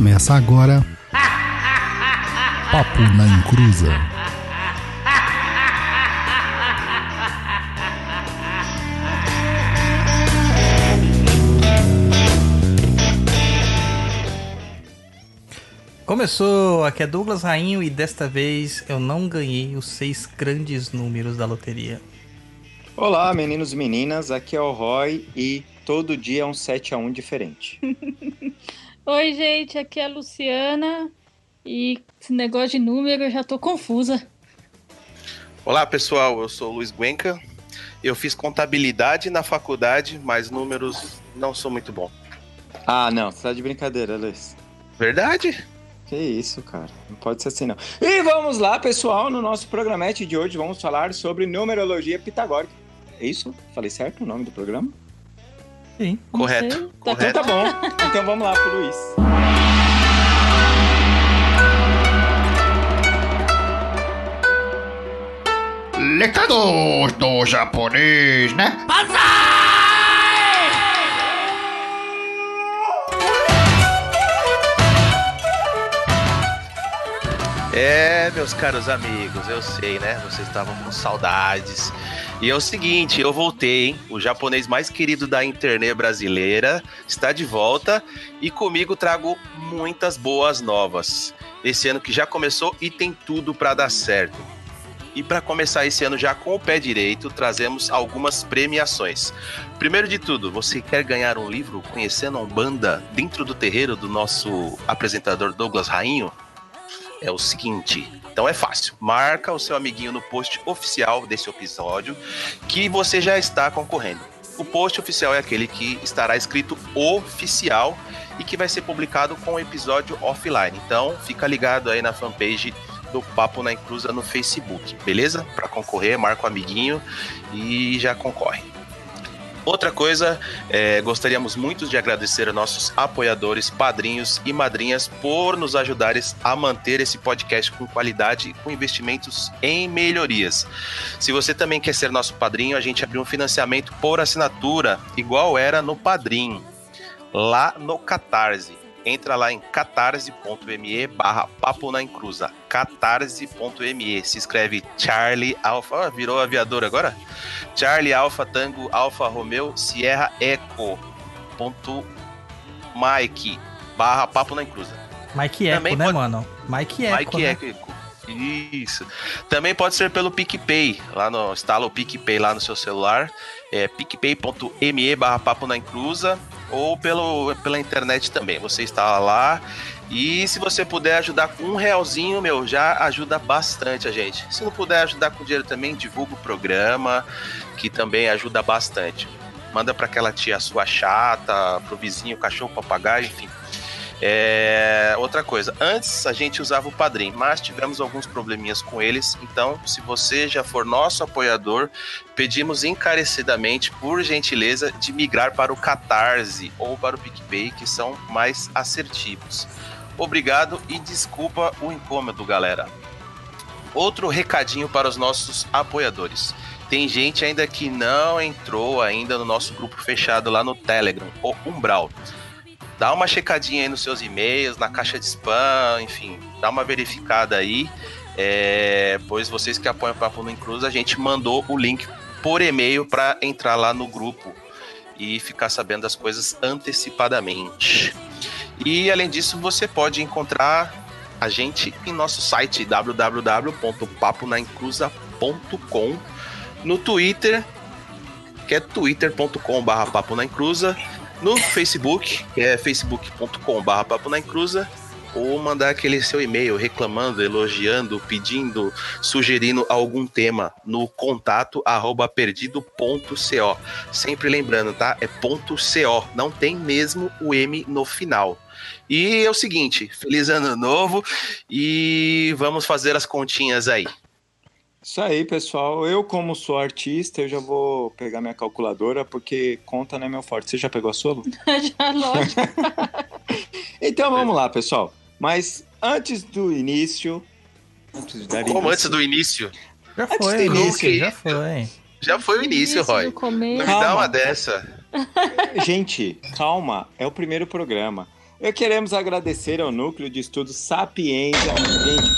Começa agora. Papo na Encruza. Começou, aqui é Douglas Rainho e desta vez eu não ganhei os seis grandes números da loteria. Olá, meninos e meninas, aqui é o Roy e todo dia é um 7 a 1 diferente. Oi, gente, aqui é a Luciana e esse negócio de número eu já tô confusa. Olá, pessoal, eu sou o Luiz Guenca. Eu fiz contabilidade na faculdade, mas números não sou muito bom. Ah, não, você tá de brincadeira, Luiz. Verdade? Que isso, cara. Não pode ser assim, não. E vamos lá, pessoal, no nosso programete de hoje vamos falar sobre numerologia pitagórica. É isso? Falei certo o nome do programa? Sim. Correto. Tá Então Correto. tá bom. Então vamos lá pro Luiz. Lecados do japonês, né? É, meus caros amigos, eu sei, né? Vocês estavam com saudades. E é o seguinte, eu voltei, hein? O japonês mais querido da internet brasileira está de volta e comigo trago muitas boas novas. Esse ano que já começou e tem tudo para dar certo. E para começar esse ano já com o pé direito, trazemos algumas premiações. Primeiro de tudo, você quer ganhar um livro conhecendo a Umbanda dentro do terreiro do nosso apresentador Douglas Rainho? É o seguinte. Então é fácil. Marca o seu amiguinho no post oficial desse episódio que você já está concorrendo. O post oficial é aquele que estará escrito oficial e que vai ser publicado com o episódio offline. Então fica ligado aí na fanpage do Papo na Inclusa no Facebook, beleza? Para concorrer, marca o amiguinho e já concorre. Outra coisa, é, gostaríamos muito de agradecer a nossos apoiadores, padrinhos e madrinhas por nos ajudarem a manter esse podcast com qualidade e com investimentos em melhorias. Se você também quer ser nosso padrinho, a gente abriu um financiamento por assinatura, igual era no Padrim, lá no Catarse. Entra lá em catarse.me barra papo na encruza. catarse.me. Se escreve Charlie Alpha. Ó, virou aviador agora? Charlie Alpha Tango Alfa Romeo Sierra Eco. Ponto Mike barra papo na encruza. Mike Eco, Também né, pode- mano? Mike Eco, Mike né? Eco. Isso. Também pode ser pelo PicPay. Lá no. Instala o PicPay lá no seu celular. É picpay.me barra papo na encruza. Ou pelo, pela internet também. Você instala lá. E se você puder ajudar com um realzinho, meu, já ajuda bastante a gente. Se não puder ajudar com dinheiro também, divulga o programa, que também ajuda bastante. Manda para aquela tia sua chata, pro vizinho, cachorro, papagaio, enfim. É, outra coisa, antes a gente usava o Padrim, mas tivemos alguns probleminhas com eles. Então, se você já for nosso apoiador, pedimos encarecidamente, por gentileza, de migrar para o Catarse ou para o PicPay, que são mais assertivos. Obrigado e desculpa o incômodo, galera. Outro recadinho para os nossos apoiadores. Tem gente ainda que não entrou ainda no nosso grupo fechado lá no Telegram, o Umbral dá uma checadinha aí nos seus e-mails, na caixa de spam, enfim, dá uma verificada aí. É, pois vocês que apoiam o Papo no Incluso, a gente mandou o link por e-mail para entrar lá no grupo e ficar sabendo das coisas antecipadamente. E além disso, você pode encontrar a gente em nosso site www.paponainclusa.com, no Twitter, que é twitter.com.br papo na encruza, no Facebook, que é facebook.com.br papo na encruza, ou mandar aquele seu e-mail reclamando, elogiando, pedindo, sugerindo algum tema no contato arroba perdido.co. Sempre lembrando, tá? É ponto .co, não tem mesmo o M no final. E é o seguinte, feliz ano novo e vamos fazer as continhas aí. Isso aí, pessoal. Eu, como sou artista, eu já vou pegar minha calculadora, porque conta não é meu forte. Você já pegou a sua, Lu? já, lógico. Então vamos lá, pessoal. Mas antes do início. Antes de dar Como início, antes do início? Já Antes foi, do início. já foi. Já foi o início, Roy. Não começo. me dá Calma. uma dessa. Gente, calma, é o primeiro programa. E queremos agradecer ao Núcleo de Estudos Sapiência. Gente,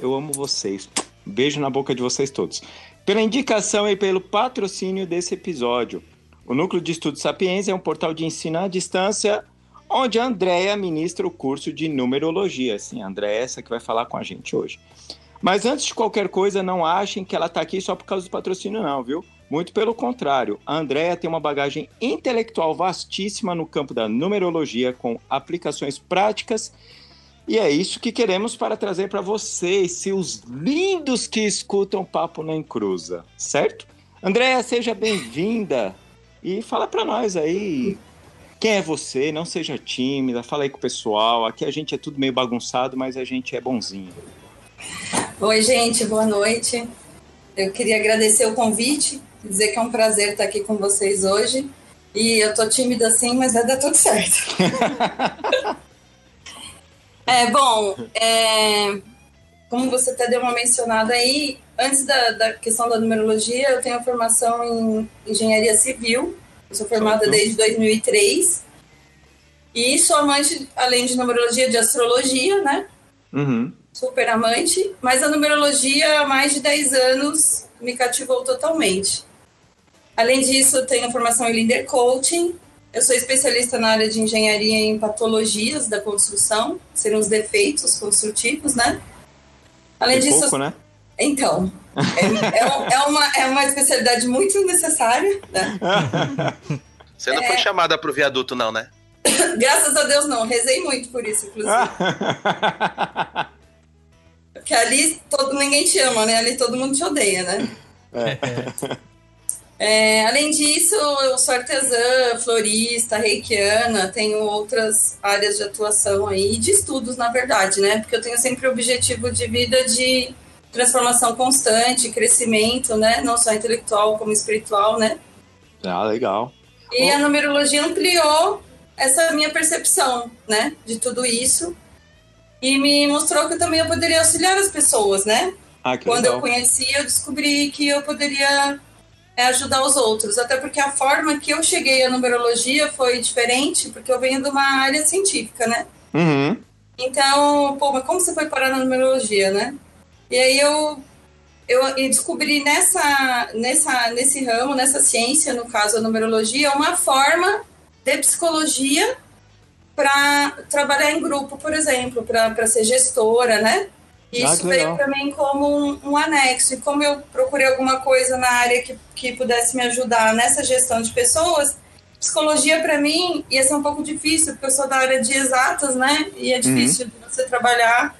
eu amo vocês. Beijo na boca de vocês todos. Pela indicação e pelo patrocínio desse episódio. O Núcleo de Estudos Sapiência é um portal de ensino à distância onde a Andrea ministra o curso de numerologia. Sim, a Andrea é essa que vai falar com a gente hoje. Mas antes de qualquer coisa, não achem que ela está aqui só por causa do patrocínio, não, viu? Muito pelo contrário, a Andrea tem uma bagagem intelectual vastíssima no campo da numerologia, com aplicações práticas. E é isso que queremos para trazer para vocês, seus lindos que escutam Papo na Encruza, certo? Andréa, seja bem-vinda e fala para nós aí quem é você, não seja tímida, fala aí com o pessoal. Aqui a gente é tudo meio bagunçado, mas a gente é bonzinho. Oi, gente, boa noite. Eu queria agradecer o convite, dizer que é um prazer estar aqui com vocês hoje. E eu tô tímida assim, mas vai dar tudo certo. é, bom, é, como você até deu uma mencionada aí, antes da, da questão da numerologia, eu tenho formação em engenharia civil. Eu sou formada desde 2003. E sou amante, além de numerologia, de astrologia, né? Uhum. Super amante. Mas a numerologia, há mais de 10 anos, me cativou totalmente. Além disso, eu tenho formação em Leader Coaching. Eu sou especialista na área de engenharia em patologias da construção, que seriam os defeitos construtivos, né? Além Tem disso. pouco, né? Então, é, é, é uma, é uma especialidade muito necessária, né? Você não É. foi chamada pro viaduto, não, né? Graças a Deus não, rezei muito por isso, inclusive. Porque ali todo, ninguém te ama, né? Ali todo mundo te odeia, né? É, além disso, eu sou artesã, florista, reikiana, tenho outras áreas de atuação aí, de estudos, na verdade, né? Porque eu tenho sempre o objetivo de vida de transformação constante, crescimento, né? Não só intelectual como espiritual, né? ah, legal. E a numerologia ampliou essa minha percepção, né, de tudo isso. E me mostrou que também eu poderia auxiliar as pessoas, né? Ah, que Quando legal. eu conheci, eu descobri que eu poderia é, ajudar os outros. Até porque a forma que eu cheguei à numerologia foi diferente, porque eu venho de uma área científica, né? Uhum. Então, pô, mas como você foi parar na numerologia, né? E aí eu, eu descobri nessa, nessa, nesse ramo, nessa ciência, no caso a numerologia, uma forma de psicologia para trabalhar em grupo, por exemplo, para ser gestora, né? Ah, Isso que veio para mim como um, um anexo. E como eu procurei alguma coisa na área que, que pudesse me ajudar nessa gestão de pessoas, psicologia para mim ia ser um pouco difícil, porque eu sou da área de exatas, né? E é difícil de você trabalhar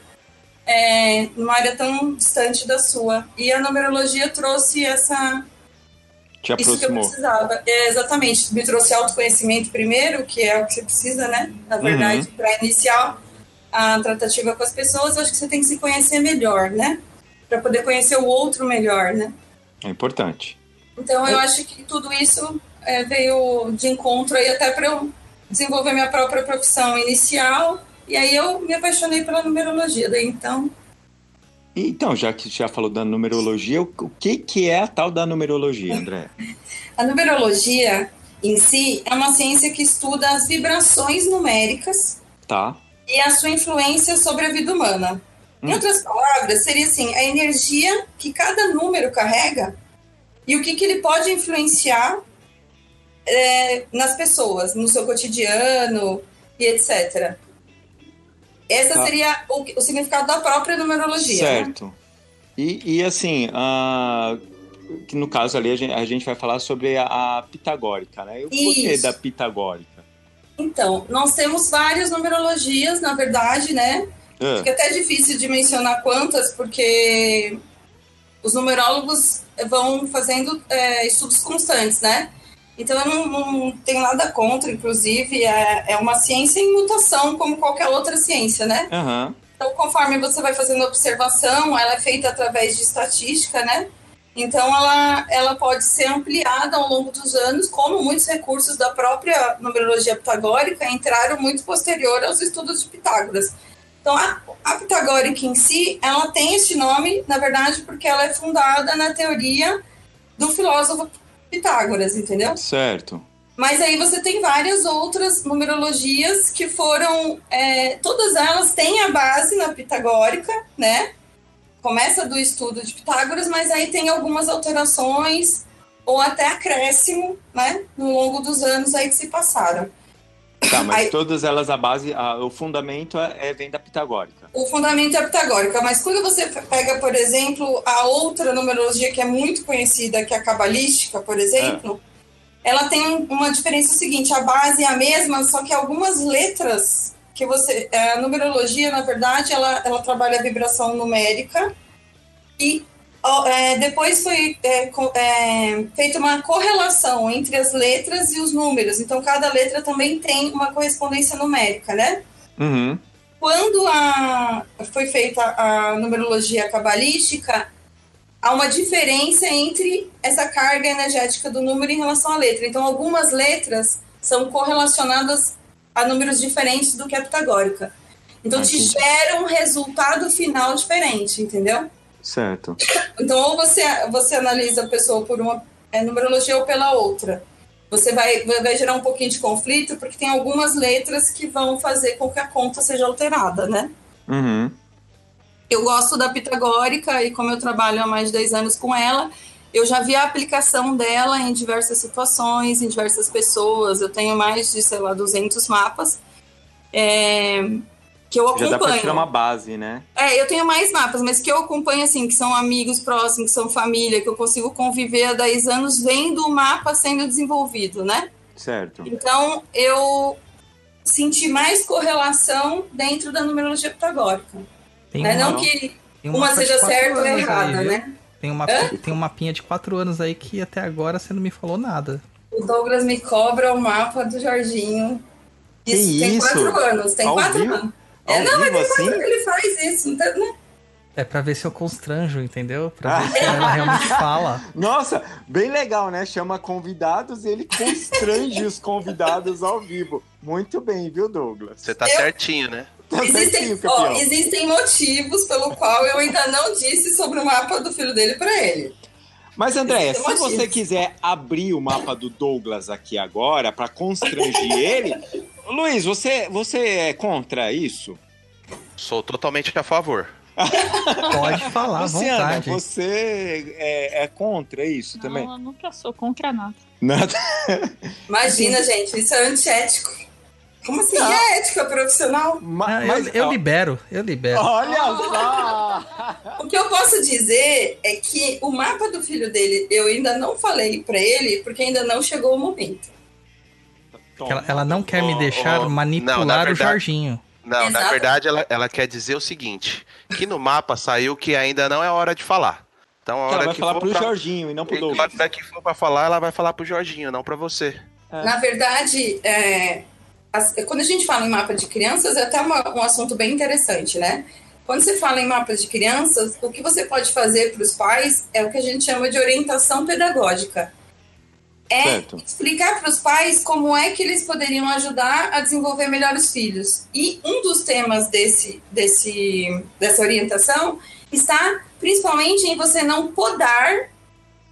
é, numa área tão distante da sua. E a numerologia trouxe essa Te isso que eu precisava. É, exatamente. Me trouxe autoconhecimento primeiro, que é o que você precisa, né? Na verdade, para iniciar a tratativa com as pessoas, eu acho que você tem que se conhecer melhor, né? Para poder conhecer o outro melhor, né? É importante. Então, eu acho que tudo isso é, veio de encontro aí até para eu desenvolver minha própria profissão inicial. E aí eu me apaixonei pela numerologia. Daí então, Então, já que já falou da numerologia, o o que, que é a tal da numerologia, André? a numerologia em si é uma ciência que estuda as vibrações numéricas Tá. E a sua influência sobre a vida humana. Em outras palavras, seria assim, a energia que cada número carrega e o que, que ele pode influenciar é, nas pessoas, no seu cotidiano e etc. Essa Tá. seria o, o significado da própria numerologia. né? Certo. E, e assim, a- no caso ali a gente, a gente vai falar sobre a, a pitagórica, né? O porquê da pitagórica? Então, nós temos várias numerologias, na verdade, né? Ah, Fica até difícil de mencionar quantas, porque os numerólogos vão fazendo é, estudos constantes, né? Então eu não, não tenho nada contra, inclusive, é, é uma ciência em mutação, como qualquer outra ciência, né? Aham. Então, conforme você vai fazendo observação, ela é feita através de estatística, né? Então, ela, ela pode ser ampliada ao longo dos anos, como muitos recursos da própria numerologia pitagórica entraram muito posterior aos estudos de Pitágoras. Então, a, a pitagórica em si, ela tem esse nome, na verdade, porque ela é fundada na teoria do filósofo Pitágoras, entendeu? Certo. Mas aí você tem várias outras numerologias que foram. é, todas elas têm a base na pitagórica, né? Começa do estudo de Pitágoras, mas aí tem algumas alterações ou até acréscimo, né? No longo dos anos aí que se passaram. Tá, mas Aí- todas elas, a base, a- o fundamento é, é- vem da pitagórica. O fundamento é pitagórica, mas quando você pega, por exemplo, a outra numerologia que é muito conhecida, que é a cabalística, por exemplo, ela tem um- uma diferença seguinte: a base é a mesma, só que algumas letras que você. é, A numerologia, na verdade, ela, ela trabalha a vibração numérica e é, depois foi é, é, feita uma correlação entre as letras e os números. Então, cada letra também tem uma correspondência numérica, né? Uhum. quando a, foi feita a numerologia cabalística, há uma diferença entre essa carga energética do número em relação à letra. Então, algumas letras são correlacionadas a números diferentes do que a pitagórica. Então, Ah, te entendi. gera um resultado final diferente, entendeu? Certo. Então, ou você, você analisa a pessoa por uma é, numerologia ou pela outra. Você vai, vai vai gerar um pouquinho de conflito, porque tem algumas letras que vão fazer com que a conta seja alterada, né? Uhum. Eu gosto da pitagórica e como eu trabalho há mais de 10 anos com ela, eu já vi a aplicação dela em diversas situações, em diversas pessoas. Eu tenho mais de, sei lá, 200 mapas é, que eu Já dá pra tirar acompanho. uma base, né? É, eu tenho mais mapas, mas que eu acompanho, assim, que são amigos próximos, que são família, que eu consigo conviver há 10 anos vendo o mapa sendo desenvolvido, né? Certo. Então, eu senti mais correlação dentro da numerologia pitagórica. Tem Né? uma, Não que uma seja certa ou aí, errada, viu? né? Tem, uma, Hã? tem um mapinha de 4 anos aí que até agora você não me falou nada. O Douglas me cobra o mapa do Jorginho. Que Isso, tem isso? quatro anos, tem Ao quatro vivo? anos. É, Ao não, mas vivo tem quatro assim? anos que ele faz isso, né? É pra ver se eu constranjo, entendeu? Pra ver se ela realmente fala. Nossa, bem legal, né? Chama convidados e ele constrange os convidados ao vivo. Muito bem, viu, Douglas? Você tá Eu- certinho, né? Tá Existem, ó, existem motivos pelo qual eu ainda não disse sobre o mapa do filho dele pra ele. Mas, Andréia, se Existem você motivos. quiser abrir o mapa do Douglas aqui agora para constranger ele, Luiz, você, você é contra isso? Sou totalmente a favor. Pode falar à Luciana, vontade. você é, é contra isso também? Não, eu nunca sou contra nada. Nada. Imagina, gente, isso é antiético. Como assim? É ética profissional? Ma- Ah, eu, mas, eu ó, libero, eu libero. Olha só! O que eu posso dizer é que o mapa do filho dele eu ainda não falei pra ele, porque ainda não chegou o momento. Ela, ela não quer me deixar ó, manipular não, na o verdade- Jorginho. Não, na Exato. verdade ela, ela quer dizer o seguinte: que no mapa saiu que ainda não é hora de falar. Então a Ela hora vai que falar pro pra... Jorginho e não pro A Douglas. hora que for pra falar, ela vai falar pro Jorginho, não pra você. Na verdade, é, quando a gente fala em mapa de crianças, é até uma- um assunto bem interessante, né? Quando você fala em mapas de crianças, o que você pode fazer para os pais é o que a gente chama de orientação pedagógica. É Certo. explicar para os pais como é que eles poderiam ajudar a desenvolver melhor os filhos. E um dos temas desse, desse, dessa orientação está principalmente em você não podar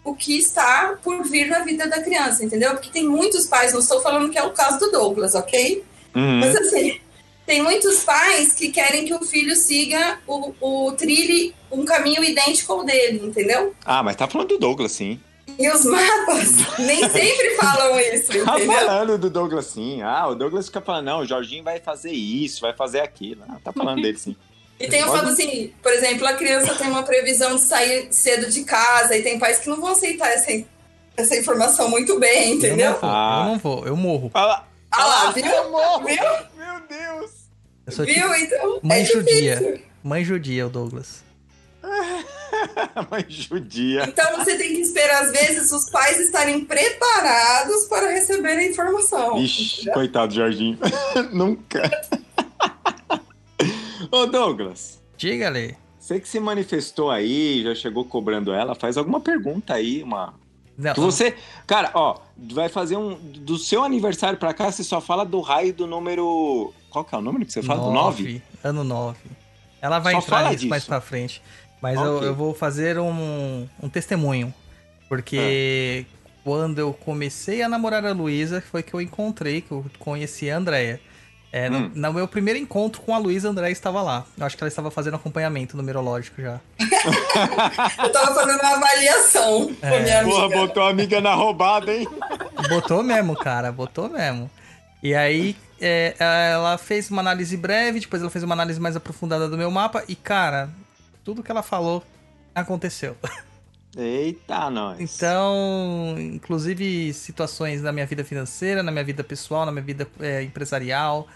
o que está por vir na vida da criança, entendeu? Porque tem muitos pais, não estou falando que é o caso do Douglas, ok? Uhum. Mas assim, tem muitos pais que querem que o filho siga o, o trilhe um caminho idêntico ao dele, entendeu? Ah, mas tá falando do Douglas, sim. E os mapas nem sempre falam isso, Tá falando do Douglas, sim. Ah, o Douglas fica falando, não, o Jorginho vai fazer isso, vai fazer aquilo. Ah, tá falando dele, sim. E tem o fato assim, por exemplo, a criança tem uma previsão de sair cedo de casa e tem pais que não vão aceitar essa, essa informação muito bem, Eu entendeu? não vou, Ah. eu não vou, eu morro. Fala. Ah lá, viu? eu morro. Viu? Meu Deus. Eu sou tipo Viu? Então, mãe é judia. difícil. mãe judia, o Douglas. Mãe judia. Então você tem que esperar, às vezes, os pais estarem preparados para receber a informação. Ixi, coitado do Jorginho. Nunca. Ô, Douglas, Diga, Lê. você que se manifestou aí, já chegou cobrando ela, faz alguma pergunta aí, uma. Não, Que você. Cara, ó, vai fazer um. Do seu aniversário pra cá, você só fala do raio do número. Qual que é o número que você fala? Do 9? Ano 9. Ela vai Só entrar nisso disso. mais pra frente. Mas eu, Ok. eu vou fazer um, um testemunho. Porque Ah. quando eu comecei a namorar a Luísa, foi que eu encontrei, que eu conheci a Andrea. É, no- Hum. no, meu primeiro encontro com a Luísa, a Andrea estava lá. Eu acho que ela estava fazendo acompanhamento numerológico já. Eu tava fazendo uma avaliação com a minha amiga. Porra, botou a amiga na roubada, hein? Botou mesmo, cara, botou mesmo. E aí, é, ela fez uma análise breve, depois ela fez uma análise mais aprofundada do meu mapa, e cara, tudo que ela falou aconteceu. Eita, nós. Então, inclusive situações na minha vida financeira, na minha vida pessoal, na minha vida é, empresarial,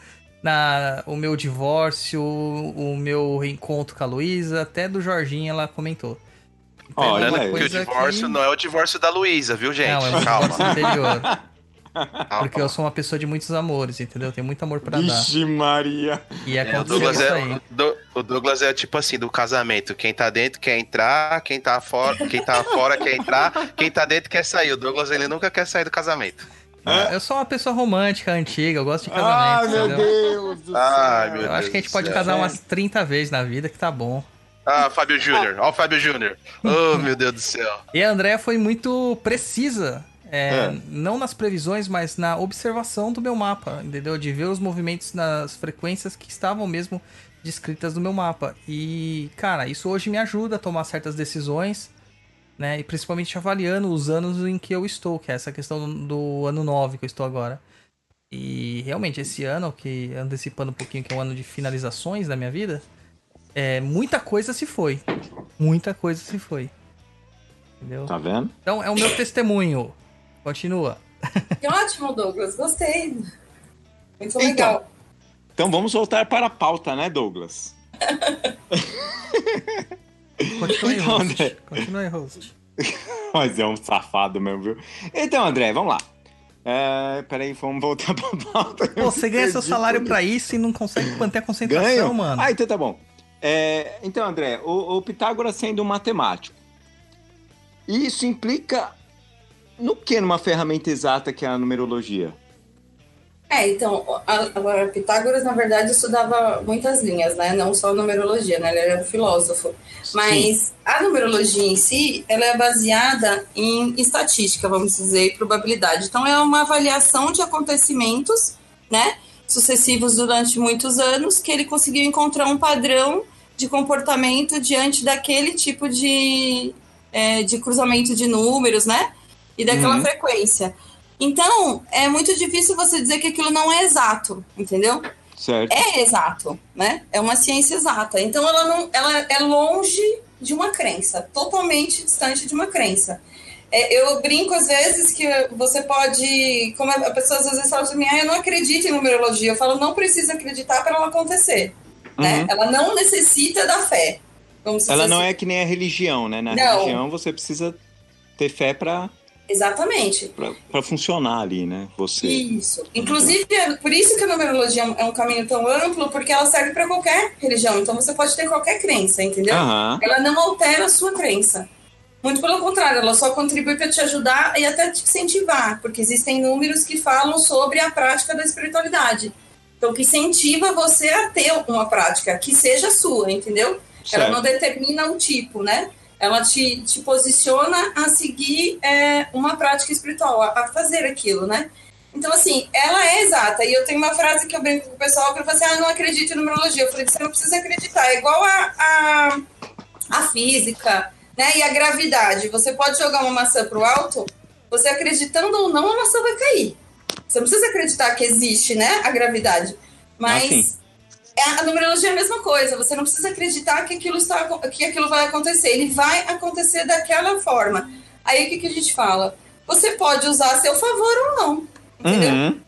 na o meu divórcio, o meu reencontro com a Luísa, até do Jorginho ela comentou. Então, Olha, é aí. Porque o divórcio que- não é o divórcio da Luísa, viu, gente? Não, é um Calma. anterior. Porque eu sou uma pessoa de muitos amores, entendeu? Tem muito amor pra dar. Vixe, Maria. E É, o, aconteceu Douglas isso é, aí. o Do- o Douglas é tipo assim, do casamento. Quem tá dentro quer entrar, quem tá fora, quem tá fora quer entrar, quem tá dentro quer sair. O Douglas, ele nunca quer sair do casamento. Eu sou uma pessoa romântica, antiga, eu gosto de Ai, casamento, meu entendeu? Deus do Ai, céu. meu Eu acho Deus que a gente pode céu. casar umas 30 vezes na vida, que tá bom. Ah, Fábio Júnior. Ó o Fábio Júnior. Oh, meu Deus do céu. E a Andrea foi muito precisa. É, É. Não nas previsões, mas na observação do meu mapa, entendeu? De ver os movimentos nas frequências que estavam mesmo descritas no meu mapa. E, cara, isso hoje me ajuda a tomar certas decisões, né? E principalmente avaliando os anos em que eu estou, que é essa questão do, ano 9 que eu estou agora. E realmente, esse ano, que antecipando um pouquinho, que é um ano de finalizações da minha vida, é, muita coisa se foi. Muita coisa se foi. Entendeu? Tá vendo? Então é o meu testemunho. Continua. Que ótimo, Douglas. Gostei. Muito Então. legal. Então vamos voltar para a pauta, né, Douglas? Continue, Então, host. André. Continue, host. Mas é um safado mesmo, viu? Então, André, vamos lá. É, peraí, vamos voltar pra pauta. Pô, você ganha seu salário pra isso e não consegue manter a concentração, Ganho? mano. Ah, então tá bom. É, então, André, o, o Pitágoras sendo um matemático, isso implica no que numa ferramenta exata que é a numerologia? É, então, agora, Pitágoras, na verdade, estudava muitas linhas, né? Não só numerologia, né? Ele era um filósofo. Mas a numerologia em si, ela é baseada em estatística, vamos dizer, e probabilidade. Então, é uma avaliação de acontecimentos, né? Sucessivos durante muitos anos, que ele conseguiu encontrar um padrão de comportamento diante daquele tipo de, é, de cruzamento de números, né? E daquela Uhum. frequência. Então, é muito difícil você dizer que aquilo não é exato, entendeu? Certo? É exato, né? É uma ciência exata. Então, ela não, ela é longe de uma crença, totalmente distante de uma crença. É, eu brinco às vezes que você pode, como a pessoa às vezes fala assim, ah, eu não acredito em numerologia. Eu falo, não precisa acreditar para ela acontecer, né? Uhum. Ela não necessita da fé. Ela não assim. é que nem a religião, né? Na Não. religião você precisa ter fé pra, Exatamente. pra funcionar ali, né? Você. Isso. Inclusive, é por isso que a numerologia é um caminho tão amplo, porque ela serve para qualquer religião. Então você pode ter qualquer crença, entendeu? Aham. Ela não altera a sua crença. Muito pelo contrário, ela só contribui para te ajudar e até te incentivar, porque existem números que falam sobre a prática da espiritualidade. Então, que incentiva você a ter uma prática que seja sua, entendeu? Ela Certo. não determina o tipo, né? Ela te, te posiciona a seguir é, uma prática espiritual, a, a fazer aquilo, né? Então, assim, ela é exata. E eu tenho uma frase que eu brinco com o pessoal que eu falo assim: ah, não acredito em numerologia. Eu falei, você não precisa acreditar. É igual a, a, a física, né? E a gravidade. Você pode jogar uma maçã pro alto, você acreditando ou não, a maçã vai cair. Você não precisa acreditar que existe, né? A gravidade. Mas. Ah, a numerologia é a mesma coisa. Você não precisa acreditar que aquilo, está, que aquilo vai acontecer. Ele vai acontecer daquela forma. Aí o que, que a gente fala? Você pode usar a seu favor ou não. Entendeu? Uhum.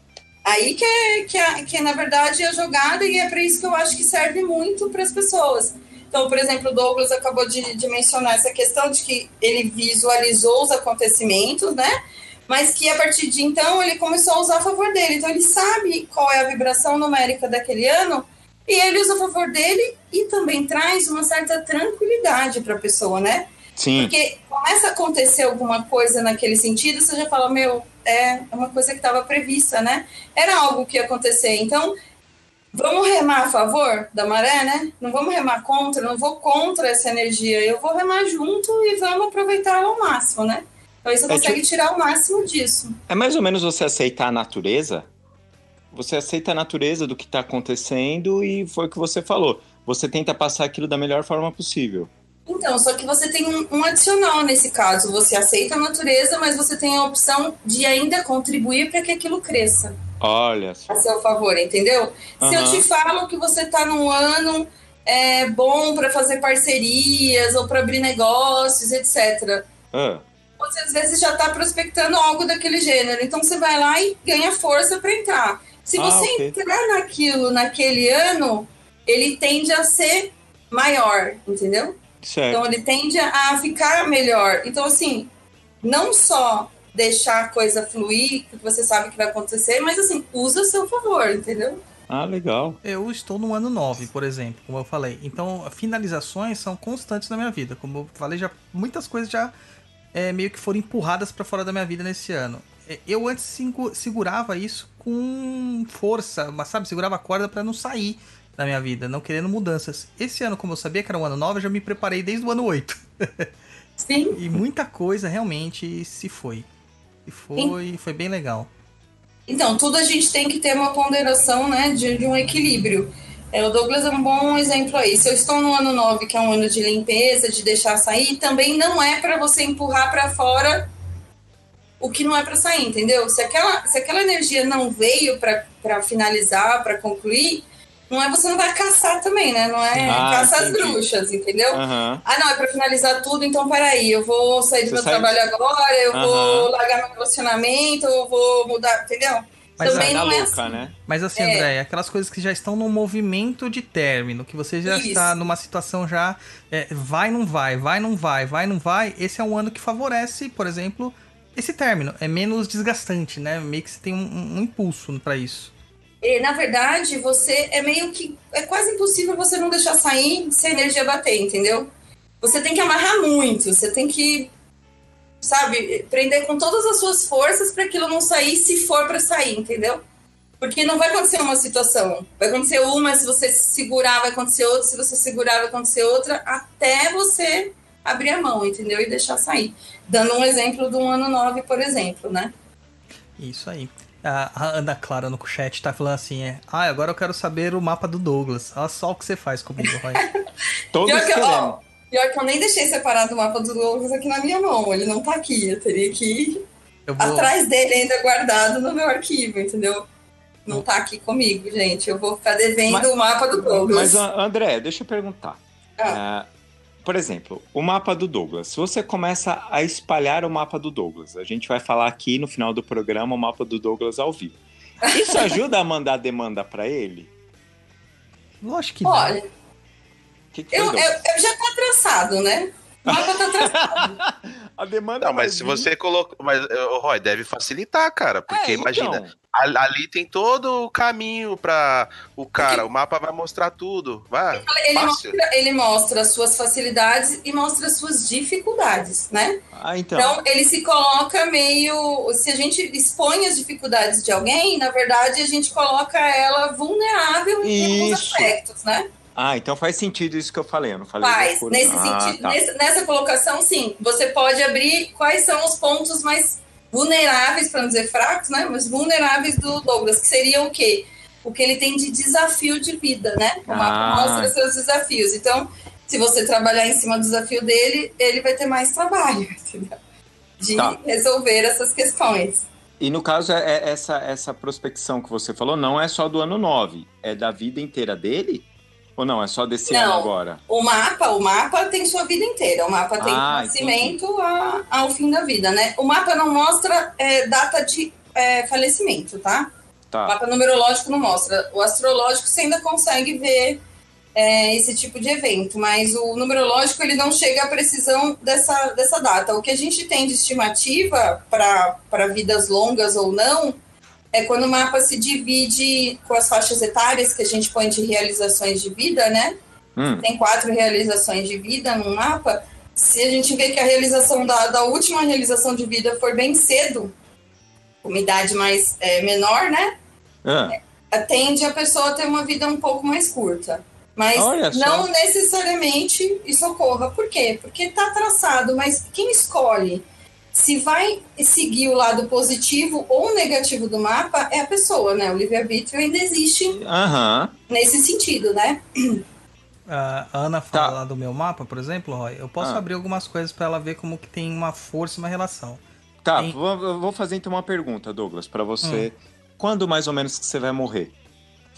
Aí que é, que, é, que é, na verdade, a jogada, e é para isso que eu acho que serve muito para as pessoas. Então, por exemplo, o Douglas acabou de, de mencionar essa questão de que ele visualizou os acontecimentos, né? Mas que a partir de então ele começou a usar a favor dele. Então, ele sabe qual é a vibração numérica daquele ano e ele usa a favor dele e também traz uma certa tranquilidade para a pessoa, né? Sim. Porque começa a acontecer alguma coisa naquele sentido, você já fala, meu, é uma coisa que estava prevista, né? Era algo que ia acontecer. Então, vamos remar a favor da maré, né? Não vamos remar contra, não vou contra essa energia, eu vou remar junto e vamos aproveitar ao máximo, né? Então aí você É consegue tirar o máximo disso. É mais ou menos você aceitar a natureza. Você aceita a natureza do que está acontecendo e foi o que você falou. Você tenta passar aquilo da melhor forma possível. Então, só que você tem um, um adicional nesse caso. Você aceita a natureza, mas você tem a opção de ainda contribuir para que aquilo cresça Olha só. a seu favor, entendeu? Se eu te falo que você está num ano é, bom para fazer parcerias ou para abrir negócios, etc. Ah, Você às vezes já está prospectando algo daquele gênero, então você vai lá e ganha força para entrar. Se Ah, você ok. entrar naquilo naquele ano, ele tende a ser maior, entendeu? certo. Então ele tende a ficar melhor. Então, assim, não só deixar a coisa fluir, porque você sabe que vai acontecer, mas assim, usa a seu favor, entendeu? Ah, legal. Eu estou no ano 9, por exemplo, como eu falei. Então, finalizações são constantes na minha vida. Como eu falei, já muitas coisas já é, meio que foram empurradas para fora da minha vida nesse ano. É, Eu antes segu- segurava isso com força, mas sabe, segurava a corda para não sair da minha vida, não querendo mudanças. Esse ano, como eu sabia que era um ano 9, eu já me preparei desde o ano 8. Sim. E muita coisa realmente se foi. E foi, foi bem legal. Então, tudo a gente tem que ter uma ponderação, né, de, de um equilíbrio. É, o Douglas é um bom exemplo aí. Se eu estou no ano 9, que é um ano de limpeza, de deixar sair, também não é para você empurrar para fora o que não é para sair, entendeu? Se aquela, se aquela energia não veio para finalizar, para concluir, não é você não vai caçar também, né? Não é Ah, caça as entendi. bruxas, entendeu? Aham. Ah, não, é pra finalizar tudo, então peraí, eu vou sair do Você meu sai- trabalho agora, eu Aham. vou largar meu relacionamento, eu vou mudar, entendeu? Mas Também não é louca, assim. né? Mas assim, É. André, aquelas coisas que já estão no movimento de término, que você já Isso. está numa situação já é, vai, não vai, vai, não vai, vai, não vai, esse é um ano que favorece, por exemplo, esse término. É menos desgastante, né? Meio que você tem um, um- impulso para isso. E, na verdade, você é meio que. É quase impossível você não deixar sair se a energia bater, entendeu? Você tem que amarrar muito, você tem que, sabe, prender com todas as suas forças para aquilo não sair se for para sair, entendeu? Porque não vai acontecer uma situação. Vai acontecer uma, se você segurar, vai acontecer outra, se você segurar, vai acontecer outra, até você abrir a mão, entendeu? E deixar sair. Dando um exemplo do ano 9, por exemplo, né? Isso aí. A Ana Clara no chat tá falando assim, é, ah, agora eu quero saber o mapa do Douglas. Olha só o que você faz comigo, Roy. Todos Pior que, queremos. ó, pior que eu nem deixei separado o mapa do Douglas aqui na minha mão. Ele não tá aqui. Eu teria que ir Eu vou... atrás dele ainda guardado no meu arquivo, entendeu? Não tá aqui comigo, gente. Eu vou ficar devendo Mas- o mapa do Douglas. Mas, An- André, deixa eu perguntar. Ah. É, por exemplo, o mapa do Douglas. Se você começa a espalhar o mapa do Douglas, a gente vai falar aqui no final do programa o mapa do Douglas ao vivo. Isso ajuda a mandar demanda pra ele? Lógico que não. Olha, O que, que foi, eu, eu, eu já tá traçado, né? O mapa tá. A demanda Não, mas se vir- você coloca. Mas, ô, Roy, deve facilitar, cara. Porque É, imagina, então. ali, tem todo o caminho pra o cara. O mapa vai mostrar tudo. Vai. Ele Fácil. mostra, ele mostra as suas facilidades e mostra as suas dificuldades, né? Ah, então. Então, ele se coloca meio. Se a gente expõe as dificuldades de alguém, na verdade, a gente coloca ela vulnerável em alguns aspectos, né? Ah, então faz sentido isso que eu falei. Eu não falei Faz. Nesse ah, sentido, tá. nesse- nessa colocação, sim. Você pode abrir quais são os pontos mais vulneráveis, para não dizer fracos, né? Mas vulneráveis do Douglas, que seria o quê? O que ele tem de desafio de vida, né? O mapa Ah. mostra seus desafios. Então, se você trabalhar em cima do desafio dele, ele vai ter mais trabalho, entendeu? De Tá. resolver essas questões. E no caso, é, é essa, essa prospecção que você falou não é só do ano 9, é da vida inteira dele? Ou não, é só desse Não. ano agora? O mapa, o mapa tem sua vida inteira. O mapa tem Ah, nascimento a- ao fim da vida, né? O mapa não mostra é, data de é, falecimento, tá? O Tá. mapa numerológico não mostra. O astrológico você ainda consegue ver é, esse tipo de evento, mas o numerológico ele não chega à precisão dessa, dessa data. O que a gente tem de estimativa para vidas longas ou não é quando o mapa se divide com as faixas etárias que a gente põe de realizações de vida, né? Hum, tem quatro realizações de vida no mapa, se a gente vê que a realização da, da última realização de vida for bem cedo, uma idade mais é, menor, né? ah, Tende a pessoa a ter uma vida um pouco mais curta. Mas não necessariamente isso ocorra. Por quê? Porque está traçado, mas quem escolhe se vai seguir o lado positivo ou negativo do mapa, é a pessoa, né? O livre-arbítrio ainda existe Aham. nesse sentido, né? A Ana Tá. fala do meu mapa, por exemplo, Roy. Eu posso Ah. abrir algumas coisas pra ela ver como que tem uma força e uma relação. Tá, Sim. vou, eu vou fazer então uma pergunta, Douglas, pra você. Hum. Quando mais ou menos que você vai morrer?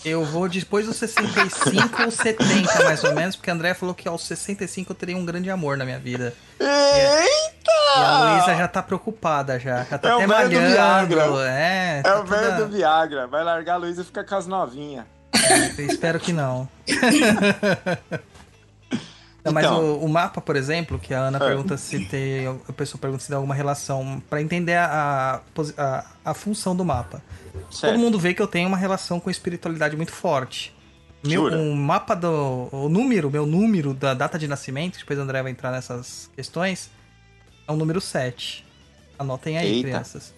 Eu vou depois dos 65 ou 70, mais ou menos, porque a André falou que aos 65 eu teria um grande amor na minha vida. Eita! E a Luísa já tá preocupada já. Já tá É o até velho do. Viagra. É, É tá o velho toda- do Viagra. Vai largar a Luísa e fica com as novinhas. Eu espero que não. Não, mas Então. o, o mapa, por exemplo, que a Ana É. pergunta se tem. A pessoa pergunta se tem alguma relação. Pra entender a, a, a, função do mapa. Certo. Todo mundo vê que eu tenho uma relação com espiritualidade muito forte. Meu, Jura? o mapa do. O número, meu número da data de nascimento, depois o André vai entrar nessas questões, é o número 7. Anotem aí, Eita. crianças.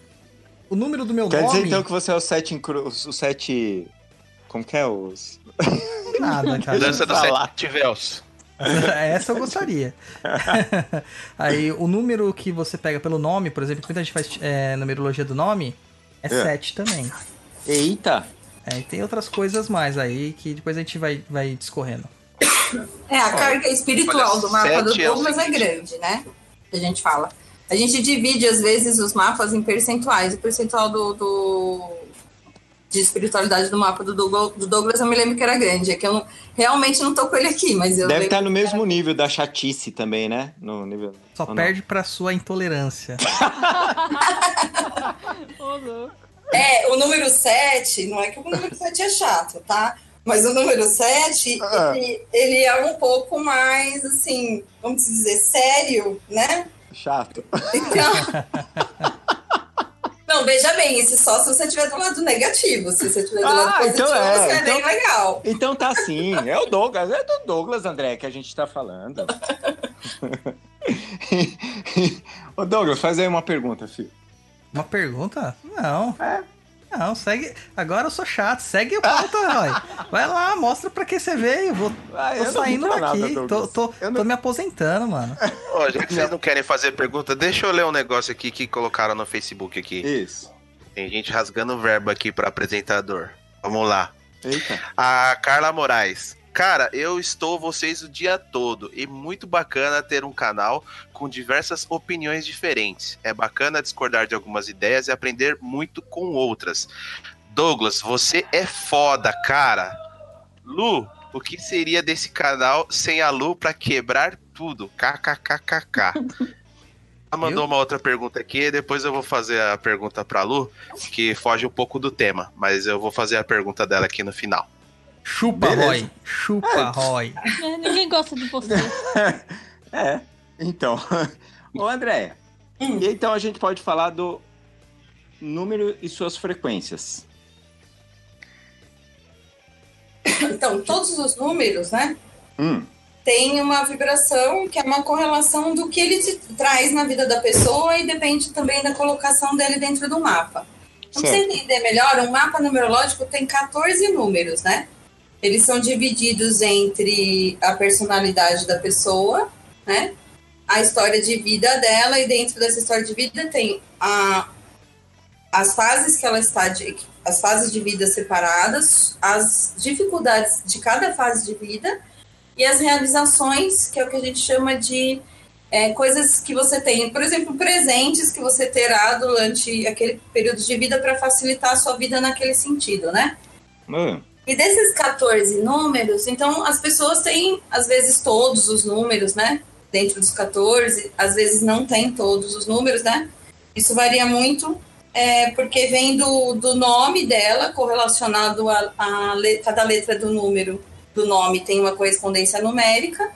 O número do meu Quer nome. dizer então que você é o sete encru... os sete. Como que é? Os. Nada, cara. Dança dos Falar. sete véus. Essa eu gostaria. Aí, o número que você pega pelo nome, por exemplo, que muita gente faz é, numerologia do nome, é É. 7 também. Eita! É, e tem outras coisas mais aí que depois a gente vai, vai discorrendo. É, a carga espiritual olha, do mapa do é Douglas é seguinte. grande, né? Que a gente fala. A gente divide, às vezes, os mapas em percentuais. O percentual do, do- de espiritualidade do mapa do Douglas, do Douglas eu me lembro que era grande. É que eu não- realmente não tô com ele aqui, mas eu Deve estar no que mesmo nível da chatice também, né? No nível. Só ou não? perde pra sua intolerância. É, o número 7, não é que o número 7 é chato, tá? Mas o número 7, Ah. ele, ele é um pouco mais, assim, vamos dizer, sério, né? Chato. Então... Não, veja bem, isso só se você estiver do lado negativo. Se você estiver do lado Ah, positivo, então é, você é então- bem legal. Então tá sim. É o Douglas. É do Douglas, André, que a gente tá falando. Ô, Douglas, faz aí uma pergunta, filho. Uma pergunta? Não. É. Não, segue. Agora eu sou chato. Segue o pauta, Roy. Vai lá, mostra pra que você veio. Vou... Ah, Tô eu não saindo pra daqui. nada, tô, tô, Eu tô não- me aposentando, mano. Ó, já que vocês não querem fazer pergunta, deixa eu ler um negócio aqui que colocaram no Facebook aqui. Isso. Tem gente rasgando o verbo aqui para apresentador. Vamos lá. Eita. A Carla Moraes. Cara, eu estou vocês o dia todo e muito bacana ter um canal com diversas opiniões diferentes. É bacana discordar de algumas ideias e aprender muito com outras. Douglas, você é foda, cara. Lu, o que seria desse canal sem a Lu pra quebrar tudo? KKKKK. Ela mandou uma outra pergunta aqui, depois eu vou fazer a pergunta pra Lu, que foge um pouco do tema, mas eu vou fazer a pergunta dela aqui no final. Chupa, Beleza. Roy. Chupa, Roy. É, ninguém gosta de você. É, então. Ô, André. Hum. E então a gente pode falar do número e suas frequências. Então, todos os números, né? Hum, Tem uma vibração que é uma correlação do que ele te traz na vida da pessoa e depende também da colocação dele dentro do mapa. Então, pra você entender melhor, um mapa numerológico tem 14 números, né? Eles são divididos entre a personalidade da pessoa, né? A história de vida dela, e dentro dessa história de vida tem a, as fases que ela está de, as fases de vida separadas, as dificuldades de cada fase de vida e as realizações, que é o que a gente chama de é, coisas que você tem, por exemplo, presentes que você terá durante aquele período de vida para facilitar a sua vida naquele sentido, né? hum, E desses 14 números, então as pessoas têm, às vezes, todos os números, né? Dentro dos 14, às vezes não tem todos os números, né? Isso varia muito, é, porque vem do, do nome dela, correlacionado a, a le- cada letra do número do nome tem uma correspondência numérica.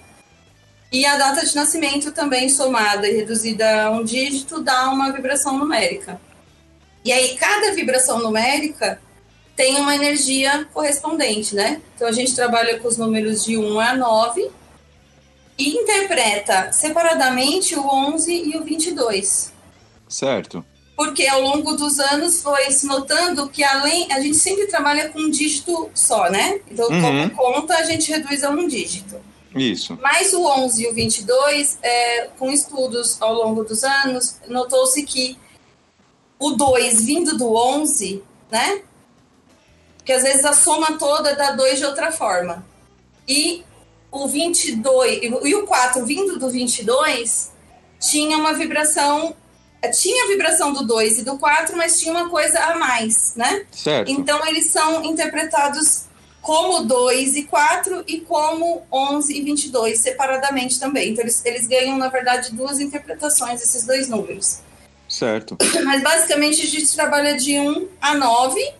E a data de nascimento também somada e reduzida a um dígito dá uma vibração numérica. E aí, cada vibração numérica tem uma energia correspondente, né? Então a gente trabalha com os números de 1 a 9 e interpreta separadamente o 11 e o 22. certo. Porque ao longo dos anos foi se notando que além a gente sempre trabalha com um dígito só, né? Então Uhum. como conta a gente reduz a um dígito. Isso. Mas o 11 e o 22, é, com estudos ao longo dos anos, notou-se que o 2 vindo do 11, né? Que às vezes a soma toda dá 2 de outra forma. E o 22 e o 4 vindo do 22 tinha uma vibração tinha a vibração do 2 e do 4, mas tinha uma coisa a mais, né? Certo. Então eles são interpretados como 2 e 4 e como 11 e 22 separadamente também. Então eles, eles ganham, na verdade, duas interpretações esses dois números. Certo. Mas basicamente a gente trabalha de 1 a 9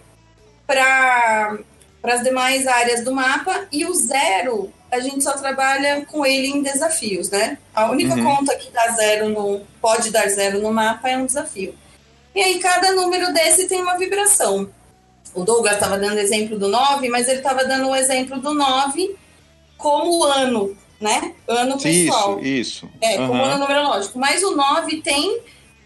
para as demais áreas do mapa e o zero a gente só trabalha com ele em desafios, né? A única Uhum. conta que dá zero no pode dar zero no mapa é um desafio. E aí cada número desse tem uma vibração. O Douglas estava dando exemplo do 9, mas ele estava dando o exemplo do 9 como ano, né? Ano pessoal. Isso, isso. É, como Aham. ano numerológico. Mas o 9 tem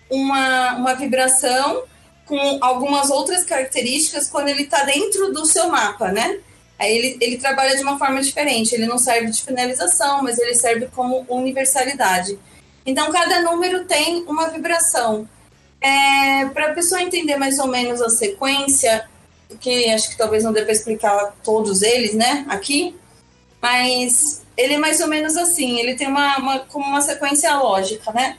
uma, uma vibração com algumas outras características quando ele está dentro do seu mapa, né? Aí ele, ele trabalha de uma forma diferente. Ele não serve de finalização, mas ele serve como universalidade. Então, cada número tem uma vibração. É, Para a pessoa entender mais ou menos a sequência, que acho que talvez não para explicar todos eles, né, aqui, mas ele é mais ou menos assim, ele tem uma, uma como uma sequência lógica, né?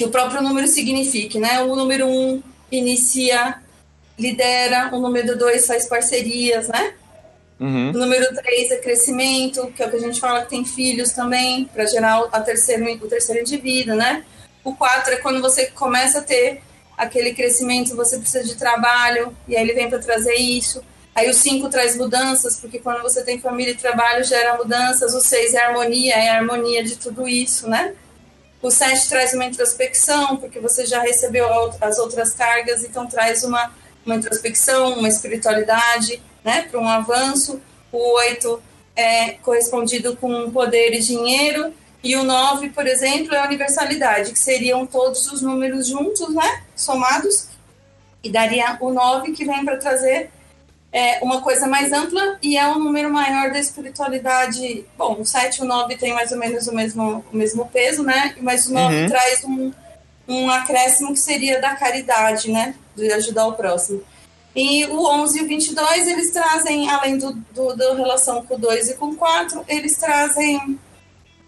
Que o próprio número signifique, né? O número 1 um inicia, lidera, o número 2 faz parcerias, né? Uhum. O número 3 é crescimento, que é o que a gente fala que tem filhos também, para gerar a terceiro, o terceiro indivíduo, né? O 4 é quando você começa a ter aquele crescimento, você precisa de trabalho, e aí ele vem para trazer isso. Aí o 5 traz mudanças, porque quando você tem família e trabalho, gera mudanças. O 6 é harmonia, é a harmonia de tudo isso, né? O 7 traz uma introspecção, porque você já recebeu as outras cargas, então traz uma, uma introspecção, uma espiritualidade, né? Para um avanço. O 8 é correspondido com poder e dinheiro. E o 9, por exemplo, é a universalidade, que seriam todos os números juntos, né? Somados. E daria o 9 que vem para trazer é, uma coisa mais ampla e é um número maior da espiritualidade. Bom, o 7 e o 9 tem mais ou menos o mesmo, o mesmo peso, né? Mas o 9 Uhum. traz um, um acréscimo que seria da caridade, né? De ajudar o próximo. E o 11 e o 22, eles trazem, além do, do, da relação com o 2 e com o 4, eles trazem,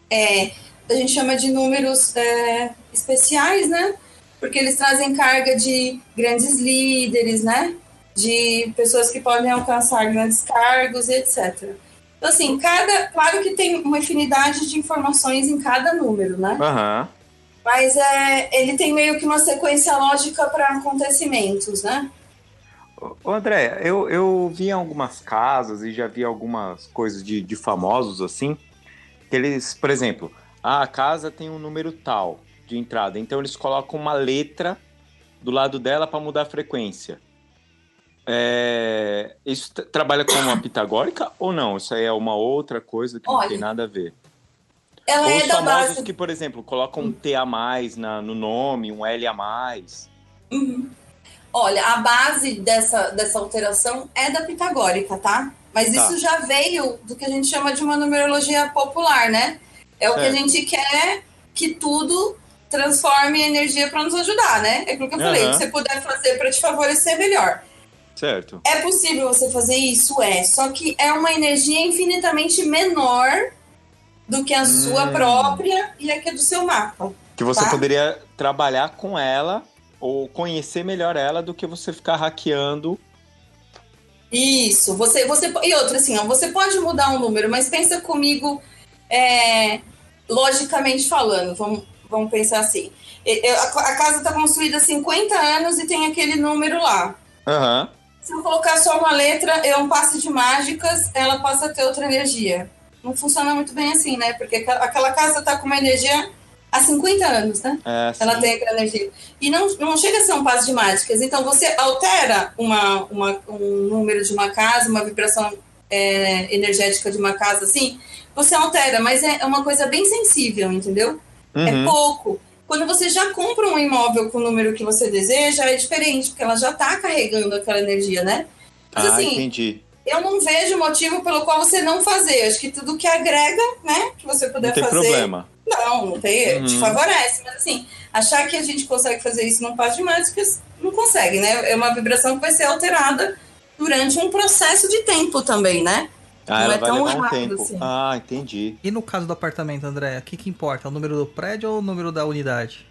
é, a gente chama de números é, especiais, né? Porque eles trazem carga de grandes líderes, né? De pessoas que podem alcançar grandes cargos e etc. Então, assim, cada. Claro que tem uma infinidade de informações em cada número, né? Aham. Mas é, ele tem meio que uma sequência lógica para acontecimentos, né? Ô, André, eu, eu vi algumas casas e já vi algumas coisas de, de famosos assim, que eles, por exemplo, ah, a casa tem um número tal de entrada, então eles colocam uma letra do lado dela para mudar a frequência. É, isso trabalha como uma pitagórica ou não? Isso aí é uma outra coisa que não Olha, tem nada a ver. Ela Ou é os da base. que, por exemplo, colocam um T a mais na, no nome, um L a mais. Uhum. Olha, a base dessa, dessa alteração é da pitagórica, tá? Mas Tá. isso já veio do que a gente chama de uma numerologia popular, né? É o que a gente quer que tudo transforme em energia para nos ajudar, né? É aquilo que eu falei, o Aham. que você puder fazer para te favorecer, melhor. Certo. É possível você fazer isso? É. Só que é uma energia infinitamente menor do que a sua Hum. própria e a que é do seu mapa. Que você Tá. poderia trabalhar com ela ou conhecer melhor ela do que você ficar hackeando. Isso, você, você e outra assim, ó, você pode mudar um número, mas pensa comigo, é, logicamente falando, vamos, vamos pensar assim. Eu- A, a casa está construída há 50 anos e tem aquele número lá. Aham. Se eu colocar só uma letra, é um passe de mágicas, ela passa a ter outra energia. Não funciona muito bem assim, né? Porque aquela- casa está com uma energia há 50 anos, né? É, Ela tem aquela energia. E não, não chega a ser um passo de mágicas. Então, você altera uma, uma- um número de uma casa, uma vibração é, energética de uma casa, assim, você altera, mas é uma coisa bem sensível, entendeu? É Uhum. pouco. Quando você já compra um imóvel com o número que você deseja, é diferente, porque ela já está carregando aquela energia, né? Mas Ah, assim, entendi. eu não vejo motivo pelo qual você não fazer. Acho que tudo que agrega, né, que você puder Não tem fazer. problema. Não, não tem, te Uhum. favorece. Mas assim, achar que a gente consegue fazer isso num passo de mágica, não consegue, né? É uma vibração que vai ser alterada durante um processo de tempo também, né? Ah, Não ela é tão um rápido tempo. assim. Ah, entendi. E no caso do apartamento, André, o que, que importa? O número do prédio ou o número da unidade?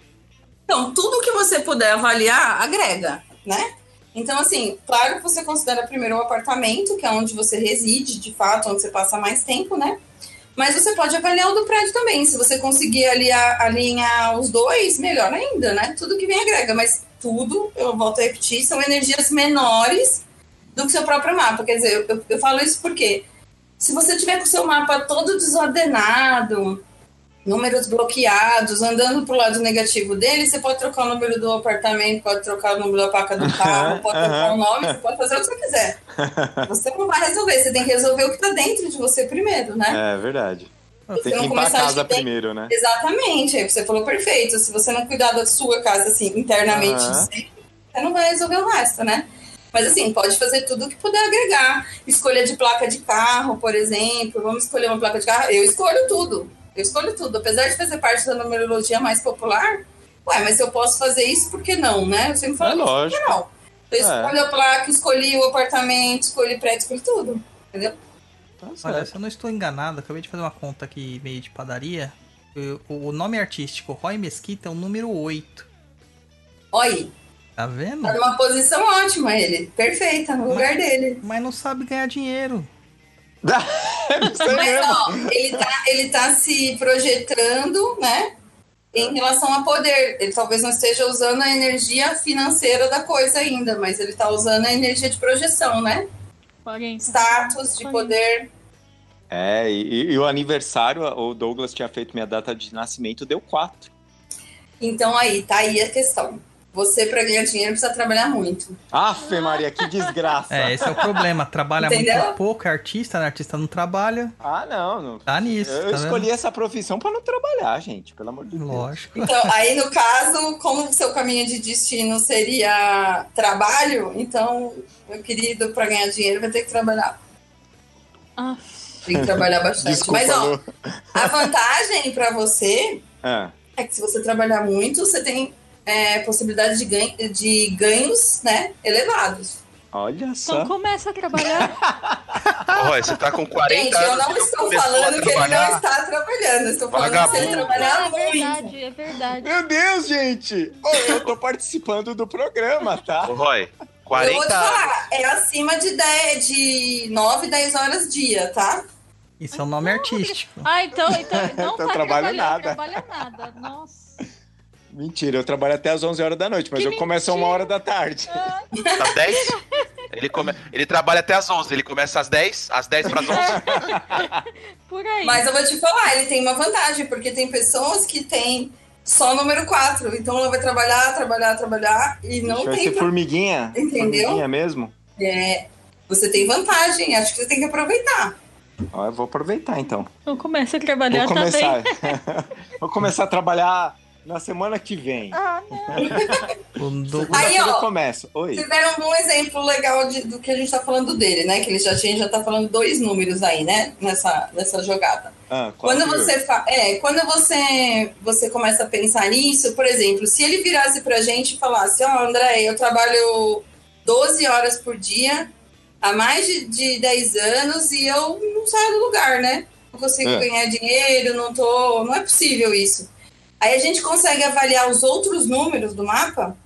Então, tudo que você puder avaliar, agrega, né? Então, assim, claro que você considera primeiro o apartamento, que é onde você reside, de fato, onde você passa mais tempo, né? Mas você pode avaliar o do prédio também. Se você conseguir aliar, alinhar os dois, melhor ainda, né? Tudo que vem agrega, mas tudo, eu volto a repetir, são energias menores do que seu próprio mapa. Quer dizer, eu, eu falo isso porque se você tiver com o seu mapa todo desordenado, números bloqueados, andando pro lado negativo dele, você pode trocar o número do apartamento, pode trocar o número da placa do carro, pode trocar o nome, você pode fazer o que você quiser. Você não vai resolver, você tem que resolver o que tá dentro de você primeiro, né? É verdade. Se Tem que limpar a casa de primeiro, né? Exatamente, você falou perfeito. Se você não cuidar da sua casa, assim, internamente, sempre, você não vai resolver o resto, né? Mas assim, pode fazer tudo que puder agregar. Escolha de placa de carro, por exemplo. Vamos escolher uma placa de carro. Eu escolho tudo. Eu escolho tudo. Apesar de fazer parte da numerologia mais popular, ué, mas se eu posso fazer isso, por que não, né? Eu sempre falo, É por que lógico. não? Eu É. escolho a placa, escolhi o apartamento, escolhi prédio, escolhi tudo. Entendeu? Tá Olha, se eu não estou enganado, acabei de fazer uma conta aqui meio de padaria. O nome artístico Roy Mesquita é o número 8. Olha aí, Tá vendo? tá numa posição ótima ele. Perfeita, no lugar dele. Mas não sabe ganhar dinheiro. Não sei Mas, ó, ele tá, ele tá se projetando, né? Em relação a poder. Ele talvez não esteja usando a energia financeira da coisa ainda, mas ele tá usando a energia de projeção, né? 40. Status, de 40. poder. É, e, e o aniversário, o Douglas tinha feito minha data de nascimento, deu quatro. Então aí, tá aí a questão. Você, para ganhar dinheiro, precisa trabalhar muito. Afe Maria, que desgraça. É, esse é o problema. Trabalha Entendeu? muito pouco, é artista, né? Artista não trabalha. Ah, não. não. Tá nisso. Eu tá escolhi vendo? essa profissão pra não trabalhar, gente, pelo amor de Deus. Lógico. Então, aí no caso, como o seu caminho de destino seria trabalho, então, meu querido, para ganhar dinheiro vai ter que trabalhar. Ah, Tem que trabalhar bastante. Desculpa, Mas, ó, a vantagem para você É. é que se você trabalhar muito, você tem é, possibilidade de, ganho, de ganhos né, elevados. Olha então só. começa a trabalhar. Roy, você tá com 40 Gente, anos. eu não estou falando que ele não está trabalhando. eu Estou falando que ele Vagabundo. trabalhar é muito. verdade, é verdade. Meu Deus, gente! Eu tô participando do programa, tá? Ô, Roy, Eu vou te 40 anos. falar, é acima de, 10, de 9, 10 horas dia, tá? Isso é o nome artístico. Ah, então, então não Então tá trabalha nada. trabalha nada. Nossa. Mentira, eu trabalho até às 11 horas da noite, mas Que eu começo a uma hora da tarde. Às 10? Ele, come... ele trabalha até às 11. Ele começa às 10, às 10 para as 11. Por aí. Mas eu vou te falar, ele tem uma vantagem, porque tem pessoas que têm só número 4. Então ela vai trabalhar, trabalhar, trabalhar e não Vai tem. ser formiguinha? Entendeu? Formiguinha mesmo? É, você tem vantagem, acho que você tem que aproveitar. Ó, eu vou aproveitar então. Então começa a trabalhar Vou também. começar. vou começar a trabalhar na semana que vem. Ah, não. Aí, ó, eu começo. Oi. Deram um bom exemplo legal de- do que a gente tá falando dele, né? Que ele já, a gente já tá falando dois números aí, né? Nessa, nessa jogada. Ah, Quando você fa... é, quando você você começa a pensar nisso, por exemplo, se ele virasse pra gente e falasse, ó, André, eu trabalho 12 horas por dia há mais de, de 10 anos e eu não saio do lugar, né? Não consigo É. ganhar dinheiro, não tô. Não é possível isso. Aí a gente consegue avaliar os outros números do mapa,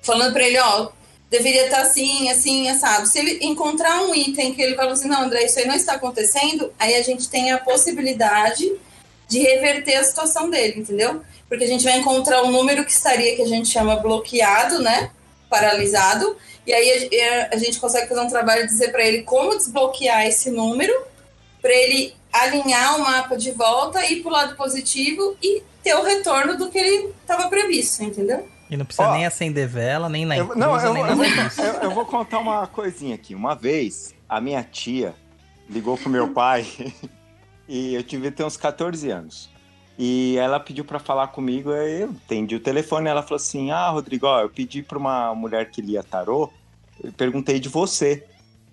falando pra ele, ó, deveria estar assim, assim, assado. Se ele encontrar um item que ele fala assim, não, André, isso aí não está acontecendo, aí a gente tem a possibilidade de reverter a situação dele, entendeu? Porque a gente vai encontrar um número que estaria, que a gente chama bloqueado, né? Paralisado. E aí a, a gente consegue fazer um trabalho de dizer para ele como desbloquear esse número, para ele alinhar o mapa de volta, ir para o lado positivo e ter o retorno do que ele estava previsto, entendeu? E não precisa Ó, nem acender vela, nem na Eu, inclusa, não, eu, nem eu, vou- eu- eu vou contar uma coisinha aqui. Uma vez, a minha tia ligou pro meu pai e eu tive ter uns 14 anos. E ela pediu para falar comigo, aí eu atendi o telefone. Ela falou assim: Ah, Rodrigo, ó, eu pedi para uma mulher que lia tarô, eu perguntei de você.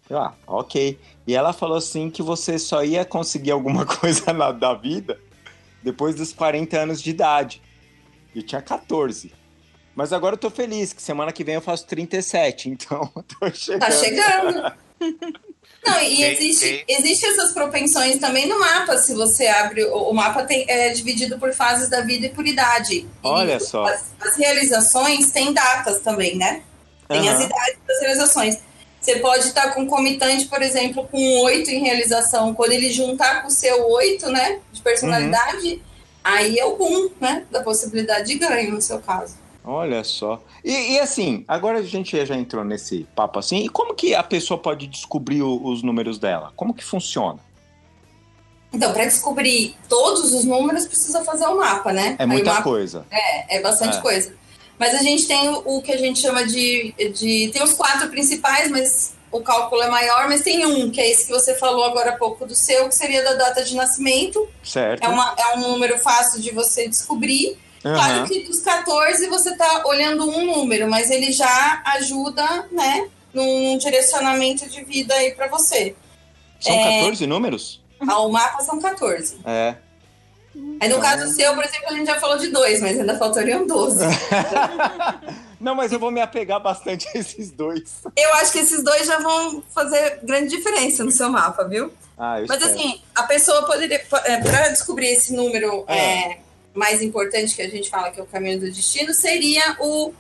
Ah, ok. E ela falou assim que você só ia conseguir alguma coisa na, da vida depois dos 40 anos de idade. Eu tinha 14. Mas agora eu tô feliz, que semana que vem eu faço 37, então tô chegando. Tá chegando. Não, e existe, existe essas propensões também no mapa. Se você abre, o, o mapa tem, é dividido por fases da vida e por idade. E Olha só. As, as realizações têm datas também, né? Tem as Aham. idades das realizações. Você pode estar concomitante, por exemplo, com oito em realização. Quando ele juntar com o seu oito, né? De personalidade, Uhum. aí é o boom, né? Da possibilidade de ganho, no seu caso. Olha só. E, e assim, agora a gente já entrou nesse papo assim. E como que a pessoa pode descobrir o- os números dela? Como que funciona? Então, para descobrir todos os números, precisa fazer um mapa, né? É o muita mapa coisa. É, é bastante É. coisa. Mas a gente tem o, o que a gente chama de, de. Tem os quatro principais, mas o cálculo é maior, mas tem um, que é esse que você falou agora há pouco do seu, que seria da data de nascimento. Certo? É, uma, é um número fácil de você descobrir. Claro Aham. que dos 14 você está olhando um número, mas ele já ajuda, né, num direcionamento de vida aí para você. São É. 14 números? Ah, O mapa são 14. É. Aí no Então- caso seu, por exemplo, a gente já falou de dois, mas ainda faltariam 12. Não, mas eu vou me apegar bastante a esses dois. Eu acho que esses dois já vão fazer grande diferença no seu mapa, viu? Ah, Mas espero. assim, a pessoa poderia, para descobrir esse número É. é, mais importante que a gente fala que é o caminho do destino, seria o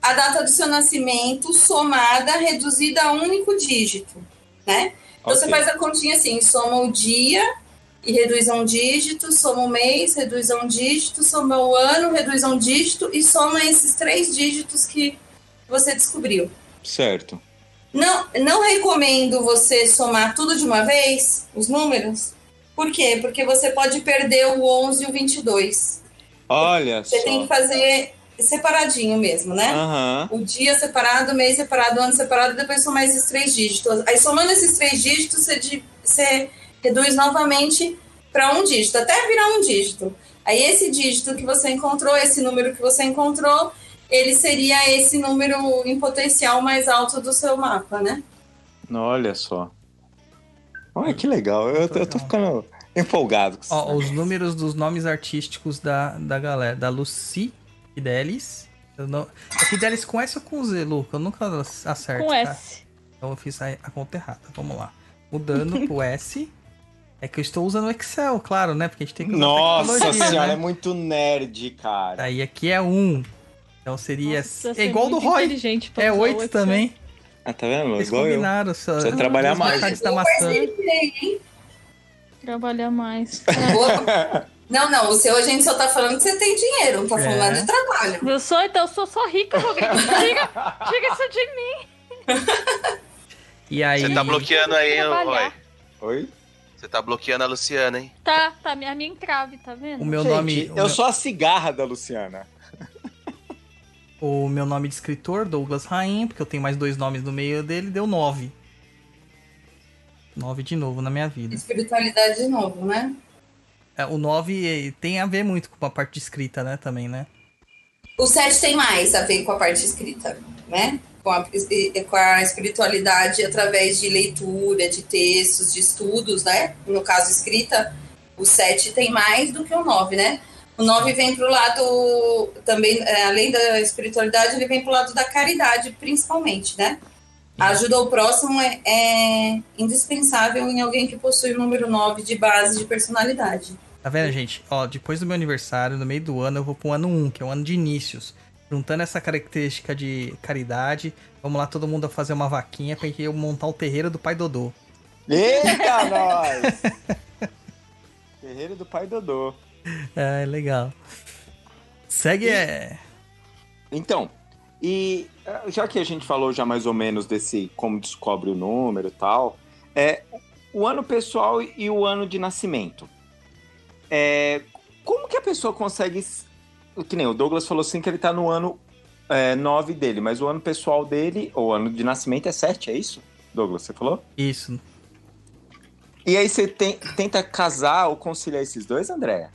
a data do seu nascimento somada, reduzida a um único dígito, né? Então você Ok. faz a continha assim, soma o dia e reduz a um dígito, soma o mês, reduz a um dígito, soma o ano, reduz a um dígito e soma esses três dígitos que você descobriu. Certo. Não, não recomendo você somar tudo de uma vez, os números. Por quê? Porque você pode perder o 11 e o 22. Olha Você só. tem que fazer separadinho mesmo, né? Aham. O dia separado, o mês separado, o ano separado, depois somar esses três dígitos. Aí somando esses três dígitos, você, você reduz novamente para um dígito, até virar um dígito. Aí esse dígito que você encontrou, esse número que você encontrou, ele seria esse número em potencial mais alto do seu mapa, né? Olha só. Olha que legal. Eu, eu tô ficando empolgado com isso. Ó, os números dos nomes artísticos da, da galera. Da Lucy Fidelis. Eu não... É Fidelis com S ou com Z, Luca? Eu nunca acerto. Com tá? S. Então eu fiz a, a conta errada. Vamos lá. Mudando pro S. É que eu estou usando o Excel, claro, né? Porque a gente tem que usar Nossa tecnologia, senhora, né? é muito nerd, cara. Aí aqui é 1. Então seria. Nossa, você é igual do Roy. É usar o 8 Excel. também. Ah, tá vendo? Eles Igual eu. combinaram. Só, Precisa trabalhar mais. da maçã. Trabalhar mais. Não, não, o seu a gente só tá falando que você tem dinheiro, não tá falando É. de trabalho. Eu sou, então, eu sou só rica, Rodrigo. Diga, diga isso de mim. E aí. Você tá bloqueando aí. Roy? Oi? Você tá bloqueando a Luciana, hein? Tá, tá, minha, minha entrave, tá vendo? O meu Gente, nome. o eu meu- sou a cigarra da Luciana. O meu nome de escritor, Douglas Rain, porque eu tenho mais dois nomes no meio dele, deu 9. 9 de novo na minha vida. Espiritualidade de novo, né? É, o 9 tem a ver muito com a parte de escrita, né? Também, né? O 7 tem mais a ver com a parte escrita, né? Com a, com a espiritualidade através de leitura, de textos, de estudos, né? No caso, escrita, o 7 tem mais do que o 9, né? O 9 vem para o lado, também, é, além da espiritualidade, ele vem para o lado da caridade, principalmente, né? A ajuda ao próximo é, é indispensável em alguém que possui o número 9 de base de personalidade. Tá vendo, gente? Ó, depois do meu aniversário, no meio do ano, eu vou pro ano 1, que é o ano de inícios. Juntando essa característica de caridade, vamos lá todo mundo fazer uma vaquinha pra eu montar o terreiro do pai Dodô. Eita, nós! Guerreiro do pai Dodô. É, legal. Segue, é... Então, e eh, já que a gente falou já mais ou menos desse como descobre o número e tal, é o ano pessoal e o ano de nascimento. É, como que a pessoa consegue. Que nem o Douglas falou assim que ele tá no ano 9 dele, mas o ano pessoal dele, ou ano de nascimento é 7, é isso? Douglas, você falou? Isso. E aí você tem- tenta casar ou conciliar esses dois, Andréia?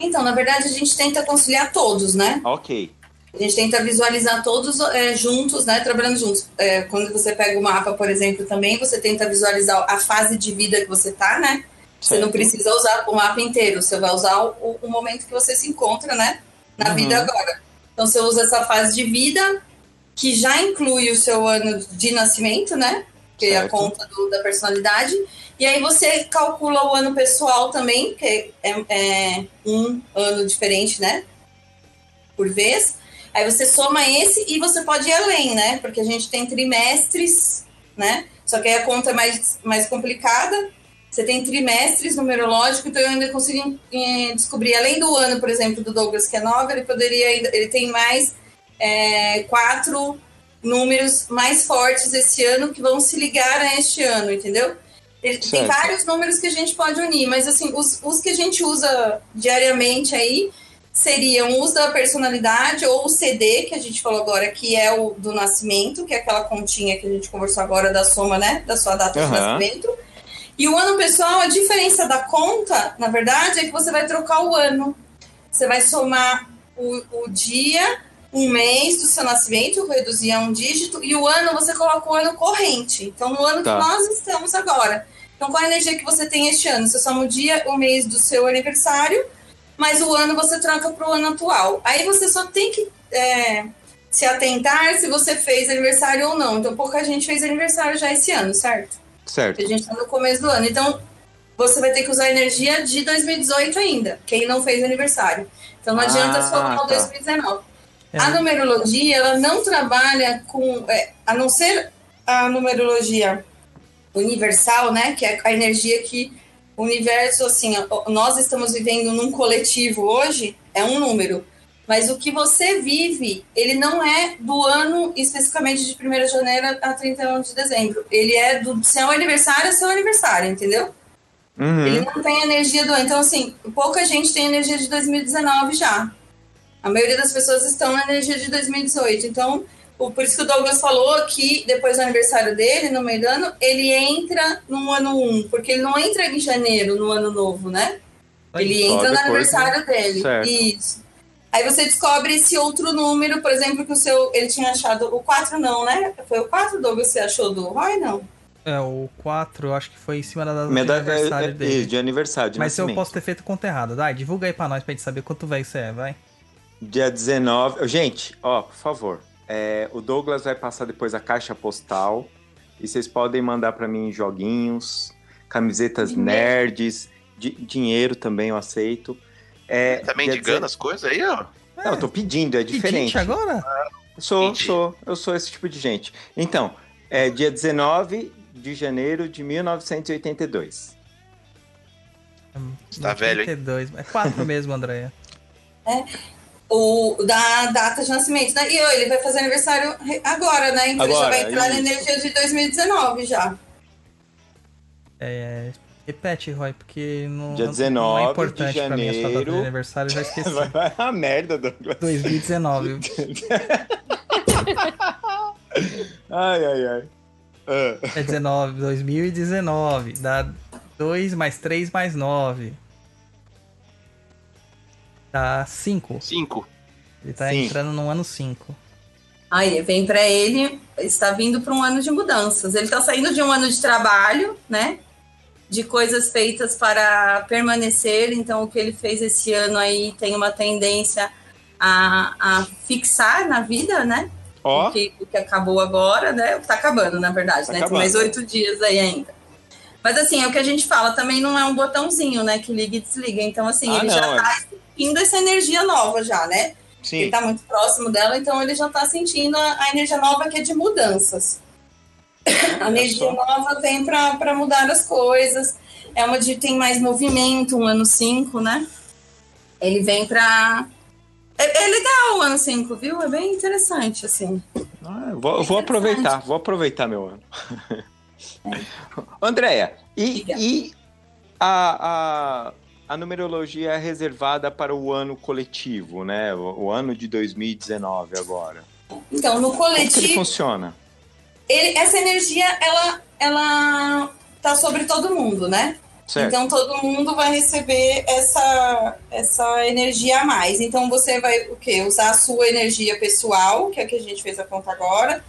Então, na verdade, a gente tenta conciliar todos, né? Ok. A gente tenta visualizar todos é, juntos, né? Trabalhando juntos. É, quando você pega o mapa, por exemplo, também você tenta visualizar a fase de vida que você tá, né? Você não Certo. precisa usar o mapa inteiro, você vai usar o, o momento que você se encontra, né? Na Uhum. vida agora. Então você usa essa fase de vida, que já inclui o seu ano de nascimento, né? Que é a Certo. conta do- da personalidade. E aí você calcula o ano pessoal também, que é, é um ano diferente, né? Por vez. Aí você soma esse e você pode ir além, né? Porque a gente tem trimestres, né? Só que aí a conta é mais, mais complicada. Você tem trimestres numerológicos, então eu ainda consigo eh, descobrir, além do ano, por exemplo, do Douglas, que é ele poderia ele tem mais eh, quatro números mais fortes esse ano que vão se ligar a este ano, entendeu? Ele, tem vários números que a gente pode unir, mas assim, os, os que a gente usa diariamente aí seriam os da personalidade ou o CD, que a gente falou agora, que é o do nascimento, que é aquela continha que a gente conversou agora da soma, né? Da sua data de Aham. nascimento. E o ano pessoal, a diferença da conta, na verdade, é que você vai trocar o ano. Você vai somar o, o dia, um mês do seu nascimento, reduzir a um dígito, e o ano você coloca o ano corrente. Então, no ano Tá. que nós estamos agora. Então, qual a energia que você tem este ano? Você soma o dia, o mês do seu aniversário, mas o ano você troca para o ano atual. Aí você só tem que é, se atentar se você fez aniversário ou não. Então, pouca gente fez aniversário já esse ano, certo? Certo. A gente está no começo do ano. Então, você vai ter que usar a energia de 2018 ainda, quem não fez aniversário. Então, não adianta Ah, somar o tá. 2019. É. A numerologia, ela não trabalha com. é, a não ser a numerologia universal, né? Que é a energia que o universo, assim, nós estamos vivendo num coletivo hoje, é um número. Mas o que você vive, ele não é do ano especificamente de 1 de janeiro a 31 de dezembro. Ele é do seu aniversário a seu aniversário, entendeu? Ele Uhum. não tem energia do ano. Então, assim, pouca gente tem energia de 2019 já. A maioria das pessoas estão na energia de 2018. Então, o- por isso que o Douglas falou que depois do aniversário dele, no meio do ano, ele entra no ano 1, porque ele não entra em janeiro, no ano novo, né? Ele Só entra no né? aniversário dele. Certo. Isso. Aí você descobre esse outro número, por exemplo, que o seu. Ele tinha achado. O 4 não, né? Foi o 4, Douglas, você achou do Roy? Não. É, o 4, eu acho que foi em cima da data Minha de da- é, aniversário é, dele. de aniversário, de Mas eu nascimento. posso ter feito conta errada. Dai, divulga aí pra nós pra gente saber quanto velho você é, vai. Dia 19. Gente, ó, por favor. é, o Douglas vai passar depois a caixa postal. E vocês podem mandar pra mim joguinhos, camisetas Dinheiro. nerds, di- dinheiro também eu aceito. É, Tá mendigando as coisas aí, ó? Não, eu tô pedindo, é diferente. Pedinte agora? Sou, Pedinte. sou, eu sou esse tipo de gente. Então, é dia 19 de janeiro de 1982. Você tá velho, hein? 82. É 4 mesmo, Andréia. o da data de nascimento, né? E ele vai fazer aniversário agora, né? Então Agora, ele já vai entrar na isso. energia de 2019 já. É, repete, Roy, porque não, Dia não 19 é importante de pra mim a sua data de janeiro. aniversário, eu já esqueci. Vai, vai a merda, Douglas. 2019. Ai, ai, ai. Ah, É 19, 2019. Dá 2 mais 3 mais 9. Dá 5. Cinco. Ele tá Sim. entrando no ano 5. Aí vem pra ele, está vindo para um ano de mudanças. Ele está saindo de um ano de trabalho, né? De coisas feitas para permanecer. Então, o que ele fez esse ano aí tem uma tendência a, a fixar na vida, né? Ó, O que, o que acabou agora, né? O que tá acabando, na verdade, Tá né? acabando. Tem mais oito dias aí ainda. Mas assim, é o que a gente fala, também não é um botãozinho, né? Que liga e desliga. Então, assim, Ah, ele não, já é- tá sentindo essa energia nova já, né? Ele sim. tá muito próximo dela, então ele já tá sentindo a, a energia nova que é de mudanças. A energia nova vem pra pra mudar as coisas. É uma de tem mais movimento, um ano 5, né? Ele vem pra. É, é legal o ano 5, viu? É bem interessante, assim. Ah, vou, eu vou aproveitar, vou aproveitar meu ano. Andréia, e, e a, a, a numerologia é reservada para o ano coletivo, né? O, o ano de 2019 agora. Então, no Como que ele coletivo, funciona? Ele- essa energia, ela, ela tá sobre todo mundo, né? Certo. Então todo mundo vai receber essa, essa energia a mais. Então você vai o quê? Usar a sua energia pessoal, que é a que a gente fez a conta agora,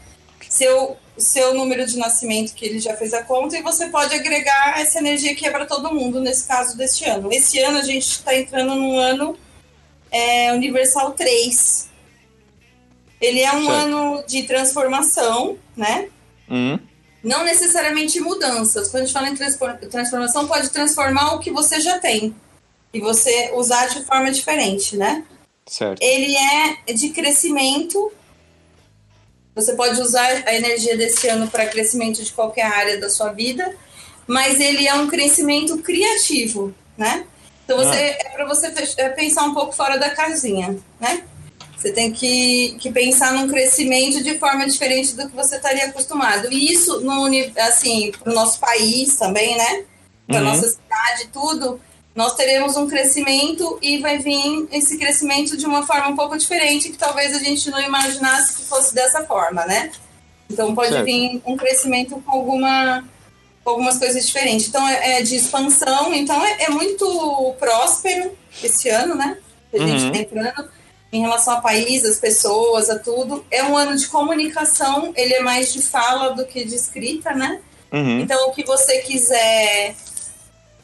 seu, seu número de nascimento, que ele já fez a conta, e você pode agregar essa energia que é para todo mundo, nesse caso deste ano. Esse ano a gente está entrando num ano é, Universal 3. Ele é um Certo. ano de transformação, né? Hum, Não necessariamente mudanças. Quando a gente fala em transfor- transformação, pode transformar o que você já tem. E você usar de forma diferente, né? certo. Ele é de crescimento. Você pode usar a energia desse ano para crescimento de qualquer área da sua vida, mas ele é um crescimento criativo, né? Então você é para você é pensar um pouco fora da casinha, né? Você tem que, que pensar num crescimento de forma diferente do que você estaria acostumado. E isso, no, assim, para o nosso país também, né? Para Uhum. nossa cidade, tudo, nós teremos um crescimento e vai vir esse crescimento de uma forma um pouco diferente que talvez a gente não imaginasse que fosse dessa forma, né? Então pode Certo. vir um crescimento com alguma com algumas coisas diferentes. Então é, é de expansão, então é, é muito próspero esse ano, né? Que a gente Uhum. está entrando em relação ao país, as pessoas, a tudo. É um ano de comunicação, ele é mais de fala do que de escrita, né? Uhum. Então, o que você quiser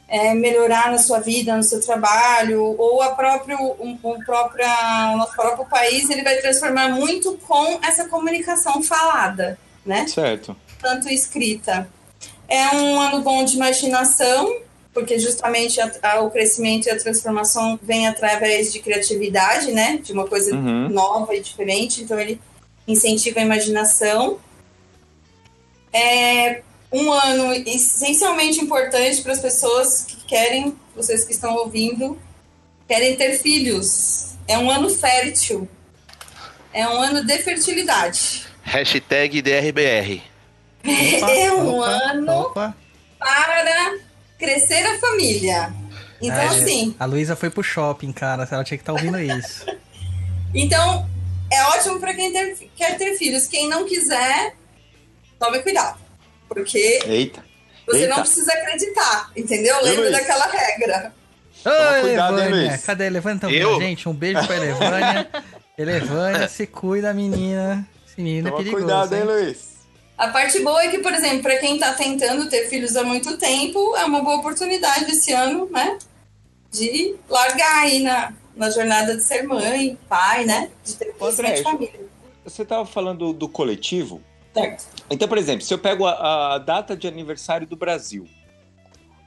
é, melhorar na sua vida, no seu trabalho, ou a próprio, um, o, própria, o nosso próprio país, ele vai transformar muito com essa comunicação falada, né? Certo. Tanto escrita. É um ano bom de imaginação, porque justamente a- a- o crescimento e a transformação vem através de criatividade, né? De uma coisa Uhum. nova e diferente, então ele incentiva a imaginação. É um ano essencialmente importante para as pessoas que querem, vocês que estão ouvindo, querem ter filhos. É um ano fértil. É um ano de fertilidade. Hashtag DRBR. Opa, é um opa, ano opa. para crescer a família. Então, É, assim, A Luísa foi pro shopping, cara. Ela tinha que estar ouvindo isso. então é ótimo para quem ter- quer ter filhos. Quem não quiser, tome cuidado. Porque Eita. Você Eita. não precisa acreditar, entendeu? Lembra daquela regra. Oi, cuidado, Elevânia. Cadê? Levanta Eu? pra gente. Um beijo pra Elevânia. Elevânia, se cuida, menina. Esse menino é Toma perigoso. cuidado, hein, hein? Luiz? A parte boa é que, por exemplo, para quem está tentando ter filhos há muito tempo, é uma boa oportunidade esse ano, né? De largar aí na, na jornada de ser mãe, pai, né? De ter crescimento de André, família. Você estava falando do coletivo. Certo. Então, por exemplo, se eu pego a, a data de aniversário do Brasil,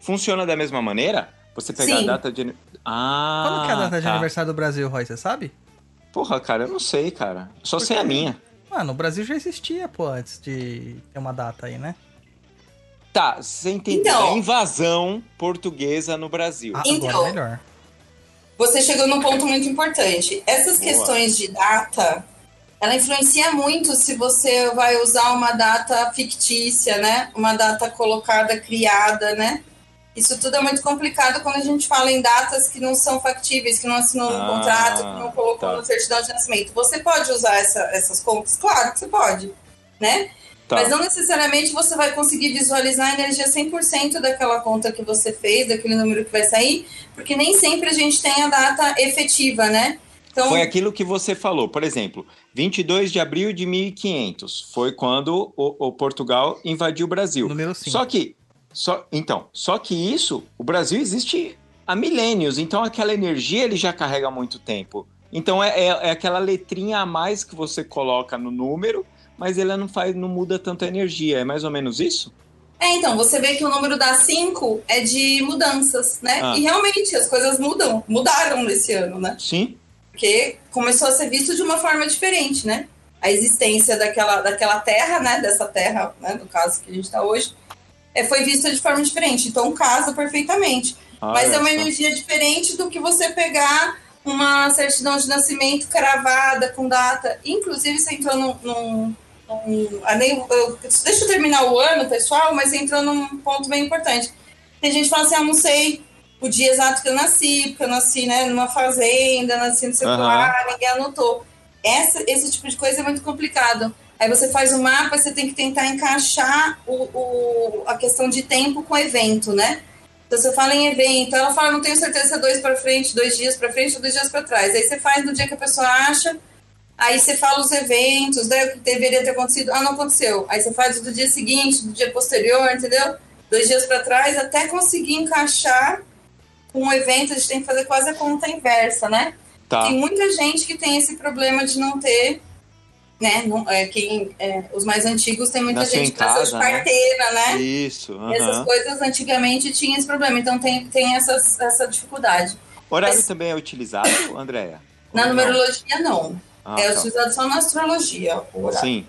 funciona da mesma maneira? Você pegar Sim. a data de. Ah. Quando que é a data de tá. aniversário do Brasil, Roy? Você sabe? Porra, cara, eu não sei, cara. Só Por sei a minha. Mano, o Brasil já existia, pô, antes de ter uma data aí, né? Tá, você entendeu? Então. a invasão portuguesa no Brasil. Ah, Então. agora é melhor. Você chegou num ponto muito importante. Essas Boa. questões de data, ela influencia muito se você vai usar uma data fictícia, né? Uma data colocada, criada, né? Isso tudo é muito complicado quando a gente fala em datas que não são factíveis, que não assinou no Ah, contrato, que não colocou tá. no certidão de nascimento. Você pode usar essa- essas contas? Claro que você pode, né? Tá. Mas não necessariamente você vai conseguir visualizar a energia 100% daquela conta que você fez, daquele número que vai sair, porque nem sempre a gente tem a data efetiva, né? Então, Foi aquilo que você falou. Por exemplo, 22 de abril de 1500 foi quando o, o Portugal invadiu o Brasil. Número 5. Só que, só, então, só que isso, o Brasil existe há milênios, então aquela energia ele já carrega há muito tempo. Então é, é, é aquela letrinha a mais que você coloca no número, mas ela não faz, não muda tanta energia. É mais ou menos isso? é, então, você vê que o número da 5 é de mudanças, né? Ah. E realmente as coisas mudam, mudaram nesse ano, né? Sim. Porque começou a ser visto de uma forma diferente, né? A existência daquela, daquela terra, né? Dessa terra, né? No caso que a gente está hoje, é, foi vista de forma diferente. Então casa perfeitamente. Mas Olha é uma energia diferente do que você pegar uma certidão de nascimento cravada com data. Inclusive, você entrou num. num, num- ah, eu- deixa eu terminar o ano, pessoal, mas você entrou num ponto bem importante. Tem gente que fala assim: ah, não sei o dia exato que eu nasci, porque eu nasci né, numa fazenda, nasci no secular, ninguém anotou. Essa, esse tipo de coisa é muito complicado. Aí você faz o mapa, você tem que tentar encaixar o, o- a questão de tempo com o evento, né? Então você fala em evento, ela fala, não tenho certeza se é dois para frente, dois dias para frente ou dois dias para trás. Aí você faz no dia que a pessoa acha, aí você fala os eventos, né, o que deveria ter acontecido, ah, não aconteceu. Aí você faz do dia seguinte, do dia posterior, entendeu? Dois dias para trás, até conseguir encaixar com o evento, a gente tem que fazer quase a conta inversa, né? Tá. Tem muita gente que tem esse problema de não ter, né? Não, é, quem, é, os mais antigos tem muita Nasceu gente que nasceu de casa, né? carteira, né? Isso. aham. Essas coisas antigamente tinha esse problema, então tem, tem essas, essa dificuldade. Horário Mas- também é utilizado, Andréia? Na não? numerologia, não. Ah, é tá. utilizado só na astrologia, o. Sim.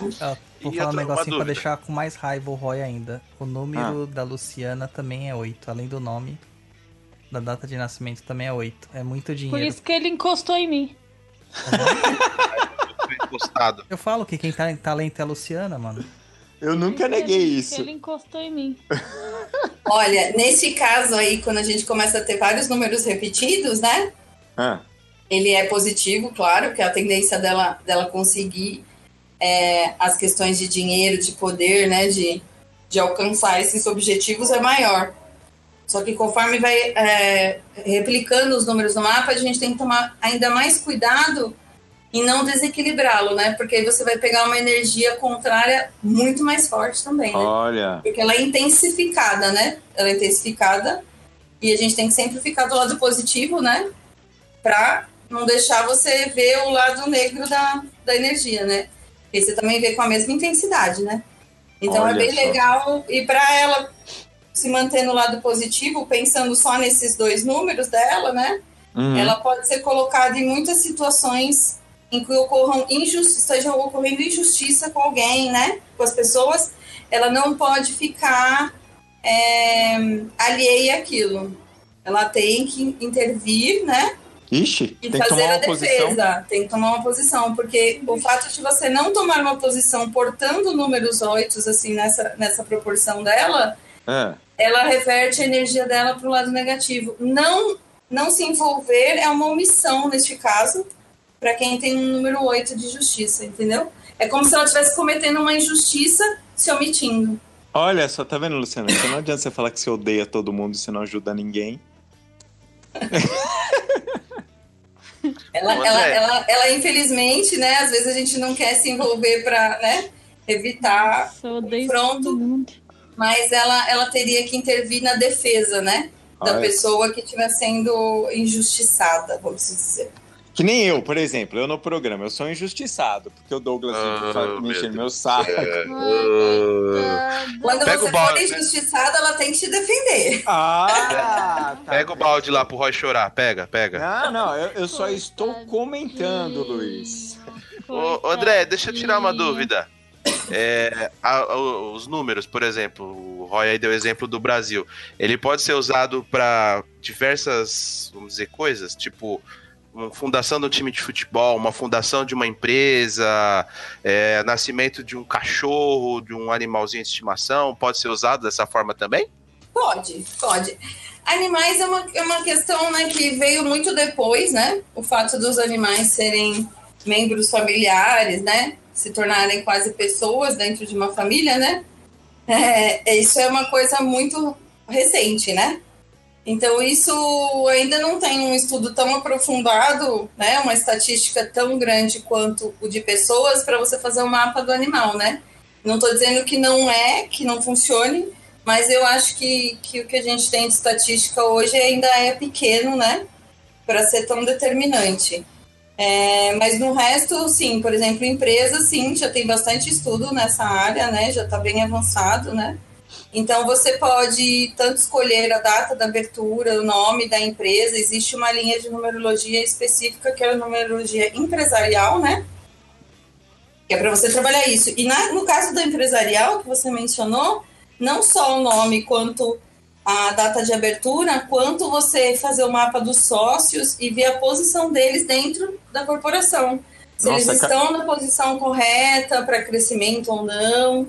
Ó, vou E falar um negocinho pra deixar com mais raiva o Roy ainda. O número da Luciana também é 8. Além do nome, da data de nascimento também é 8. É muito Por dinheiro. isso que ele encostou em mim. Eu falo que quem tá em talento é a Luciana, mano. Eu nunca Ele- neguei isso. Ele encostou em mim. Olha, nesse caso aí, quando a gente começa a ter vários números repetidos, né? Ah, Ele é positivo, claro, que a tendência dela, dela conseguir é, as questões de dinheiro, de poder, né? De, de alcançar esses objetivos é maior. Só que conforme vai é, replicando os números no mapa, a gente tem que tomar ainda mais cuidado em não desequilibrá-lo, né? Porque aí você vai pegar uma energia contrária muito mais forte também, né? olha. Porque ela é intensificada, né? Ela é intensificada e a gente tem que sempre ficar do lado positivo, né? Pra não deixar você ver o lado negro da, da energia, né? Porque você também vê com a mesma intensidade, né? Então Olha é bem só. legal. E para ela se manter no lado positivo, pensando só nesses dois números dela, né? Uhum. Ela pode ser colocada em muitas situações em que ocorram injustiça, esteja ocorrendo injustiça com alguém, né? Com as pessoas, ela não pode ficar é, alheia àquilo. Ela tem que intervir, né? Ixi, E tem que fazer tomar a uma posição. defesa. Tem que tomar uma posição, porque o fato de você não tomar uma posição portando números oitos, assim, nessa, nessa proporção dela, É. ela reverte a energia dela para o lado negativo. Não, não se envolver é uma omissão neste caso, para quem tem um número 8 de justiça, entendeu? É como se ela estivesse cometendo uma injustiça se omitindo. Olha só, tá vendo, Luciana? Então não adianta você falar que você odeia todo mundo e você não ajuda ninguém. Ela, ela, ela, ela, infelizmente, né, às vezes a gente não quer se envolver para né, evitar Pronto. mas ela, ela teria que intervir na defesa, né? Da pessoa que estiver sendo injustiçada, vamos dizer. Que nem eu, por exemplo, eu no programa, eu sou injustiçado, porque o Douglas Ah, mexendo no meu saco. É. Quando Pega você o balde, for né? injustiçada, ela tem que te defender. Ah, tá. Pega o balde lá pro Roy chorar. Pega, pega. Não, não, eu, eu só estou comentando, Luiz. Ô, André, deixa eu tirar uma dúvida. É, a- a- os números, por exemplo, o Roy aí deu o exemplo do Brasil. Ele pode ser usado para diversas, vamos dizer, coisas, tipo fundação de um time de futebol, uma fundação de uma empresa, é, nascimento de um cachorro, de um animalzinho de estimação, pode ser usado dessa forma também? Pode, pode. Animais é uma, é uma questão né, que veio muito depois, né? O fato dos animais serem membros familiares, né? Se tornarem quase pessoas dentro de uma família, né? É, isso é uma coisa muito recente, né? Então, isso ainda não tem um estudo tão aprofundado, né? Uma estatística tão grande quanto o de pessoas para você fazer um mapa do animal, né? Não estou dizendo que não é, que não funcione, mas eu acho que, que o que a gente tem de estatística hoje ainda é pequeno, né? Para ser tão determinante. É, mas no resto, sim, por exemplo, empresa, sim, já tem bastante estudo nessa área, né? Já está bem avançado, né? Então você pode tanto escolher a data da abertura, o nome da empresa, existe uma linha de numerologia específica que é a numerologia empresarial, né? Que é para você trabalhar isso. E na- no caso da empresarial que você mencionou, não só o nome quanto a data de abertura, quanto você fazer o mapa dos sócios e ver a posição deles dentro da corporação. Se Nossa, eles ca- estão na posição correta para crescimento ou não.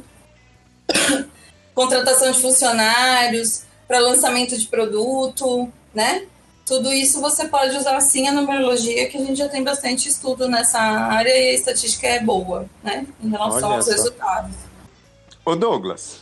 Contratação de funcionários, para lançamento de produto, né? Tudo isso você pode usar sim a numerologia, que a gente já tem bastante estudo nessa área e a estatística é boa, né? Em relação Olha aos só. resultados. Ô, Douglas,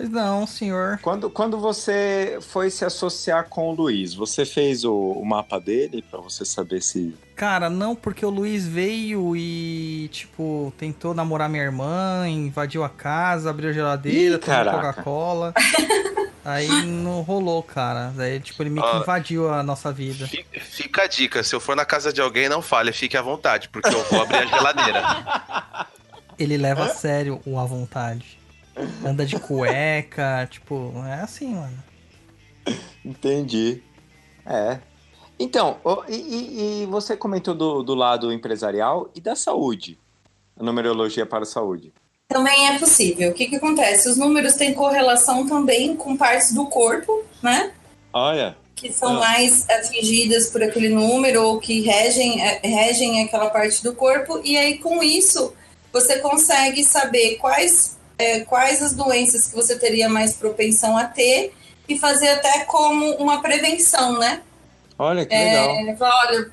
Pois não, senhor. Quando, quando você foi se associar com o Luiz, você fez o, o mapa dele pra você saber se. Cara, não, porque o Luiz veio e, tipo, tentou namorar minha irmã, invadiu a casa, abriu a geladeira, Ih, tomou. Coca-Cola. Aí não rolou, cara. Aí, tipo, ele meio que Ó. invadiu a nossa vida. Fi- Fica a dica, se eu for na casa de alguém, não fale, fique à vontade, porque eu vou abrir a geladeira. Ele leva a sério o à vontade. Anda de cueca, tipo, é assim, mano. Entendi. É. Então, e, e- você comentou do, do lado empresarial e da saúde. A numerologia para a saúde. Também é possível. O que, que acontece? Os números têm correlação também com partes do corpo, né? Olha. Que são Ah. mais atingidas por aquele número ou que regem, eh, regem aquela parte do corpo. E aí, com isso, você consegue saber quais, eh, quais as doenças que você teria mais propensão a ter e fazer até como uma prevenção, né? Olha que legal. É, olha,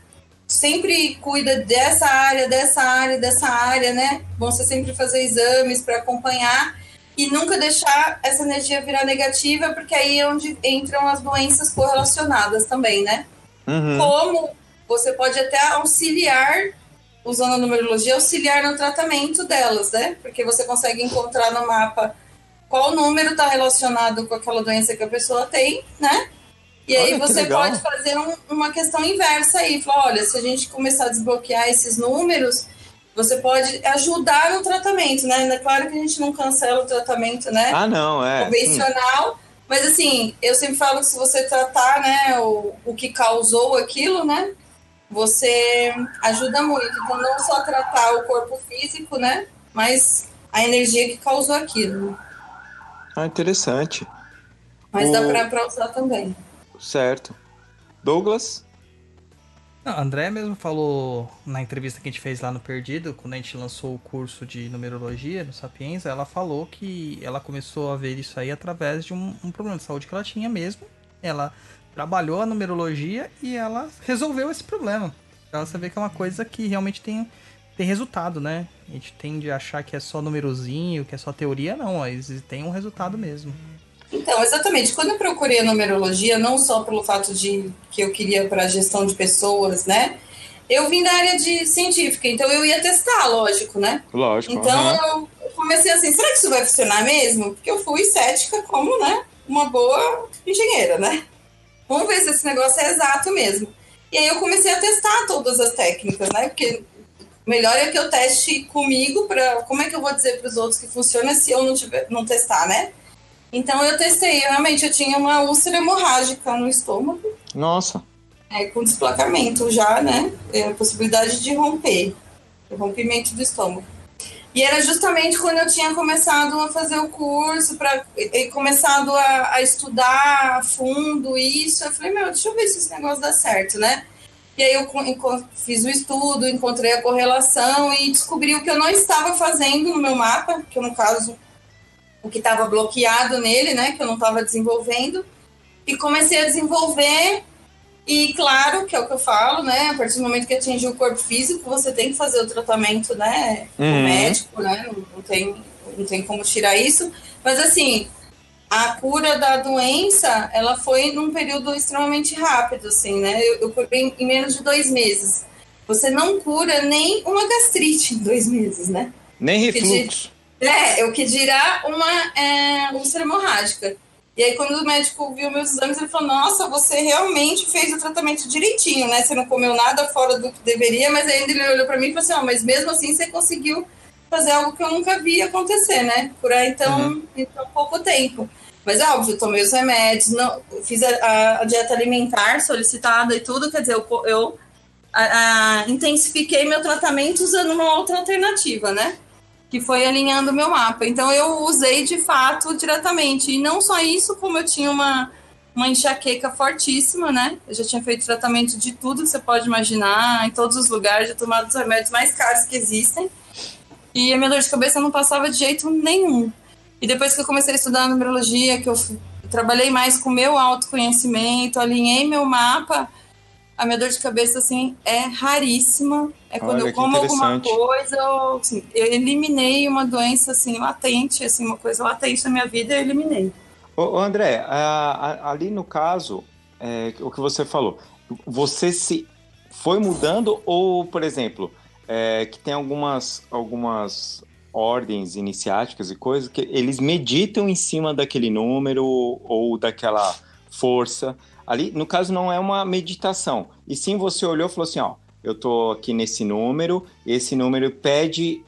sempre cuida dessa área, dessa área, dessa área, né? Bom você sempre fazer exames para acompanhar e nunca deixar essa energia virar negativa, porque aí é onde entram as doenças correlacionadas também, né? Uhum. Como você pode até auxiliar, usando a numerologia, auxiliar no tratamento delas, né? Porque você consegue encontrar no mapa qual número está relacionado com aquela doença que a pessoa tem, né? E aí Olha, que você pode fazer um- uma questão inversa aí, falar, olha, se a gente começar a desbloquear esses números, você pode ajudar no tratamento, né? É Claro que a gente não cancela o tratamento, né? Ah, não, é. Hum. convencional. Mas assim, eu sempre falo que se você tratar, né, o, o que causou aquilo, né, você ajuda muito. Então não só tratar o corpo físico, né, mas a energia que causou aquilo. Ah, interessante. Mas dá O- pra, pra usar também. Certo. Douglas? Não, a André mesmo falou na entrevista que a gente fez lá no Perdido, quando a gente lançou o curso de numerologia no Sapienza, ela falou que ela começou a ver isso aí através de um, um problema de saúde que ela tinha mesmo. Ela trabalhou a numerologia e ela resolveu esse problema. Então você vê que é uma coisa que realmente tem, tem resultado, né? A gente tende a achar que é só numerozinho, que é só teoria, não, mas tem um resultado mesmo. Então, exatamente. Quando eu procurei a numerologia, não só pelo fato de que eu queria para gestão de pessoas, né? Eu vim da área de científica, então eu ia testar, lógico, né? Lógico. Então aham. eu comecei assim, será que isso vai funcionar mesmo? Porque eu fui cética como, né, uma boa engenheira, né? Vamos ver se esse negócio é exato mesmo. E aí eu comecei a testar todas as técnicas, né? Porque melhor é que eu teste comigo para como é que eu vou dizer para os outros que funciona se eu não tiver não testar, né? Então eu testei, realmente eu tinha uma úlcera hemorrágica no estômago, Nossa. é, com desplacamento já, né? É, a possibilidade de romper, o rompimento do estômago. E era justamente quando eu tinha começado a fazer o curso, pra, e, começado a, a estudar a fundo isso. Eu falei, meu, deixa eu ver se esse negócio dá certo, né? E aí eu fiz o estudo, encontrei a correlação e descobri o que eu não estava fazendo no meu mapa, que no caso, o que estava bloqueado nele, né? Que eu não estava desenvolvendo. E comecei a desenvolver e claro, que é o que eu falo, né? A partir do momento que atingir o corpo físico, você tem que fazer o tratamento, né? Uhum. médico, né? Não, não tem, não tem como tirar isso. Mas assim, a cura da doença, ela foi num período extremamente rápido, assim, né? Eu, eu curei em, menos de dois meses. Você não cura nem uma gastrite em dois meses, né? Nem refluxo. É, o que dirá uma é, úlcera hemorrágica. E aí, quando o médico viu meus exames, ele falou: Nossa, você realmente fez o tratamento direitinho, né? Você não comeu nada fora do que deveria, mas ainda ele olhou para mim e falou assim: Ó, mas mesmo assim você conseguiu fazer algo que eu nunca vi acontecer, né? Curar então em tão pouco tempo. Mas é óbvio, eu tomei os remédios, não, fiz a, a- dieta alimentar solicitada e tudo, quer dizer, eu, eu a- a- intensifiquei meu tratamento usando uma outra alternativa, né? Que foi alinhando o meu mapa. Então eu usei de fato diretamente. E não só isso, como eu tinha uma, uma enxaqueca fortíssima, né? Eu já tinha feito tratamento de tudo que você pode imaginar, em todos os lugares, já tomado os remédios mais caros que existem. E a minha dor de cabeça não passava de jeito nenhum. E depois que eu comecei a estudar numerologia, que eu trabalhei mais com meu autoconhecimento, alinhei meu mapa, a minha dor de cabeça, assim, é raríssima. É quando Olha, eu como alguma coisa, eu, assim, eu eliminei uma doença, assim, latente, assim, uma coisa latente na minha vida, eu eliminei. Ô, ô, André, a- a- ali no caso, é, o que você falou, você se foi mudando ou, por exemplo, é, que tem algumas, algumas ordens iniciáticas e coisas que eles meditam em cima daquele número ou daquela força. Ali, no caso, não é uma meditação. E sim você olhou e falou assim, ó, eu tô aqui nesse número, esse número pede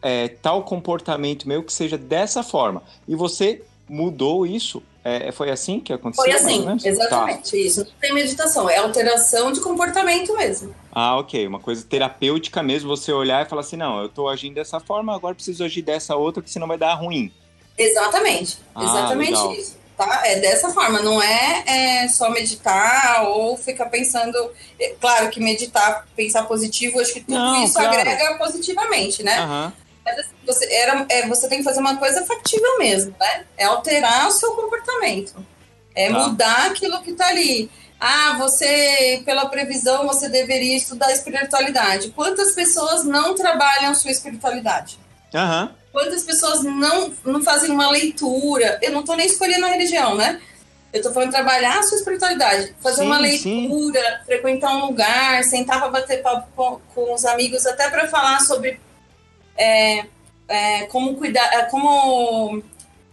é, tal comportamento meu que seja dessa forma. E você mudou isso? É, foi assim que aconteceu? Foi assim, menos? exatamente, isso. Não tem meditação, é alteração de comportamento mesmo. Tá. Ah, ok. Uma coisa terapêutica mesmo, você olhar e falar assim, não, eu tô agindo dessa forma, agora preciso agir dessa outra, que senão vai dar ruim. Exatamente, Ah, exatamente legal. isso. Tá? É dessa forma, não é, é só meditar ou ficar pensando. é, Claro que meditar, pensar positivo, acho que tudo Não, isso claro. agrega positivamente, né? Aham. Mas assim, você, era, é, você tem que fazer uma coisa factível mesmo, né? É alterar o seu comportamento. É Tá. mudar aquilo que tá ali. Ah, você, pela previsão, você deveria estudar espiritualidade. Quantas pessoas não trabalham sua espiritualidade? Aham. Quantas pessoas não, não fazem uma leitura? Eu não estou nem escolhendo a religião, né? Eu estou falando trabalhar a sua espiritualidade, fazer Sim, uma sim. leitura, frequentar um lugar, sentar para bater papo com, com os amigos, até para falar sobre é, é, como cuidar, é, como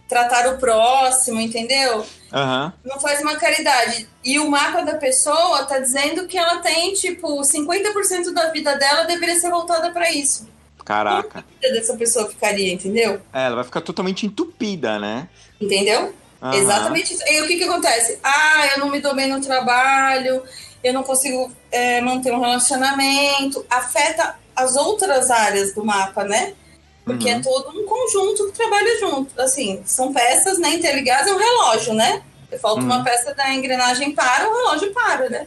tratar o próximo, entendeu? Aham. Não faz uma caridade. E o mapa da pessoa tá dizendo que ela tem, tipo, 50% da vida dela deveria ser voltada para isso. Caraca. A vida dessa pessoa ficaria, entendeu? É, ela vai ficar totalmente entupida, né? Entendeu? Aham. Exatamente isso. E o que, que acontece? Ah, eu não me dou bem no trabalho, eu não consigo é, manter um relacionamento. Afeta as outras áreas do mapa, né? Porque Uhum. é todo um conjunto que trabalha junto. Assim, são peças né, interligadas, é um relógio, né? Falta Uhum. uma peça da engrenagem para, o relógio para, né?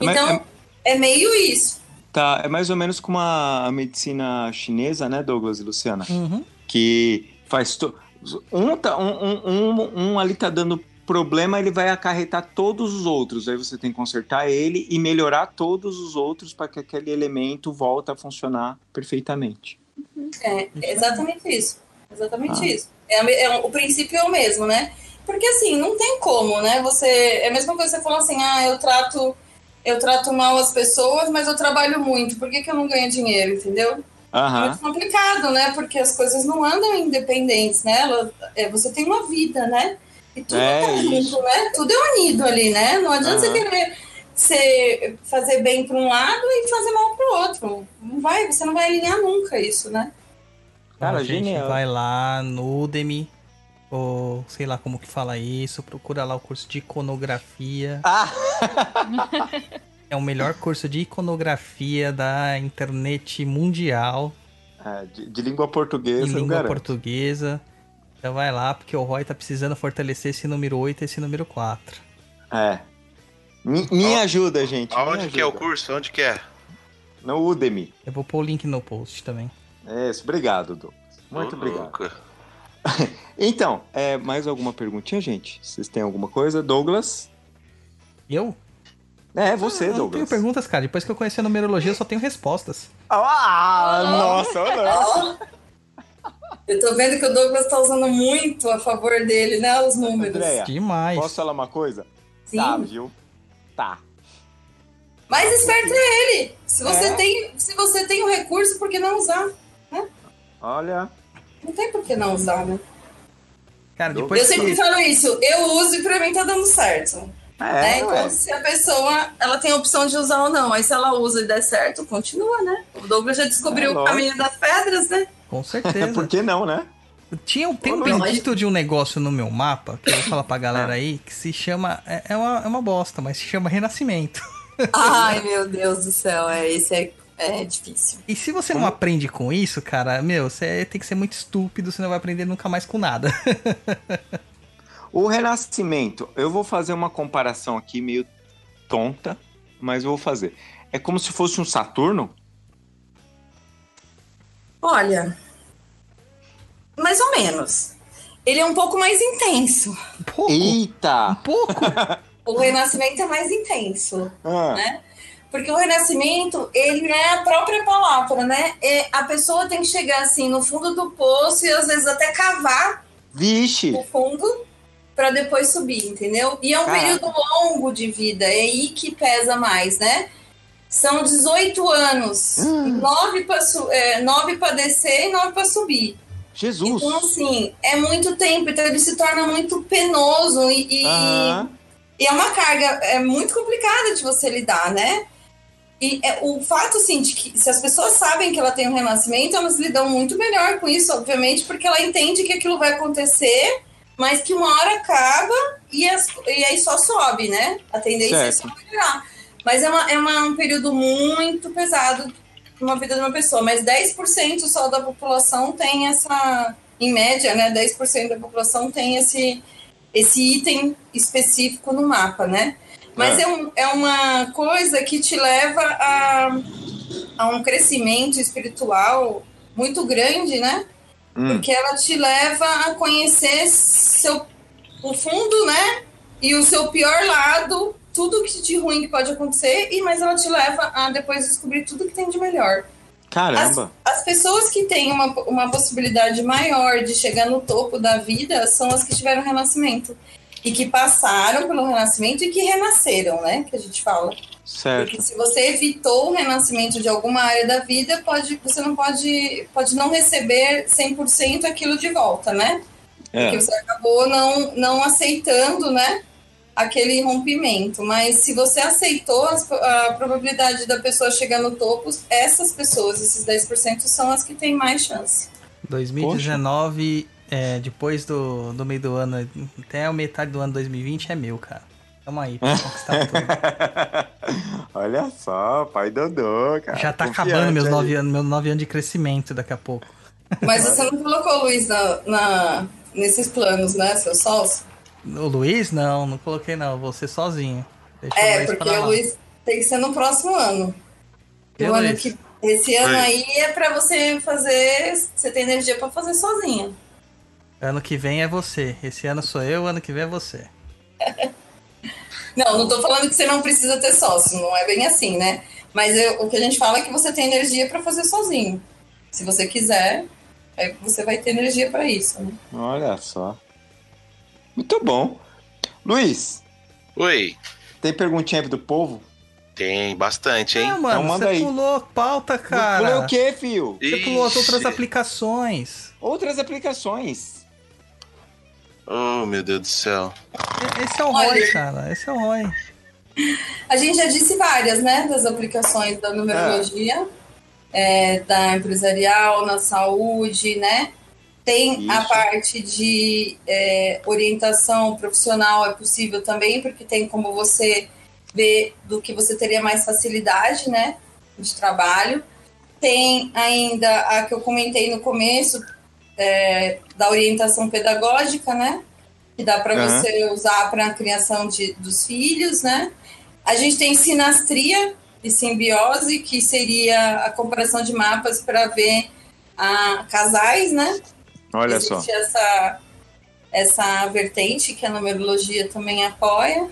Mas Então, é meio isso. Tá, é mais ou menos como a medicina chinesa, né, Douglas e Luciana? Uhum. Que faz. To... Um, tá, um, um, um, um ali tá dando problema, ele vai acarretar todos os outros. Aí você tem que consertar ele e melhorar todos os outros para que aquele elemento volte a funcionar perfeitamente. É, é exatamente isso. Exatamente Ah. isso. É, é o princípio é o mesmo, né? Porque assim, não tem como, né? Você. É a mesma coisa que você falou assim, ah, eu trato, eu trato mal as pessoas, mas eu trabalho muito. Por que, que eu não ganho dinheiro, entendeu? É Aham. muito complicado, né? Porque as coisas não andam independentes, né? Ela, é, você tem uma vida, né? E tudo É tá junto, né? Tudo é unido ali, né? Não adianta você Aham. querer ser, fazer bem para um lado e fazer mal para o outro. Não vai, você não vai alinhar nunca isso, né? Cara, a gente genial. vai lá no Udemy, ou sei lá como que fala isso, procura lá o curso de iconografia. Ah! É o melhor curso de iconografia da internet mundial, É, de, de língua portuguesa, eu língua portuguesa. Então vai lá, porque o Roy tá precisando fortalecer esse número 8 e esse número 4. É. Me, me ajuda, gente. me Aonde que é o ajuda. curso? Onde que é? No Udemy. Eu vou pôr o link no post também. É isso, obrigado, Douglas. Muito Ô, obrigado. louco. Então, é, mais alguma perguntinha, gente? Vocês têm alguma coisa? Douglas? Eu? É, você, eu não tenho Douglas. perguntas, cara. Depois que eu conheci a numerologia, eu só tenho respostas. Ah, nossa, não. Eu tô vendo que o Douglas tá usando muito a favor dele, né? Os números. Andréia, Demais. posso falar uma coisa? Sim. Tá, viu? Tá. Mais esperto é ele. Se você, É. tem, se você tem o recurso, por que não usar? Olha. Não tem por que não usar, né? Cara, Eu depois sempre que... falo isso. Eu uso e pra mim tá dando certo. É, né? Então, ué. se a pessoa ela tem a opção de usar ou não, aí se ela usa e der certo, continua, né? O Douglas já descobriu É, o caminho das pedras, né? Com certeza. Por que não, né? Tinha, tem um bendito de um negócio no meu mapa, que eu vou falar pra galera aí, que se chama. É, é uma, é uma bosta, mas se chama Renascimento. Ai, meu Deus do céu, é, esse é, é difícil. E se você não aprende com isso, cara, meu, você tem que ser muito estúpido, você não vai aprender nunca mais com nada. O Renascimento, eu vou fazer uma comparação aqui meio tonta, mas eu vou fazer. É como se fosse um Saturno? Olha, mais ou menos. Ele é um pouco mais intenso. Um pouco. Um Eita! pouco. O renascimento é mais intenso. Ah, Né? Porque o renascimento, ele é a própria palavra, né? É, a pessoa tem que chegar assim no fundo do poço e às vezes até cavar Vixe! o fundo para depois subir, entendeu? E é um Caraca. período longo de vida, é aí que pesa mais, né? São 18 anos, nove para é, nove para descer e nove para subir. Jesus! Então, assim, é muito tempo, então ele se torna muito penoso e, e, Aham. e é uma carga é muito complicada de você lidar, né? E é, o fato, assim, de que se as pessoas sabem que ela tem um renascimento, elas lidam muito melhor com isso, obviamente, porque ela entende que aquilo vai acontecer, mas que uma hora acaba e, as- e aí só sobe, né? A tendência é Certo. só melhorar. Mas é, uma, é uma- um período muito pesado numa vida de uma pessoa, mas 10% só da população tem essa, em média, né? 10% da população tem esse, esse item específico no mapa, né? Mas É. é, um- é uma coisa que te leva a, a um crescimento espiritual muito grande, né? Hum. Porque ela te leva a conhecer seu, o fundo, né? E o seu pior lado, tudo que de ruim que pode acontecer, e mas ela te leva a depois descobrir tudo que tem de melhor. Caramba! As pessoas que têm uma, uma possibilidade maior de chegar no topo da vida são as que tiveram renascimento. E que passaram pelo renascimento e que renasceram, né? Que a gente fala. Certo. Porque se você evitou o renascimento de alguma área da vida, pode, você não pode, pode não receber 100% aquilo de volta, né? É. Porque você acabou não, não aceitando, né? Aquele rompimento. Mas se você aceitou, as- a probabilidade da pessoa chegar no topo, essas pessoas, esses 10%, são as que têm mais chance. 2019, é, depois do, do meio do ano, até a metade do ano 2020 é meu, cara. Tamo aí pra conquistar tudo. Olha só, pai Dodô, cara. Já tá Confiante acabando meus aí. nove anos, meus nove anos de crescimento daqui a pouco. Mas você não colocou, Luiz, na, na- nesses planos, né, seu sócio? O Luiz, não, não coloquei não, vou ser sozinho. Deixa o É, Luiz porque o Luiz tem que ser no próximo ano. E O ano que, esse ano Oi. aí é pra você fazer. Você ter energia pra fazer sozinha. Ano que vem é você. Esse ano sou eu, ano que vem é você. Não, não tô falando que você não precisa ter sócio, não é bem assim, né? Mas eu- o que a gente fala é que você tem energia pra fazer sozinho. Se você quiser, aí você vai ter energia pra isso, né? Olha só. Muito bom. Luiz, Oi. tem perguntinha do povo? Tem bastante, hein? Ah, mano, manda você aí. pulou pauta, cara. Pulei o quê, fio? Você pulou as outras Ixi. aplicações. Outras aplicações. Oh, meu Deus do céu. Esse é o Olha. Roy, cara. Esse é o Roy. A gente já disse várias, né, das aplicações da numerologia, é, da empresarial, na saúde, né? Tem a Isso. parte de é, orientação profissional, é possível também, porque tem como você ver do que você teria mais facilidade, né, de trabalho. Tem ainda a que eu comentei no começo, é, da orientação pedagógica, né? Que dá para Aham. você usar para a criação de, dos filhos, né? A gente tem sinastria e simbiose, que seria a comparação de mapas para ver ah, casais, né? Olha Existe só. essa, essa vertente que a numerologia também apoia.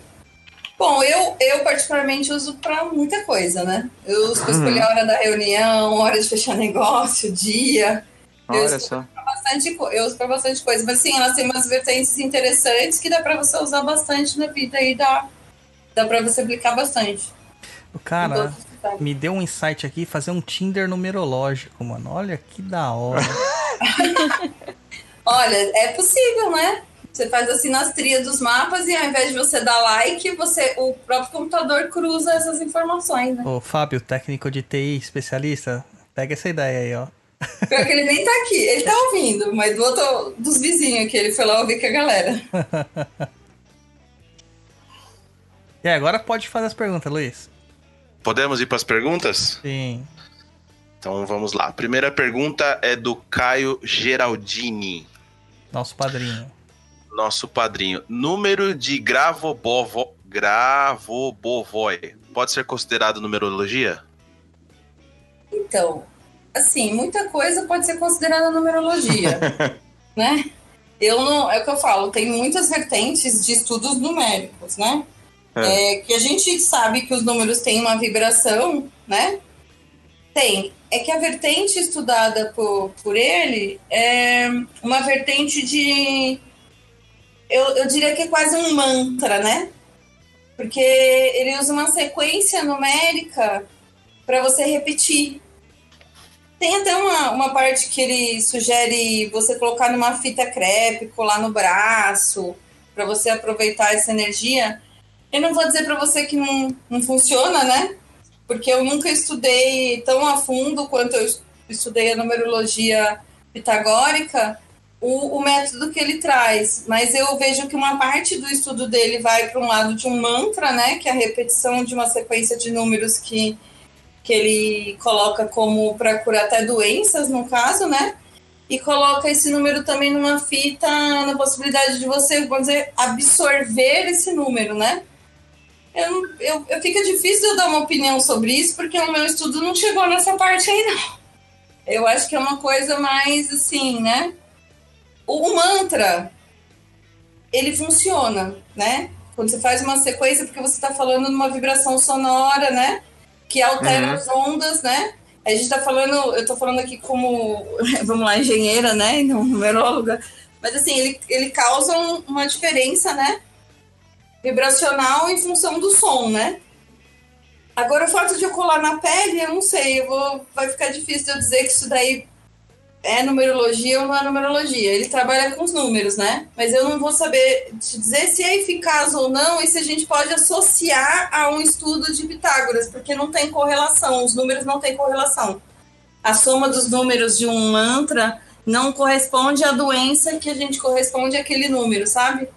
Bom, eu, eu particularmente uso para muita coisa, né? Eu uso para Uhum. escolher a hora da reunião, hora de fechar negócio, dia. Olha só. Pra bastante, eu uso para bastante coisa. Mas sim, elas têm umas vertentes interessantes que dá para você usar bastante na vida e dá, dá para você aplicar bastante. Cara me deu um insight aqui, fazer um Tinder numerológico, mano. Olha que da hora. Olha, é possível, né? Você faz a sinastria dos mapas e ao invés de você dar like, você, o próprio computador cruza essas informações, né? Ô, Fábio, técnico de TI, especialista, pega essa ideia aí, ó. Pior que ele nem tá aqui, ele tá ouvindo, mas do outro, dos vizinhos aqui, ele foi lá ouvir com a galera. E agora pode fazer as perguntas, Luiz. Podemos ir para as perguntas? Sim. Então vamos lá. A primeira pergunta é do Caio Geraldini, Nosso padrinho. nosso padrinho. Número de Gravobovo... Gravobovoi pode ser considerado numerologia? Então, assim, muita coisa pode ser considerada numerologia, né? Eu não, é o que eu falo, tem muitas vertentes de estudos numéricos, né? É, que a gente sabe que os números têm uma vibração, né? Tem. É que a vertente estudada por, por ele é uma vertente de. Eu, eu diria que é quase um mantra, né? Porque ele usa uma sequência numérica para você repetir. Tem até uma, uma parte que ele sugere você colocar numa fita crepe, colar no braço, para você aproveitar essa energia. Eu não vou dizer para você que não, não funciona, né? Porque eu nunca estudei tão a fundo quanto eu estudei a numerologia pitagórica, o, o, método que ele traz. Mas eu vejo que uma parte do estudo dele vai para um lado de um mantra, né? Que é a repetição de uma sequência de números que, que ele coloca como para curar até doenças, no caso, né? E coloca esse número também numa fita, na possibilidade de você, vamos dizer, absorver esse número, né? eu, eu, eu fica difícil eu dar uma opinião sobre isso, porque o meu estudo não chegou nessa parte aí, não. Eu acho que é uma coisa mais assim, né? O, mantra, ele funciona, né? Quando você faz uma sequência, porque você está falando numa vibração sonora, né? Que altera uhum. as ondas, né? A gente está falando, eu estou falando aqui como, vamos lá, engenheira, né? Não numeróloga. Mas assim, ele, ele causa um, uma diferença, né? vibracional em função do som, né? Agora, o fato de eu colar na pele, eu não sei, eu vou, vai ficar difícil eu dizer que isso daí é numerologia ou não é numerologia. Ele trabalha com os números, né? Mas eu não vou saber te dizer se é eficaz ou não e se a gente pode associar a um estudo de Pitágoras, porque não tem correlação, os números não têm correlação. A soma dos números de um mantra não corresponde à doença que a gente corresponde àquele número, sabe?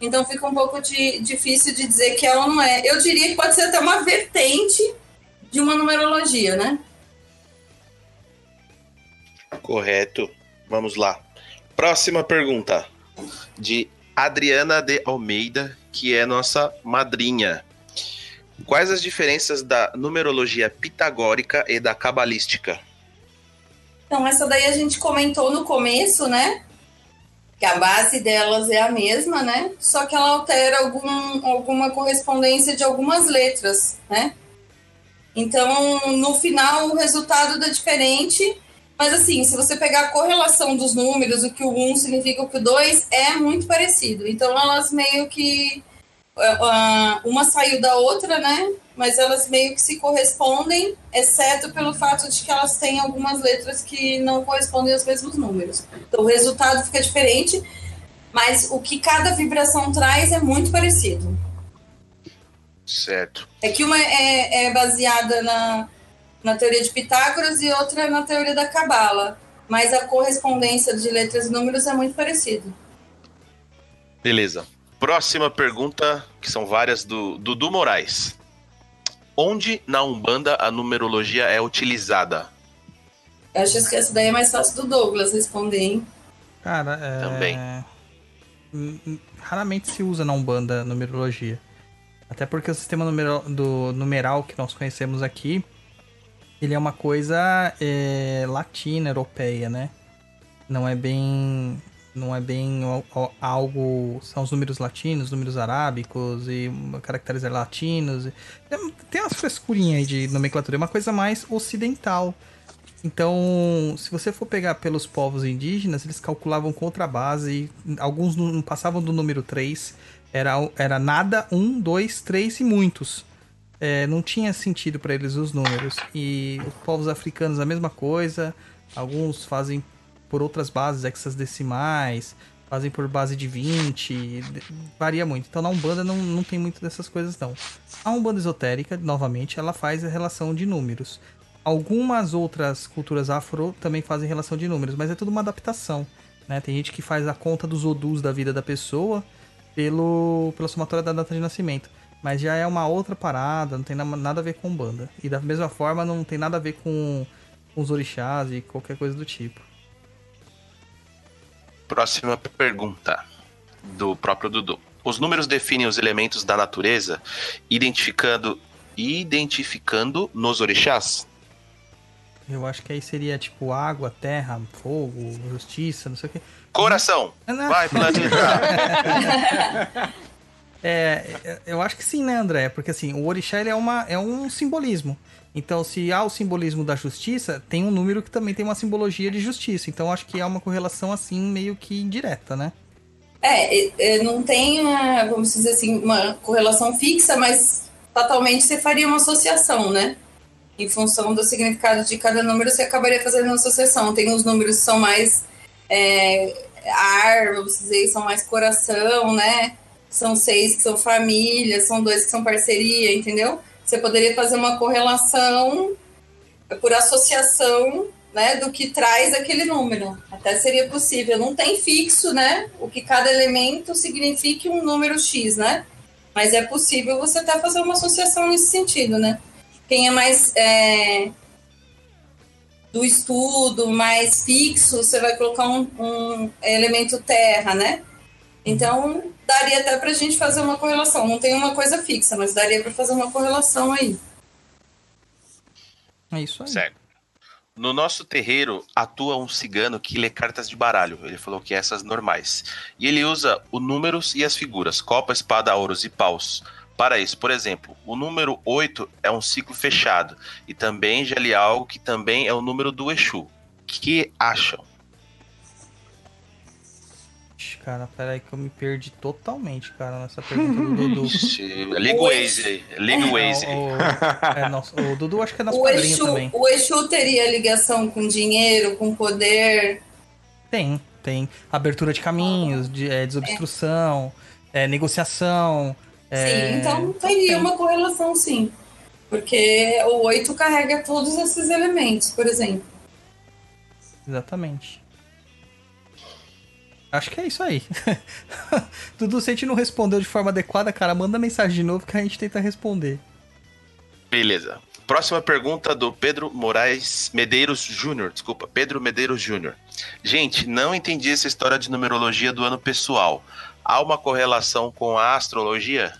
Então fica um pouco de, difícil de dizer que é ou não é. Eu diria que pode ser até uma vertente de uma numerologia, né? Correto. Vamos lá. Próxima pergunta de Adriana de Almeida, que é nossa madrinha. Quais as diferenças da numerologia pitagórica e da cabalística? Então, essa daí a gente comentou no começo, né? que a base delas é a mesma, né? Só que ela altera algum, alguma correspondência de algumas letras, né? Então, no final, o resultado dá diferente. Mas, assim, se você pegar a correlação dos números, o que o 1 significa o que o 2, é muito parecido. Então, elas meio que. Uma saiu da outra, né? mas elas meio que se correspondem, exceto pelo fato de que elas têm algumas letras que não correspondem aos mesmos números. Então o resultado fica diferente, mas o que cada vibração traz é muito parecido. Certo. É que uma é, é baseada na, na teoria de Pitágoras e outra na teoria da Cabala, mas a correspondência de letras e números é muito parecida. Beleza. Próxima pergunta, que são várias do Dudu Moraes. Onde na Umbanda a numerologia é utilizada? Eu acho que essa daí é mais fácil do Douglas responder, hein? Cara, é... Também. Raramente se usa na Umbanda numerologia. Até porque o sistema numeral, do numeral que nós conhecemos aqui, ele é uma coisa é, latina, europeia, né? Não é bem não é bem algo. São os números latinos, números arábicos e caracteres latinos. Tem umas frescurinhas aí de nomenclatura, é uma coisa mais ocidental. Então, se você for pegar pelos povos indígenas, eles calculavam com outra base, alguns não passavam do número 3, era, era nada, um, dois, três e muitos. É, não tinha sentido para eles os números. E os povos africanos a mesma coisa, alguns fazem por outras bases hexadecimais, fazem por base de 20, varia muito. Então na Umbanda não, não tem muito dessas coisas não. A Umbanda esotérica, novamente, ela faz a relação de números. Algumas outras culturas afro também fazem relação de números, mas é tudo uma adaptação. Né? Tem gente que faz a conta dos odus da vida da pessoa pelo, pela somatória da data de nascimento. Mas já é uma outra parada, não tem nada a ver com Umbanda. E da mesma forma não tem nada a ver com, com os orixás e qualquer coisa do tipo. Próxima pergunta do próprio Dudu. Os números definem os elementos da natureza, identificando identificando nos orixás? Eu acho que aí seria tipo água, terra, fogo, justiça, não sei o que. Coração! Não. Vai, planeta! É, é, eu acho que sim, né, André? Porque assim, o orixá é, uma, é um simbolismo. Então, se há o simbolismo da justiça, tem um número que também tem uma simbologia de justiça. Então, acho que há uma correlação assim, meio que indireta, né? É, é, não tem, vamos dizer assim, uma correlação fixa, mas fatalmente você faria uma associação, né? Em função do significado de cada número, você acabaria fazendo uma associação. Tem uns números que são mais é, ar, vamos dizer, são mais coração, né? São seis que são família, são dois que são parceria, entendeu? Você poderia fazer uma correlação por associação né, do que traz aquele número. Até seria possível. Não tem fixo, né? O que cada elemento signifique um número X, né? Mas é possível você até fazer uma associação nesse sentido, né? Quem é mais é, do estudo, mais fixo, você vai colocar um, um elemento terra, né? Então, daria até para a gente fazer uma correlação. Não tem uma coisa fixa, mas daria para fazer uma correlação aí. É isso aí. Certo. No nosso terreiro atua um cigano que lê cartas de baralho. Ele falou que é essas normais. E ele usa os números e as figuras: copa, espada, ouros e paus. Para isso, por exemplo, o número 8 é um ciclo fechado. E também já li algo que também é o número do Exu. O que acham? Cara, peraí que eu me perdi totalmente, cara, nessa pergunta do Dudu. Liga o Waze aí. Liga o Waze aí. é, nossa, o Dudu acho que é nosso Exu, também. o Exu teria ligação com dinheiro, com poder. Tem, tem. Abertura de caminhos, de, é, desobstrução, é, negociação. é, Sim, então teria tem. uma correlação, sim. Porque o 8 carrega todos esses elementos, por exemplo. Exatamente. Acho que é isso aí. Dudu, se a gente não respondeu de forma adequada, cara, manda mensagem de novo que a gente tenta responder. Beleza. Próxima pergunta do Pedro Moraes Medeiros Júnior. Desculpa, Pedro Medeiros Júnior. Gente, não entendi essa história de numerologia do ano pessoal. Há uma correlação com a astrologia?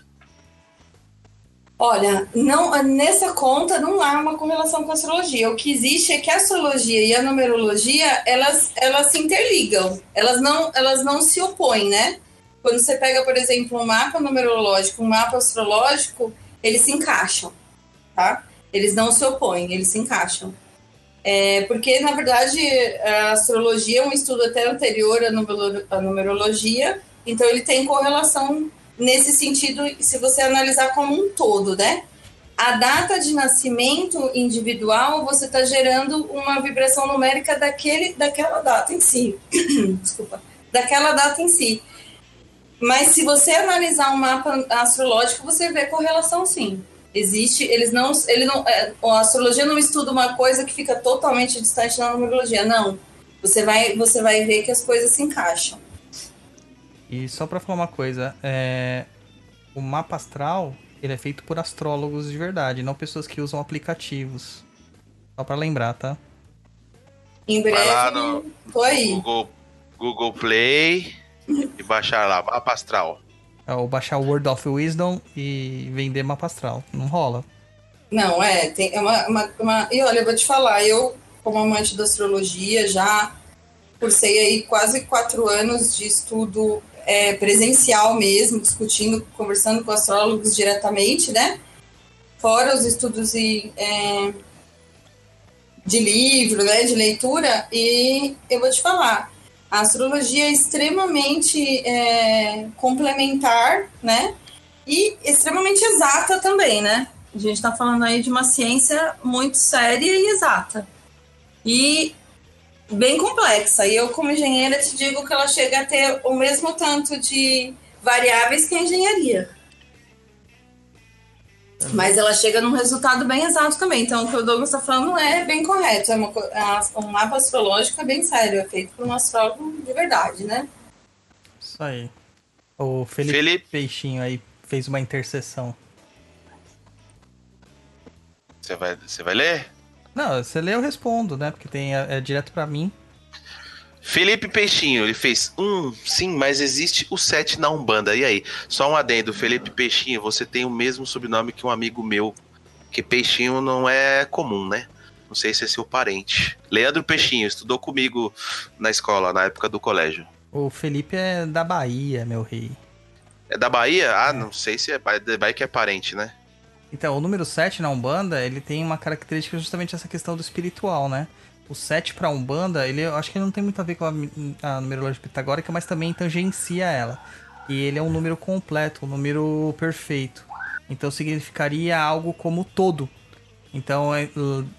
Olha, não, nessa conta não há uma correlação com a astrologia. O que existe é que a astrologia e a numerologia, elas, elas se interligam. Elas não, elas não se opõem, né? Quando você pega, por exemplo, um mapa numerológico, um mapa astrológico, eles se encaixam, tá? Eles não se opõem, eles se encaixam. É, porque, na verdade, a astrologia é um estudo até anterior à numero- à numerologia, então ele tem correlação nesse sentido, se você analisar como um todo, né? A data de nascimento individual, você está gerando uma vibração numérica daquele, daquela data em si. Desculpa. Daquela data em si. Mas se você analisar um mapa astrológico, você vê correlação sim. Existe, eles não, ele não, é, a astrologia não estuda uma coisa que fica totalmente distante da numerologia, não. Você vai, você vai ver que as coisas se encaixam. E só pra falar uma coisa, é... o mapa astral, ele é feito por astrólogos de verdade, não pessoas que usam aplicativos. Só pra lembrar, tá? Em Vai breve, lá no tô aí. Google, Google Play e baixar lá, mapa astral. É, ou baixar o Word of Wisdom e vender mapa astral. Não rola. Não, é, tem é uma, uma, uma- E olha, eu vou te falar, eu, como amante da astrologia, já cursei aí quase quatro anos de estudo é, presencial mesmo, discutindo, conversando com astrólogos diretamente, né? Fora os estudos e, é, de livro, né? De leitura, e eu vou te falar, a astrologia é extremamente é, complementar, né? E extremamente exata também, né? A gente está falando aí de uma ciência muito séria e exata. E bem complexa. E eu, como engenheira, te digo que ela chega a ter o mesmo tanto de variáveis que a engenharia. Mas ela chega num resultado bem exato também. Então, o que o Douglas está falando é bem correto. É uma, a- um mapa astrológico é bem sério. É feito por um astrólogo de verdade, né? Isso aí. O Felipe, Felipe. Peixinho aí fez uma interseção. Você vai, você vai ler? Não, você lê eu respondo, né? Porque tem é, é direto pra mim. Felipe Peixinho, ele fez um, sim, mas existe o 7 na Umbanda. E aí? Só um adendo, Felipe Peixinho, você tem o mesmo sobrenome que um amigo meu, que Peixinho não é comum, né? Não sei se é seu parente. Leandro Peixinho, estudou comigo na escola, na época do colégio. O Felipe é da Bahia, meu rei. É da Bahia? Ah, não sei se é Bahia que é parente, né? Então, o número 7 na Umbanda, ele tem uma característica justamente essa questão do espiritual, né? O 7 pra Umbanda, ele eu acho que não tem muito a ver com a, a numerologia pitagórica, mas também tangencia ela. E ele é um número completo, um número perfeito. Então significaria algo como todo. Então, é,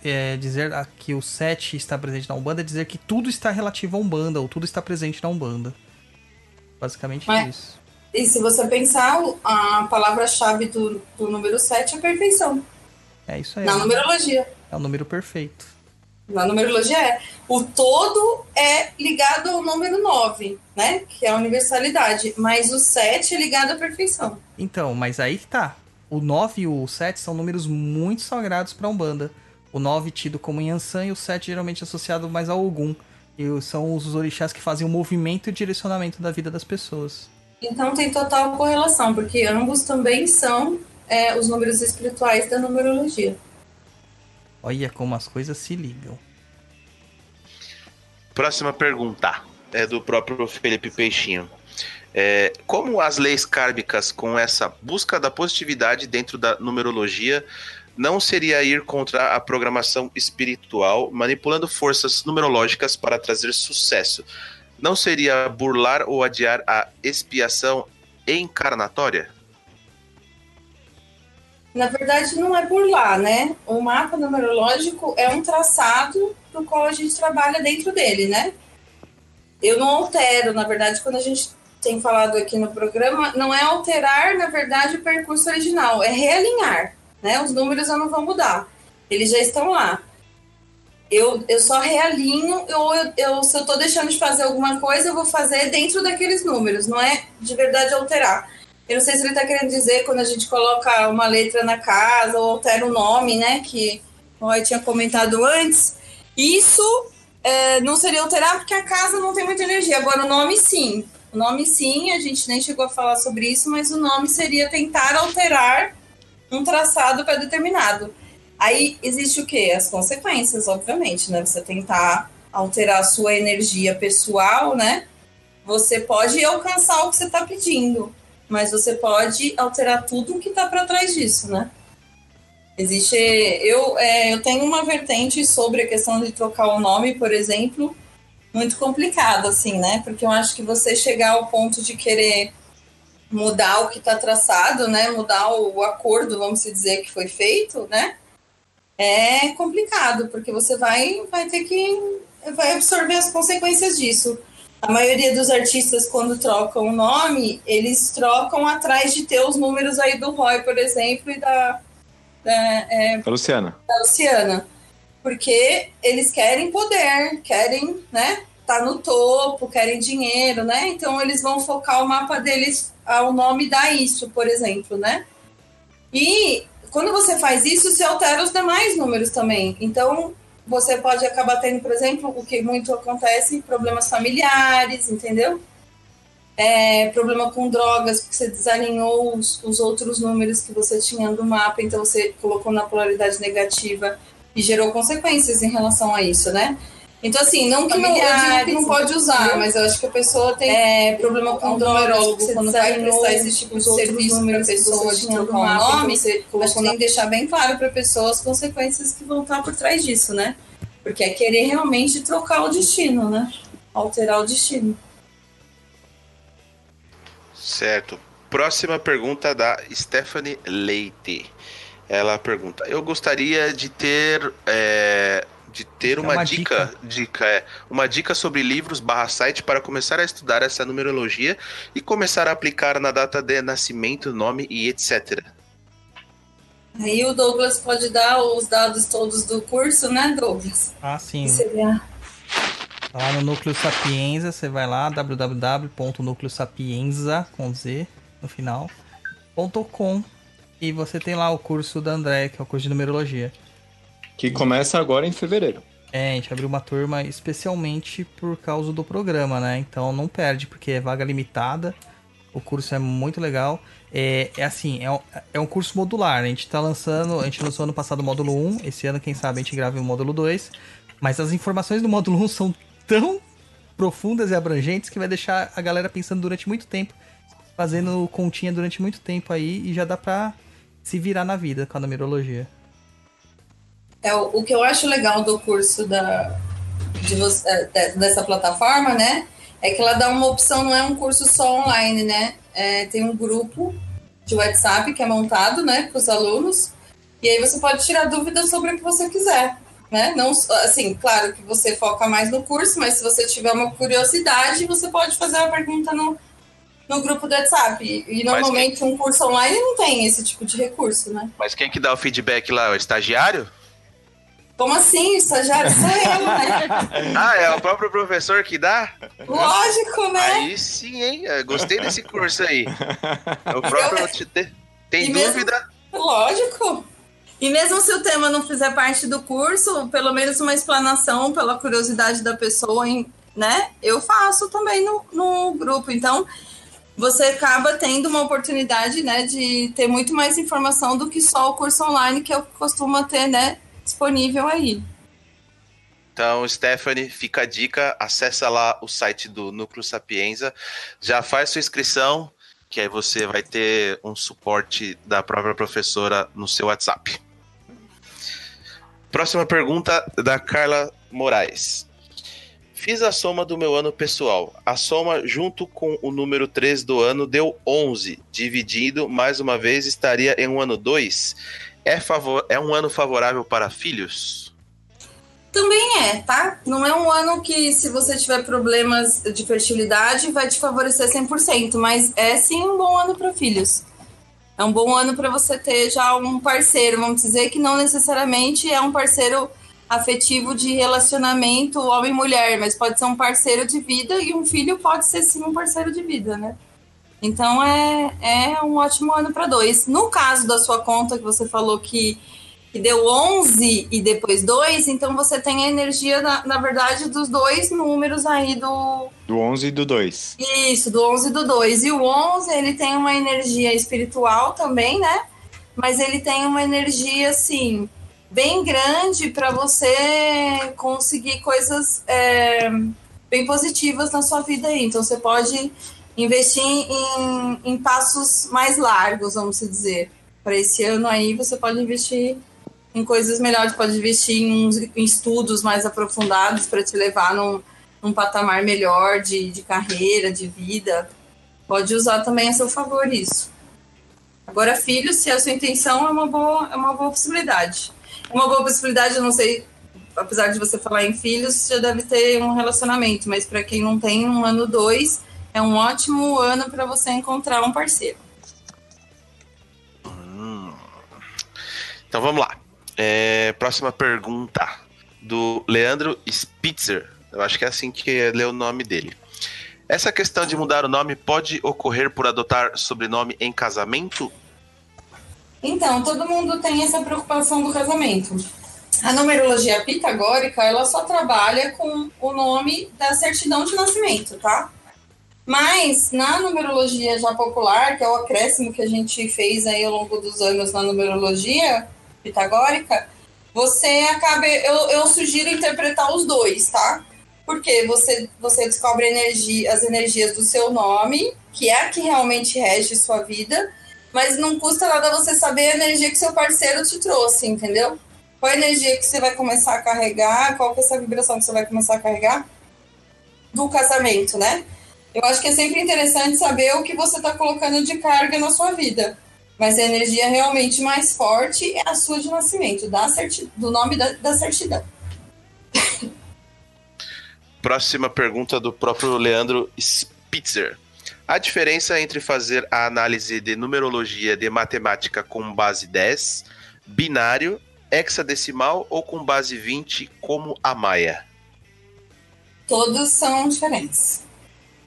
é dizer que o 7 está presente na Umbanda é dizer que tudo está relativo à Umbanda, ou tudo está presente na Umbanda. Basicamente Mas- isso. E se você pensar, a palavra-chave do, do número 7 é perfeição. É isso aí. Na numerologia. É o número perfeito. Na numerologia é. O todo é ligado ao número 9, né? Que é a universalidade. Mas o 7 é ligado à perfeição. Então, mas aí que tá. O 9 e o 7 são números muito sagrados pra Umbanda. O 9 tido como Yansan e o 7 geralmente associado mais ao Ogum. E são os orixás que fazem o movimento e o direcionamento da vida das pessoas. Então tem total correlação, porque ambos também são é, os números espirituais da numerologia. Olha como as coisas se ligam. Próxima pergunta é do próprio Felipe Peixinho. É, como as leis kármicas com essa busca da positividade dentro da numerologia não seria ir contra a programação espiritual, manipulando forças numerológicas para trazer sucesso? Não seria burlar ou adiar a expiação encarnatória? Na verdade, não é burlar, né? O mapa numerológico é um traçado do qual a gente trabalha dentro dele, né? Eu não altero, na verdade, quando a gente tem falado aqui no programa, não é alterar, na verdade, o percurso original, é realinhar, né? Os números eu não vou mudar, eles já estão lá. Eu, eu só realinho, ou eu, eu, se eu tô deixando de fazer alguma coisa, eu vou fazer dentro daqueles números, não é de verdade alterar. Eu não sei se ele está querendo dizer quando a gente coloca uma letra na casa ou altera o nome, né? Que o tinha comentado antes. Isso é, não seria alterar porque a casa não tem muita energia. Agora, o nome sim. O nome sim, a gente nem chegou a falar sobre isso, mas o nome seria tentar alterar um traçado para determinado. Aí existe o quê? As consequências, obviamente, né? Você tentar alterar a sua energia pessoal, né? Você pode alcançar o que você está pedindo mas você pode alterar tudo que está para trás disso, né? Existe, eu, é, eu tenho uma vertente sobre a questão de trocar o nome, por exemplo, muito complicado, assim, né? Porque eu acho que você chegar ao ponto de querer mudar o que está traçado, né? Mudar o, o acordo, vamos dizer, que foi feito, né? É complicado, porque você vai, vai ter que vai absorver as consequências disso. A maioria dos artistas, quando trocam o nome, eles trocam atrás de ter os números aí do Roy, por exemplo, e da, da, é, Luciana. da Luciana. Porque eles querem poder, querem, né? Tá no topo, querem dinheiro, né? Então eles vão focar o mapa deles ao nome da isso, por exemplo, né? E quando você faz isso, você altera os demais números também. Então, você pode acabar tendo, por exemplo, o que muito acontece, problemas familiares, entendeu? É, problema com drogas, porque você desalinhou os, os, outros números que você tinha no mapa, então você colocou na polaridade negativa e gerou consequências em relação a isso, né? Então, assim, não que não, eu digo que não pode usar, mas eu acho que a pessoa tem é, problema com o numerólogo quando vai prestar esse tipo de serviço para a pessoa de trocar o nome, você acho que tem que deixar bem claro para a pessoa as consequências que vão estar por trás disso, né? Porque é querer realmente trocar o destino, né? Alterar o destino. Certo. Próxima pergunta da Stephanie Leite. Ela pergunta: Eu gostaria de ter é, de ter uma, uma dica, dica. dica é, uma dica sobre livros barra site para começar a estudar essa numerologia e começar a aplicar na data de nascimento, nome e etc. Aí o Douglas pode dar os dados todos do curso, né, Douglas? Ah, sim. Seria Lá no Núcleo Sapienza, você vai lá, www.nucleosapienza, com Z no final, ponto .com, e você tem lá o curso da André, que é o curso de numerologia. Que começa agora em fevereiro. É, a gente abriu uma turma especialmente por causa do programa, né? Então não perde, porque é vaga limitada. O curso é muito legal. É, é assim, é um, é um curso modular. A gente tá lançando, a gente lançou ano passado o módulo 1. Esse ano, quem sabe, a gente grava o módulo 2. Mas as informações do módulo 1 são tão profundas e abrangentes que vai deixar a galera pensando durante muito tempo fazendo continha durante muito tempo aí e já dá pra se virar na vida com a numerologia. É, o, que eu acho legal do curso da, de é, dessa plataforma, né? É que ela dá uma opção, não é um curso só online, né? É, tem um grupo de WhatsApp que é montado, né, para os alunos, e aí você pode tirar dúvidas sobre o que você quiser, né? Não, assim, claro que você foca mais no curso, mas se você tiver uma curiosidade, você pode fazer uma pergunta no, no grupo do WhatsApp. E normalmente quem... um curso online não tem esse tipo de recurso, né? Mas quem que dá o feedback lá? É o estagiário? Como assim? Estagiário sou eu, né? ah, é o próprio professor que dá? Lógico, né? Aí sim, hein? Eu gostei desse curso aí. O próprio. Eu... Tem e dúvida? Mesmo... Lógico. E mesmo se o tema não fizer parte do curso, pelo menos uma explanação pela curiosidade da pessoa, né? Eu faço também no, no grupo. Então, você acaba tendo uma oportunidade, né, de ter muito mais informação do que só o curso online que eu costumo ter, né, disponível aí. Então, Stephanie, fica a dica, acessa lá o site do Núcleo Sapienza, já faz sua inscrição, que aí você vai ter um suporte da própria professora no seu WhatsApp. Próxima pergunta da Carla Moraes. Fiz a soma do meu ano pessoal. A soma junto com o número 3 do ano deu 11. Dividido, mais uma vez, estaria em um ano 2. É, favor... é um ano favorável para filhos? Também é, tá? Não é um ano que, se você tiver problemas de fertilidade, vai te favorecer 100%, mas é sim um bom ano para filhos. É um bom ano para você ter já um parceiro, vamos dizer que não necessariamente é um parceiro afetivo de relacionamento homem-mulher, mas pode ser um parceiro de vida e um filho pode ser sim um parceiro de vida, né? Então é, é um ótimo ano para dois. No caso da sua conta, que você falou que, que deu 11 e depois 2, então você tem a energia, na, na verdade, dos dois números aí do. Do 11 e do 2. Isso, do 11 e do 2. E o 11, ele tem uma energia espiritual também, né? Mas ele tem uma energia, assim, bem grande para você conseguir coisas é, bem positivas na sua vida aí. Então você pode investir em, em passos mais largos, vamos dizer. Para esse ano aí, você pode investir em coisas melhores, pode investir em, em estudos mais aprofundados para te levar num, num patamar melhor de, de carreira, de vida. Pode usar também a seu favor isso. Agora, filho, se a sua intenção é uma boa, é uma boa possibilidade. Uma boa possibilidade, eu não sei, apesar de você falar em filhos, já deve ter um relacionamento, mas para quem não tem, um ano, dois, é um ótimo ano para você encontrar um parceiro. Hum. Então vamos lá. É, próxima pergunta do Leandro Spitzer. Eu acho que é assim que lê o nome dele. Essa questão de mudar o nome pode ocorrer por adotar sobrenome em casamento? Então, todo mundo tem essa preocupação do casamento. A numerologia pitagórica, ela só trabalha com o nome da certidão de nascimento, tá? Mas na numerologia já popular, que é o acréscimo que a gente fez aí ao longo dos anos na numerologia pitagórica, você acaba. Eu, eu sugiro interpretar os dois, tá? Porque você, você descobre energia, as energias do seu nome, que é a que realmente rege sua vida, mas não custa nada você saber a energia que seu parceiro te trouxe, entendeu? Qual a energia que você vai começar a carregar, qual que é essa vibração que você vai começar a carregar do casamento, né? Eu acho que é sempre interessante saber o que você está colocando de carga na sua vida. Mas a energia realmente mais forte é a sua de nascimento, da certi do nome da, da certidão. Próxima pergunta do próprio Leandro Spitzer. A diferença entre fazer a análise de numerologia de matemática com base 10, binário, hexadecimal ou com base 20, como a Maia? Todos são diferentes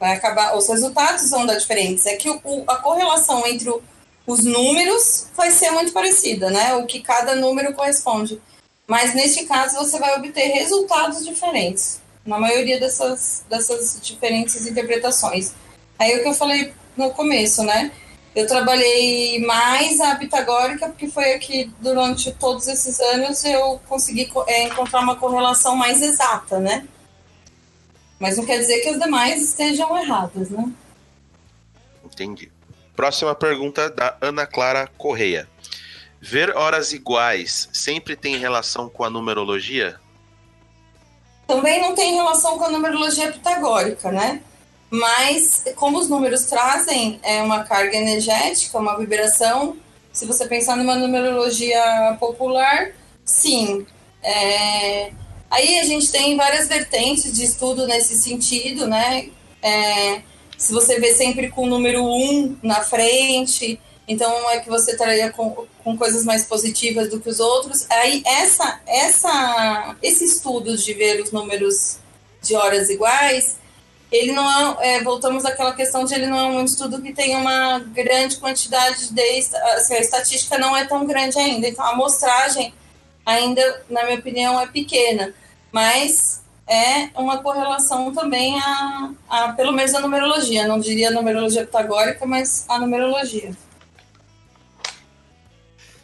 vai acabar, os resultados vão dar diferentes. É que o, a correlação entre o, os números vai ser muito parecida, né? O que cada número corresponde. Mas neste caso você vai obter resultados diferentes na maioria dessas, dessas diferentes interpretações. Aí o que eu falei no começo, né? Eu trabalhei mais a pitagórica porque foi aqui durante todos esses anos eu consegui é, encontrar uma correlação mais exata, né? Mas não quer dizer que as demais estejam erradas, né? Entendi. Próxima pergunta da Ana Clara Correia. Ver horas iguais sempre tem relação com a numerologia? Também não tem relação com a numerologia pitagórica, né? Mas como os números trazem é, uma carga energética, uma vibração, se você pensar numa numerologia popular, sim. É... Aí a gente tem várias vertentes de estudo nesse sentido, né? É... Se você vê sempre com o número 1 na frente, então é que você estaria com, com coisas mais positivas do que os outros. Aí essa, essa, esse estudo de ver os números de horas iguais, ele não é, é, voltamos àquela questão de ele não é um estudo que tem uma grande quantidade de assim, a estatística não é tão grande ainda, então a amostragem ainda, na minha opinião, é pequena, mas é uma correlação também a, a pelo menos a numerologia, não diria a numerologia pitagórica, mas a numerologia.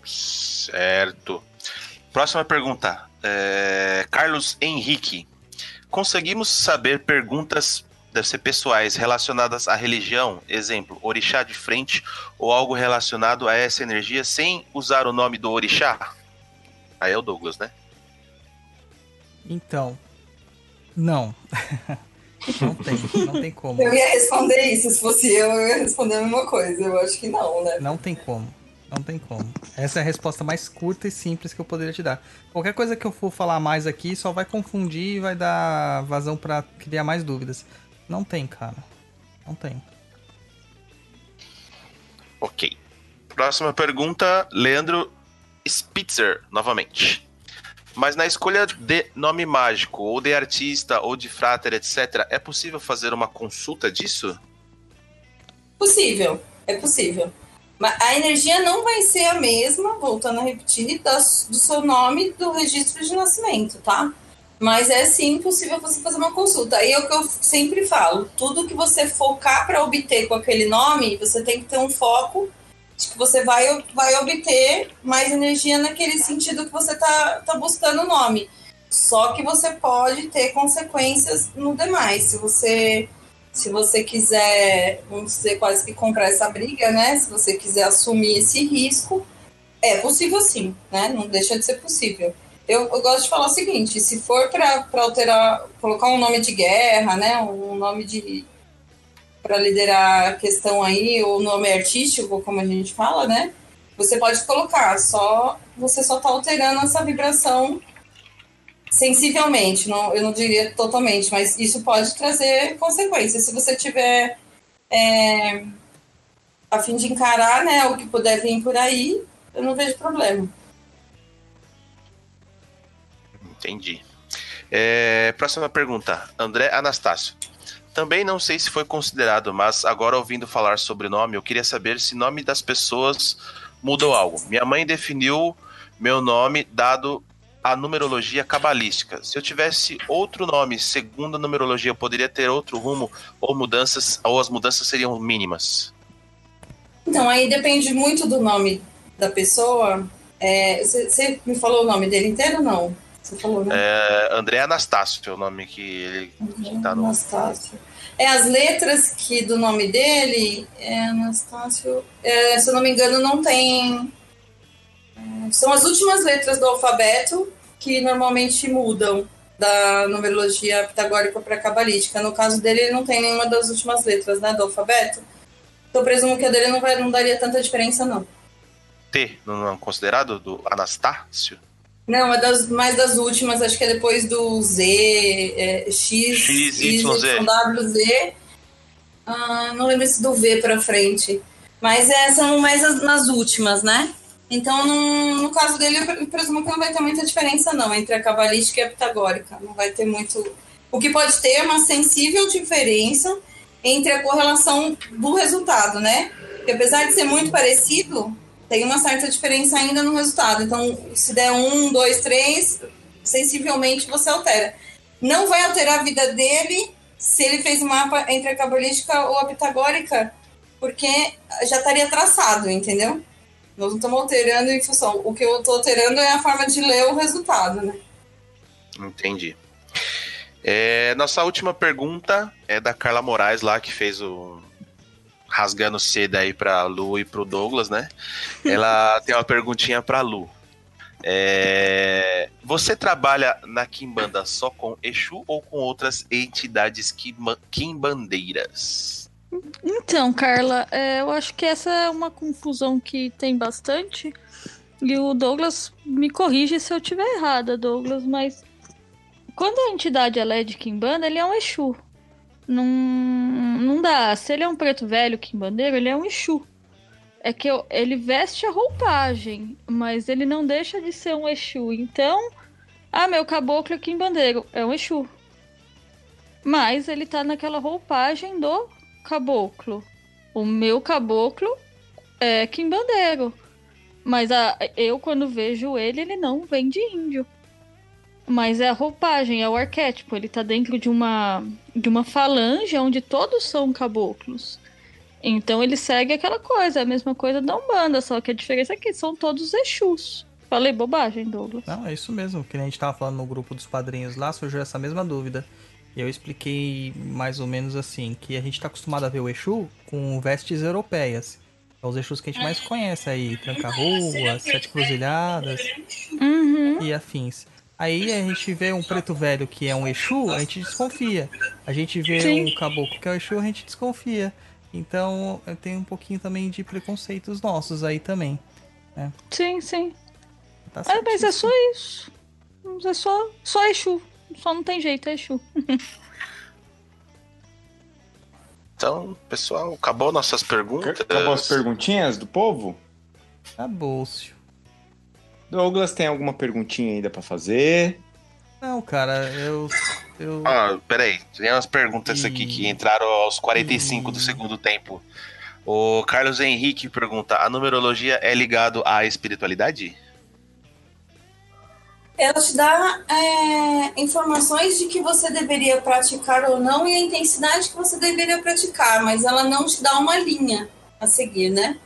Certo. Próxima pergunta. É, Carlos Henrique. Conseguimos saber perguntas, deve ser pessoais, relacionadas à religião, exemplo, orixá de frente ou algo relacionado a essa energia sem usar o nome do orixá? Aí é o Douglas, né? Então, não. não tem, não tem como. Eu ia responder isso, se fosse eu, eu ia responder a mesma coisa. Eu acho que não, né? Não tem como. Não tem como. Essa é a resposta mais curta e simples que eu poderia te dar. Qualquer coisa que eu for falar mais aqui só vai confundir e vai dar vazão para criar mais dúvidas. Não tem, cara. Não tem. Ok. Próxima pergunta, Leandro Spitzer, novamente. Mas na escolha de nome mágico, ou de artista, ou de frater, etc., é possível fazer uma consulta disso? Possível, é possível. A energia não vai ser a mesma, voltando a repetir, do seu nome do registro de nascimento, tá? Mas é sim possível você fazer uma consulta. E é o que eu sempre falo: tudo que você focar para obter com aquele nome, você tem que ter um foco que você vai, vai obter mais energia naquele sentido que você tá, tá buscando o nome. Só que você pode ter consequências no demais. Se você se você quiser, vamos dizer, quase que comprar essa briga, né? Se você quiser assumir esse risco, é possível sim, né? Não deixa de ser possível. Eu, eu gosto de falar o seguinte: se for para alterar, colocar um nome de guerra, né? Um nome de. Para liderar a questão aí, ou nome artístico, como a gente fala, né? Você pode colocar, só você só está alterando essa vibração sensivelmente, não, eu não diria totalmente, mas isso pode trazer consequências. Se você tiver é, a fim de encarar né, o que puder vir por aí, eu não vejo problema. Entendi. É, próxima pergunta, André Anastácio. Também não sei se foi considerado, mas agora ouvindo falar sobre nome, eu queria saber se nome das pessoas mudou algo. Minha mãe definiu meu nome dado a numerologia cabalística. Se eu tivesse outro nome segundo a numerologia, eu poderia ter outro rumo ou mudanças, ou as mudanças seriam mínimas? Então, aí depende muito do nome da pessoa. Você é, me falou o nome dele inteiro ou não? Você falou, né? É, André Anastácio, é o nome que ele tá no. Anastácio. É, as letras que do nome dele, é Anastácio, é, se eu não me engano, não tem são as últimas letras do alfabeto que normalmente mudam da numerologia pitagórica para cabalística. No caso dele, ele não tem nenhuma das últimas letras né, do alfabeto. Então, presumo que a dele não, vai, não daria tanta diferença, não. T, não é considerado do Anastácio? Não, é das, mais das últimas, acho que é depois do Z, é, X, X, Y, Z. W, Z. Ah, não lembro se do V para frente. Mas é, são mais as, nas últimas, né? Então, no, no caso dele, eu presumo que não vai ter muita diferença, não, entre a cabalística e a pitagórica. Não vai ter muito. O que pode ter é uma sensível diferença entre a correlação do resultado, né? Porque apesar de ser muito parecido, tem uma certa diferença ainda no resultado. Então, se der um, dois, três, sensivelmente você altera. Não vai alterar a vida dele se ele fez um mapa entre a cabalística ou a pitagórica, porque já estaria traçado, entendeu? Nós não estamos alterando em função. O que eu estou alterando é a forma de ler o resultado, né? Entendi. É, nossa última pergunta é da Carla Moraes lá, que fez o, rasgando seda aí pra Lu e pro Douglas, né? Ela tem uma perguntinha pra Lu. É, Você trabalha na Kimbanda só com Exu ou com outras entidades quimbandeiras? Então, Carla, é, eu acho que essa é uma confusão que tem bastante. E o Douglas me corrige se eu estiver errada, Douglas, mas quando a entidade ela é de Kimbanda, ele é um Exu. Não, não dá. Se ele é um preto velho quimbandeiro, ele é um Exu. É que eu- ele veste a roupagem, mas ele não deixa de ser um Exu. Então, ah, meu caboclo é quimbandeiro, é um Exu. Mas ele tá naquela roupagem do caboclo. O meu caboclo é quimbandeiro. Mas a, eu, quando vejo ele, ele não vem de índio. Mas é a roupagem, é o arquétipo. Ele tá dentro de uma, de uma falange onde todos são caboclos. Então ele segue aquela coisa, a mesma coisa da Umbanda, só que a diferença é que são todos Exus. Falei bobagem, Douglas. Não, é isso mesmo. Que a gente tava falando no grupo dos padrinhos lá, surgiu essa mesma dúvida. E eu expliquei mais ou menos assim, que a gente tá acostumado a ver o Exu com vestes europeias. É os Exus que a gente mais conhece aí, Tranca-Rua, Sete Cruzilhadas Uhum. e afins. Aí a gente vê um preto velho que é um Exu, a gente desconfia. A gente vê Sim. um caboclo que é o Exu, a gente desconfia. Então tem um pouquinho também de preconceitos nossos aí também. Sim, sim. Tá Ah, mas é só isso. É só, só Exu. Só não tem jeito, é Exu. Então, pessoal, acabou nossas perguntas. Acabou as perguntinhas do povo? Acabou-se. Douglas, tem alguma perguntinha ainda pra fazer? Não, cara, eu. eu... Ah, peraí, tem umas perguntas aqui que entraram aos 45 do Ih. segundo tempo. O Carlos Henrique pergunta: a numerologia é ligado à espiritualidade? Ela te dá é, informações de que você deveria praticar ou não e a intensidade que você deveria praticar, mas ela não te dá uma linha a seguir, né?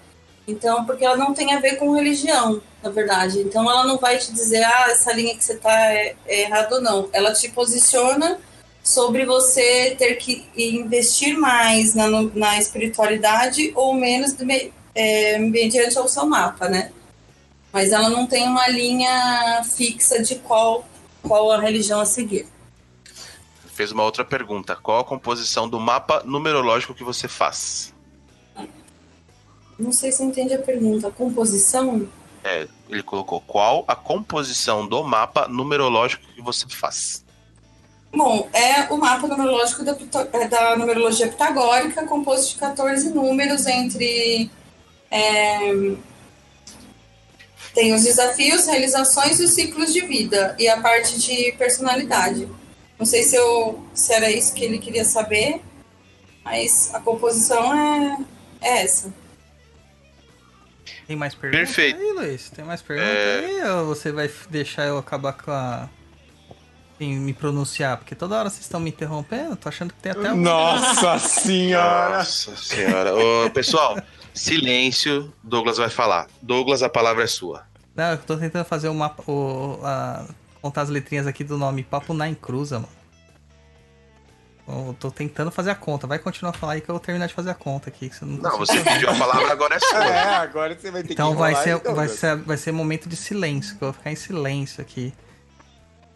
Então, porque ela não tem a ver com religião, na verdade. Então, ela não vai te dizer, ah, essa linha que você tá é, é errado ou não. Ela te posiciona sobre você ter que investir mais na, na espiritualidade ou menos me- é, mediante ao seu mapa, né? Mas ela não tem uma linha fixa de qual, qual a religião a seguir. Fez uma outra pergunta: qual a composição do mapa numerológico que você faz? Não sei se eu entendi a pergunta. Composição? É, ele colocou: qual a composição do mapa numerológico que você faz? Bom, é o mapa numerológico da, é da numerologia pitagórica, composto de 14 números entre. é, tem os desafios, realizações e os ciclos de vida, e a parte de personalidade. Não sei se, eu, se era isso que ele queria saber, mas a composição é, é essa. Tem mais perguntas Perfeito. aí, Luiz? Tem mais perguntas É. aí? Ou você vai deixar eu acabar com a. Em me pronunciar? Porque toda hora vocês estão me interrompendo, tô achando que tem até um. Nossa senhora! Nossa senhora. Ô, pessoal, silêncio. Douglas vai falar. Douglas, a palavra é sua. Não, eu tô tentando fazer o mapa. O, a- contar as letrinhas aqui do nome Papo na Cruza, mano. Eu tô tentando fazer a conta. Vai continuar a falar aí que eu vou terminar de fazer a conta aqui. que você não, Não, você pediu a palavra, agora é sua. É, agora você vai ter Então que vai ser, Douglas. vai, ser, vai ser momento de silêncio, que eu vou ficar em silêncio aqui.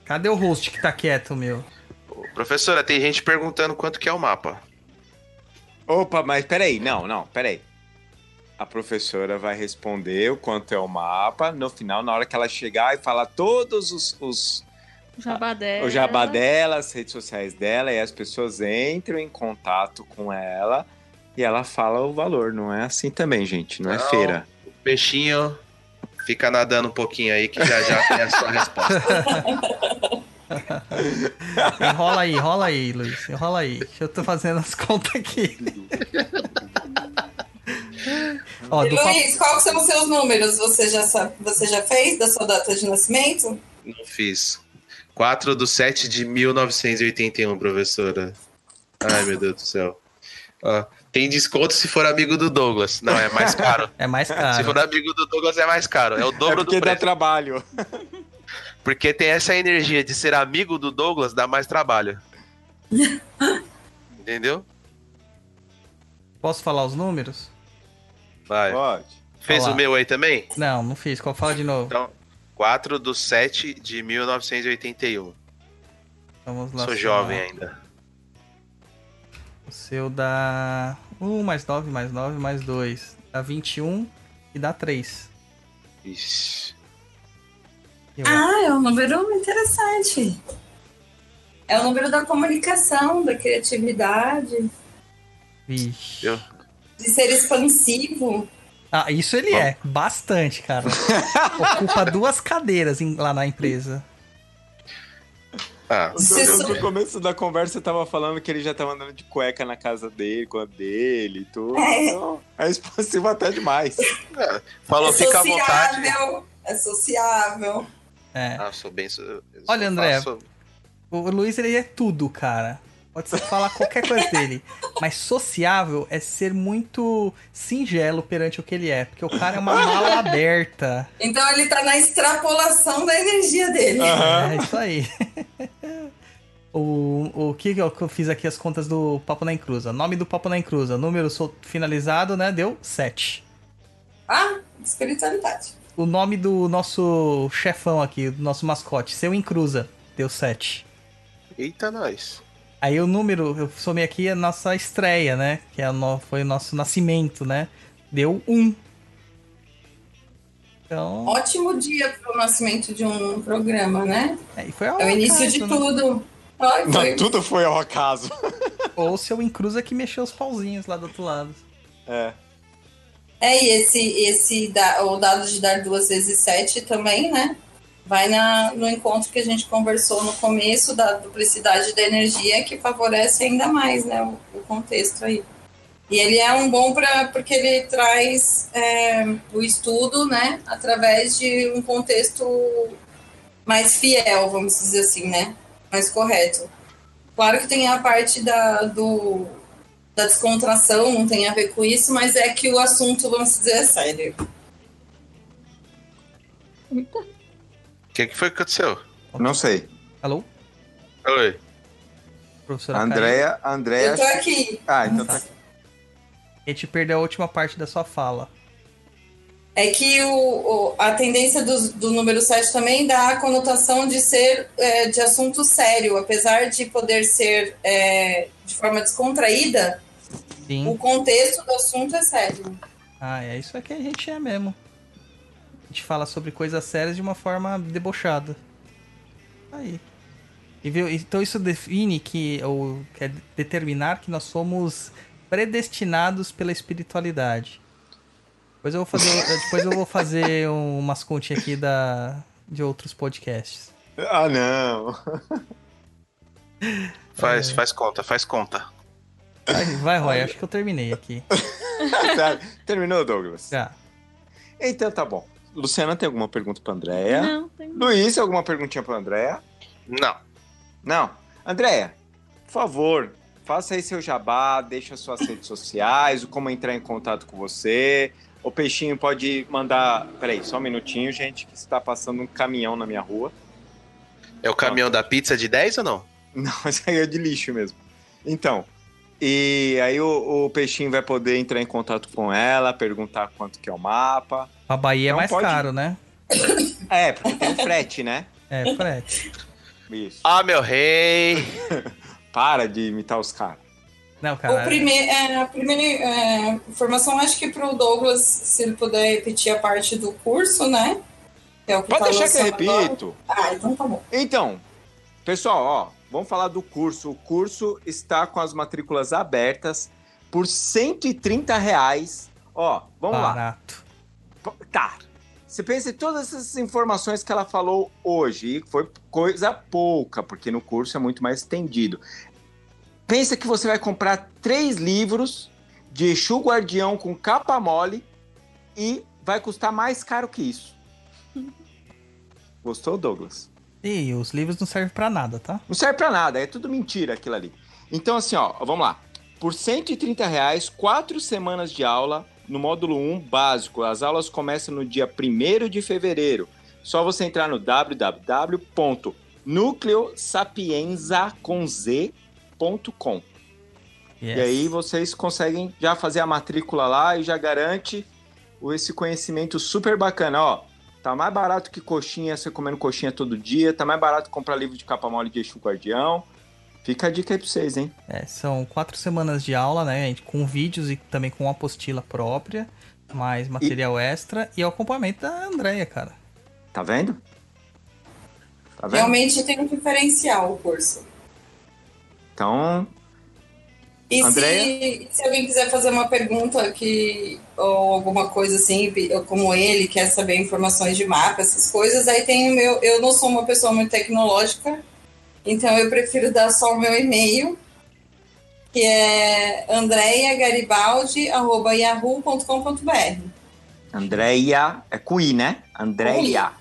Cadê o host que tá quieto, meu? Professora, tem gente perguntando quanto que é o mapa. Opa, mas peraí, não, não, peraí. A professora vai responder o quanto é o mapa. No final, na hora que ela chegar e falar todos os, os jabá dela. o jabá dela, as redes sociais dela, e as pessoas entram em contato com ela e ela fala o valor. Não é assim também, gente. Não, é Não. feira. O peixinho fica nadando um pouquinho aí que já já tem a sua resposta. Enrola aí, enrola aí, Luiz. Enrola aí. Eu tô fazendo as contas aqui. Ó, do papo... Luiz, qual que são os seus números? Você já, sabe, você já fez da sua data de nascimento? Não fiz. 4 do 7 de 1981, professora. Ai, meu Deus do céu. Ó, tem desconto se for amigo do Douglas. Não, é mais caro. É mais Se caro. for amigo do Douglas é mais caro. É o É dobro porque do dá preço. trabalho. Porque tem essa energia de ser amigo do Douglas, dá mais trabalho. Entendeu? Posso falar os números? Vai. Pode. Fez Olá. o meu aí também? Não, não fiz. Qual fala de novo? Então, 4 do 7 de 1981. Vamos lá. Sou jovem ainda. O seu dá 1 mais 9 mais 9 mais 2. Dá 21 e dá 3. Ixi. Eu- Ah, é um número interessante. É o número da comunicação, da criatividade, Vixe. Eu- de ser expansivo. Ah, isso ele é. Bastante, cara. Ocupa duas cadeiras em- lá na empresa. Ah, Você No, começo da conversa você tava falando que ele já tava andando de cueca na casa dele, com a dele e tudo. É. Então, é expansivo até demais. falou, é fica à vontade. sociável. É sociável. É. Ah, sou bem. eu Olha, André, faço- O Luiz, ele é tudo, cara. Pode falar qualquer coisa dele. Mas sociável é ser muito singelo perante o que ele é. Porque o cara é uma mala aberta. Então ele tá na extrapolação da energia dele. Aham. É isso aí. O, o que que eu fiz aqui as contas do Papo na Encruza? Nome do Papo na Encruza, número finalizado, né? Deu 7. Ah, espiritualidade. O nome do nosso chefão aqui, do nosso mascote, seu Encruza, deu 7. Eita, nós. Aí o número, eu somei aqui a nossa estreia, né? Que é no- foi o nosso nascimento, né? Deu 1. Então, Ótimo dia para o nascimento de um programa, né? aí foi ao É o início acaso, de né? tudo. Ai, foi. Não, tudo foi ao acaso. Ou seu Encruza que mexeu os pauzinhos lá do outro lado. É. É, e esse, esse da, o dado de dar duas vezes sete também, né? Vai na, no encontro que a gente conversou no começo da duplicidade da energia, que favorece ainda mais né, o, o contexto aí. E ele é um bom para porque ele traz é, o estudo, né, através de um contexto mais fiel, vamos dizer assim, né, mais correto. Claro que tem a parte da, do, da descontração, não tem a ver com isso, mas é que o assunto, vamos dizer, é sério. O que, que foi que aconteceu? Não sei. Alô? Oi. Professora Andréia, Andréia. Eu tô aqui. Ah, então tá. Caio. A gente perdeu a última parte da sua fala. É que o, o- a tendência do, do número 7 também dá a conotação de ser é, de assunto sério, apesar de poder ser é, de forma descontraída, Sim. o contexto do assunto é sério. Ah, é isso que a gente é mesmo. Gente fala sobre coisas sérias de uma forma debochada. Aí. E viu? Então isso define que, ou quer determinar que nós somos predestinados pela espiritualidade. Depois eu vou fazer, depois eu vou fazer um- umas continhas aqui da, de outros podcasts. Ah, não. Faz, faz conta, faz conta. Vai, vai Roy, acho que eu terminei aqui. Sério. Terminou, Douglas? Já. Então tá bom. Luciana tem alguma pergunta pra Andréia? Não, tem... Luiz, alguma perguntinha pra Andréia? Não. Não. Andréia, por favor, faça aí seu jabá, deixa suas redes sociais, o como entrar em contato com você. O Peixinho pode mandar. Peraí, só um minutinho, gente, que está passando um caminhão na minha rua. É o caminhão da pizza de 10 ou não? Não, isso aí é de lixo mesmo. Então, e aí o, o Peixinho vai poder entrar em contato com ela, perguntar quanto que é o mapa. A Bahia é Não mais pode- caro, né? É, porque tem o frete, né? É, frete. Isso. Ah, meu rei! Para de imitar os caras. Não, O cara. prime é, a primeira é, informação, acho que para o Douglas, se ele puder repetir a parte do curso, né? É o que Pode tá deixar que eu repito. Ah, então tá bom. Então, pessoal, ó, vamos falar do curso. O curso está com as matrículas abertas por 130 reais. Ó, vamos lá. Barato. P- Tá. Você pensa em todas essas informações que ela falou hoje, e foi coisa pouca, porque no curso é muito mais estendido. Pensa que você vai comprar três livros de Exu Guardião com capa mole e vai custar mais caro que isso. Gostou, Douglas? E os livros não servem pra nada, tá? Não serve pra nada, é tudo mentira aquilo ali. Então, assim, ó, vamos lá. Por 130 reais, quatro semanas de aula no módulo 1 básico. As aulas começam no dia 1 de fevereiro. Só você entrar no www.nucleosapienza.com. Yes. E aí vocês conseguem já fazer a matrícula lá e já garante esse conhecimento super bacana. Ó, tá mais barato que coxinha, você comendo coxinha todo dia, tá mais barato comprar livro de capa mole de Exu Guardião. Fica a dica aí pra vocês, hein? É, são quatro semanas de aula, né? Com vídeos e também com apostila própria, mais material extra e o acompanhamento da Andrea, cara. Tá vendo? Tá vendo? Realmente tem um diferencial o curso. Então, E se, se alguém quiser fazer uma pergunta que, ou alguma coisa assim, como ele, quer saber informações de mapa, essas coisas, aí tem o meu. Eu não sou uma pessoa muito tecnológica, então eu prefiro dar só o meu e-mail, que é andreiagaribaldi.yahoo.com.br. Andréia, é com I, né? Andréia.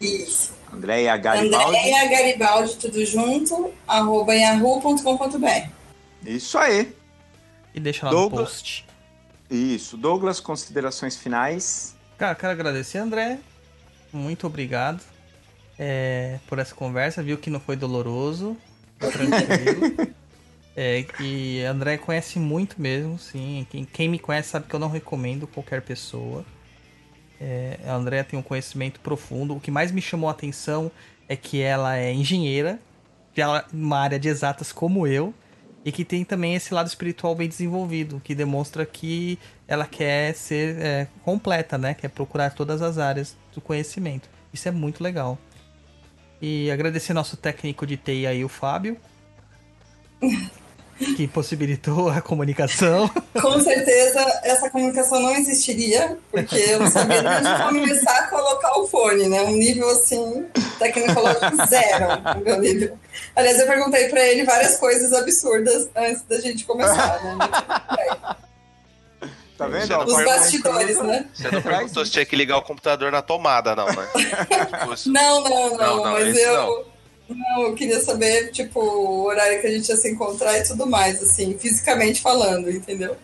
Isso. Andréia Garibaldi. Andréia Garibaldi, tudo junto, arroba yahoo.com.br. Isso aí. E deixa lá Douglas. no post. Isso. Douglas, considerações finais. Cara, quero agradecer, André. Muito obrigado é, por essa conversa. Viu que não foi doloroso. Foi tranquilo. é, e André conhece muito mesmo, sim. Quem, quem me conhece sabe que eu não recomendo qualquer pessoa. É, a André tem um conhecimento profundo. O que mais me chamou a atenção é que ela é engenheira, que ela uma área de exatas como eu, e que tem também esse lado espiritual bem desenvolvido, que demonstra que ela quer ser é, completa, né? Quer procurar todas as áreas do conhecimento. Isso é muito legal. E agradecer nosso técnico de TI aí, o Fábio, que possibilitou a comunicação. Com certeza essa comunicação não existiria, porque eu não sabia nem onde começar a colocar o fone, né? Um nível assim, tecnológico zero, meu nível. Aliás, eu perguntei pra ele várias coisas absurdas antes da gente começar, né? Tá vendo? Os bastidores, né? Você não perguntou se tinha que ligar o computador na tomada, não, né? Tipo. Não, não, não, Não, não, mas eu. Não, eu queria saber, tipo, o horário que a gente ia se encontrar e tudo mais, assim, fisicamente falando, entendeu?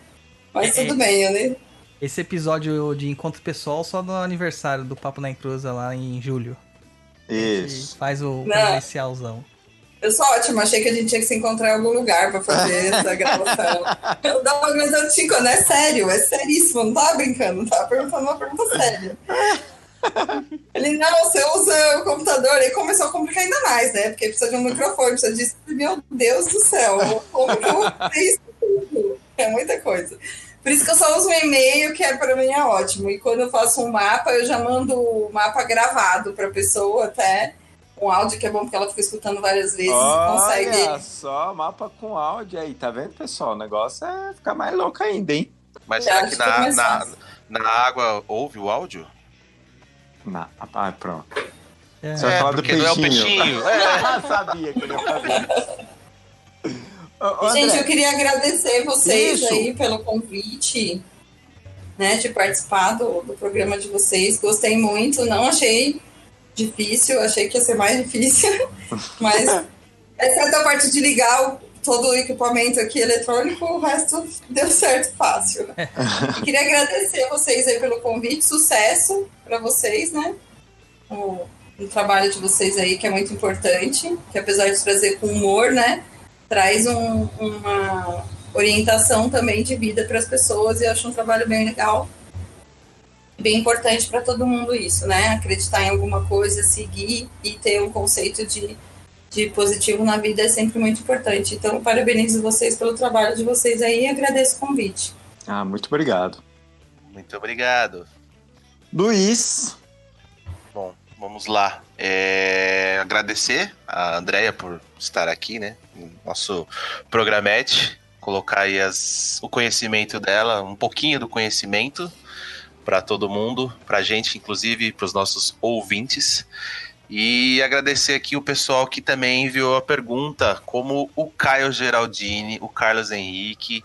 Mas É, tudo bem, eu nem. Esse episódio de encontro pessoal só no aniversário do Papo na Encruza lá em julho. Isso. faz o Não. presencialzão. Eu sou ótima, achei que a gente tinha que se encontrar em algum lugar pra fazer essa gravação. Eu dava uma coisa assim, quando é sério, é seríssimo, não tava brincando, tava perguntando uma pergunta séria. Ele, não, você usa o computador, aí começou a complicar ainda mais, né? Porque precisa de um microfone, precisa disso. Meu Deus do céu, como que eu vou fazer isso tudo? É muita coisa. Por isso que eu só uso um e-mail, que é para mim é ótimo. E quando eu faço um mapa, eu já mando o mapa gravado para a pessoa até. Um áudio que é bom porque ela fica escutando várias vezes e consegue. Olha só, mapa com áudio aí, tá vendo, pessoal? O negócio é ficar mais louco ainda, hein? Mas Eu será que que na, na, na água ouve o áudio? Na... Ah, pronto. É. Você vai falar do porque não é o peixinho. peixinho. É. Sabia que ele ia fazer isso. Ô, Gente, eu queria agradecer vocês Isso. aí pelo convite, né, de participar do, do programa de vocês. Gostei muito, não achei difícil, achei que ia ser mais difícil, mas exceto a parte de ligar o- todo o equipamento aqui eletrônico, o resto deu certo fácil. Queria agradecer vocês aí pelo convite, sucesso para vocês, né? O, o trabalho de vocês aí, que é muito importante, que apesar de trazer com humor, né? traz um- uma orientação também de vida para as pessoas e eu acho um trabalho bem legal. Bem importante para todo mundo isso, né? Acreditar em alguma coisa, seguir e ter um conceito de, de positivo na vida é sempre muito importante. Então, parabenizo vocês pelo trabalho de vocês aí e agradeço o convite. Ah, muito obrigado. Muito obrigado. Luiz, Bom, vamos lá. É, agradecer a Andrea por estar aqui, né? No nosso programete. Colocar aí as, o conhecimento dela, um pouquinho do conhecimento para todo mundo, para gente, inclusive para os nossos ouvintes. E agradecer aqui o pessoal que também enviou a pergunta, como o Caio Geraldini, o Carlos Henrique,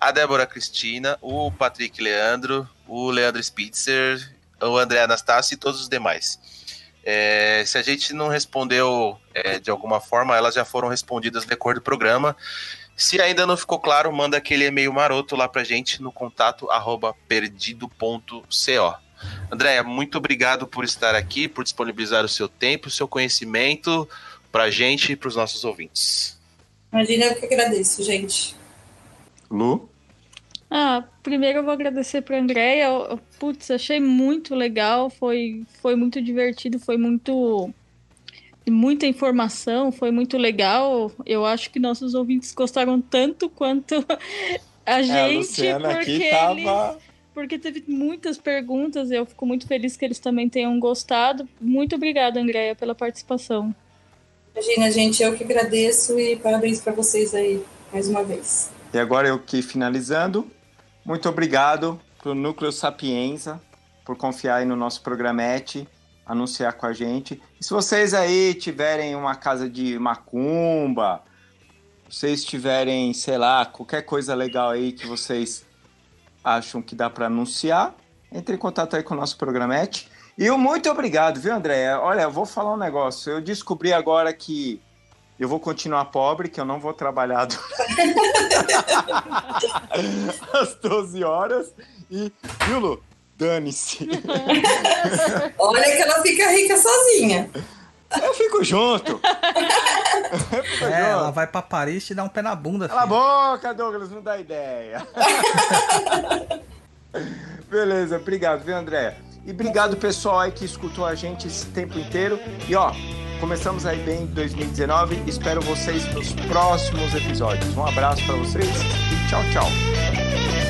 a Débora Cristina, o Patrick Leandro, o Leandro Spitzer, o André Anastácio e todos os demais. É, se a gente não respondeu é, de alguma forma, elas já foram respondidas no decorrer do programa. Se ainda não ficou claro, manda aquele e-mail maroto lá pra gente no contato arroba perdido.co. Andréia, muito obrigado por estar aqui, por disponibilizar o seu tempo, o seu conhecimento pra gente e pros nossos ouvintes. Imagina, eu que agradeço, gente. Lu? Ah, primeiro eu vou agradecer para Andréia. Eu- Putz, achei muito legal, foi, foi muito divertido, foi muito muita informação, foi muito legal. Eu acho que nossos ouvintes gostaram tanto quanto a É, a gente, Luciana porque aqui eles, tava. Porque teve muitas perguntas. Eu fico muito feliz que eles também tenham gostado. Muito obrigada, Andréia, pela participação. Imagina, gente, eu que agradeço e parabéns para vocês aí, mais uma vez. E agora eu que finalizando. Muito obrigado pro Núcleo Sapienza por confiar aí no nosso programete, anunciar com a gente. E se vocês aí tiverem uma casa de macumba, vocês tiverem, sei lá, qualquer coisa legal aí que vocês acham que dá para anunciar, entre em contato aí com o nosso programete. E muito obrigado, viu, André? Olha, eu vou falar um negócio. Eu descobri agora que eu vou continuar pobre, que eu não vou trabalhar do- às 12 horas. E, viu, Lu? Dane-se. Olha que ela fica rica sozinha. Eu fico junto. Eu fico É, ela junto. vai pra Paris te dar um pé na bunda, Cala a filho. boca, Douglas, não dá ideia. Beleza, obrigado, viu, André? E obrigado, pessoal aí que escutou a gente esse tempo inteiro. E ó, começamos aí bem em 2019. Espero vocês nos próximos episódios. Um abraço pra vocês e tchau, tchau.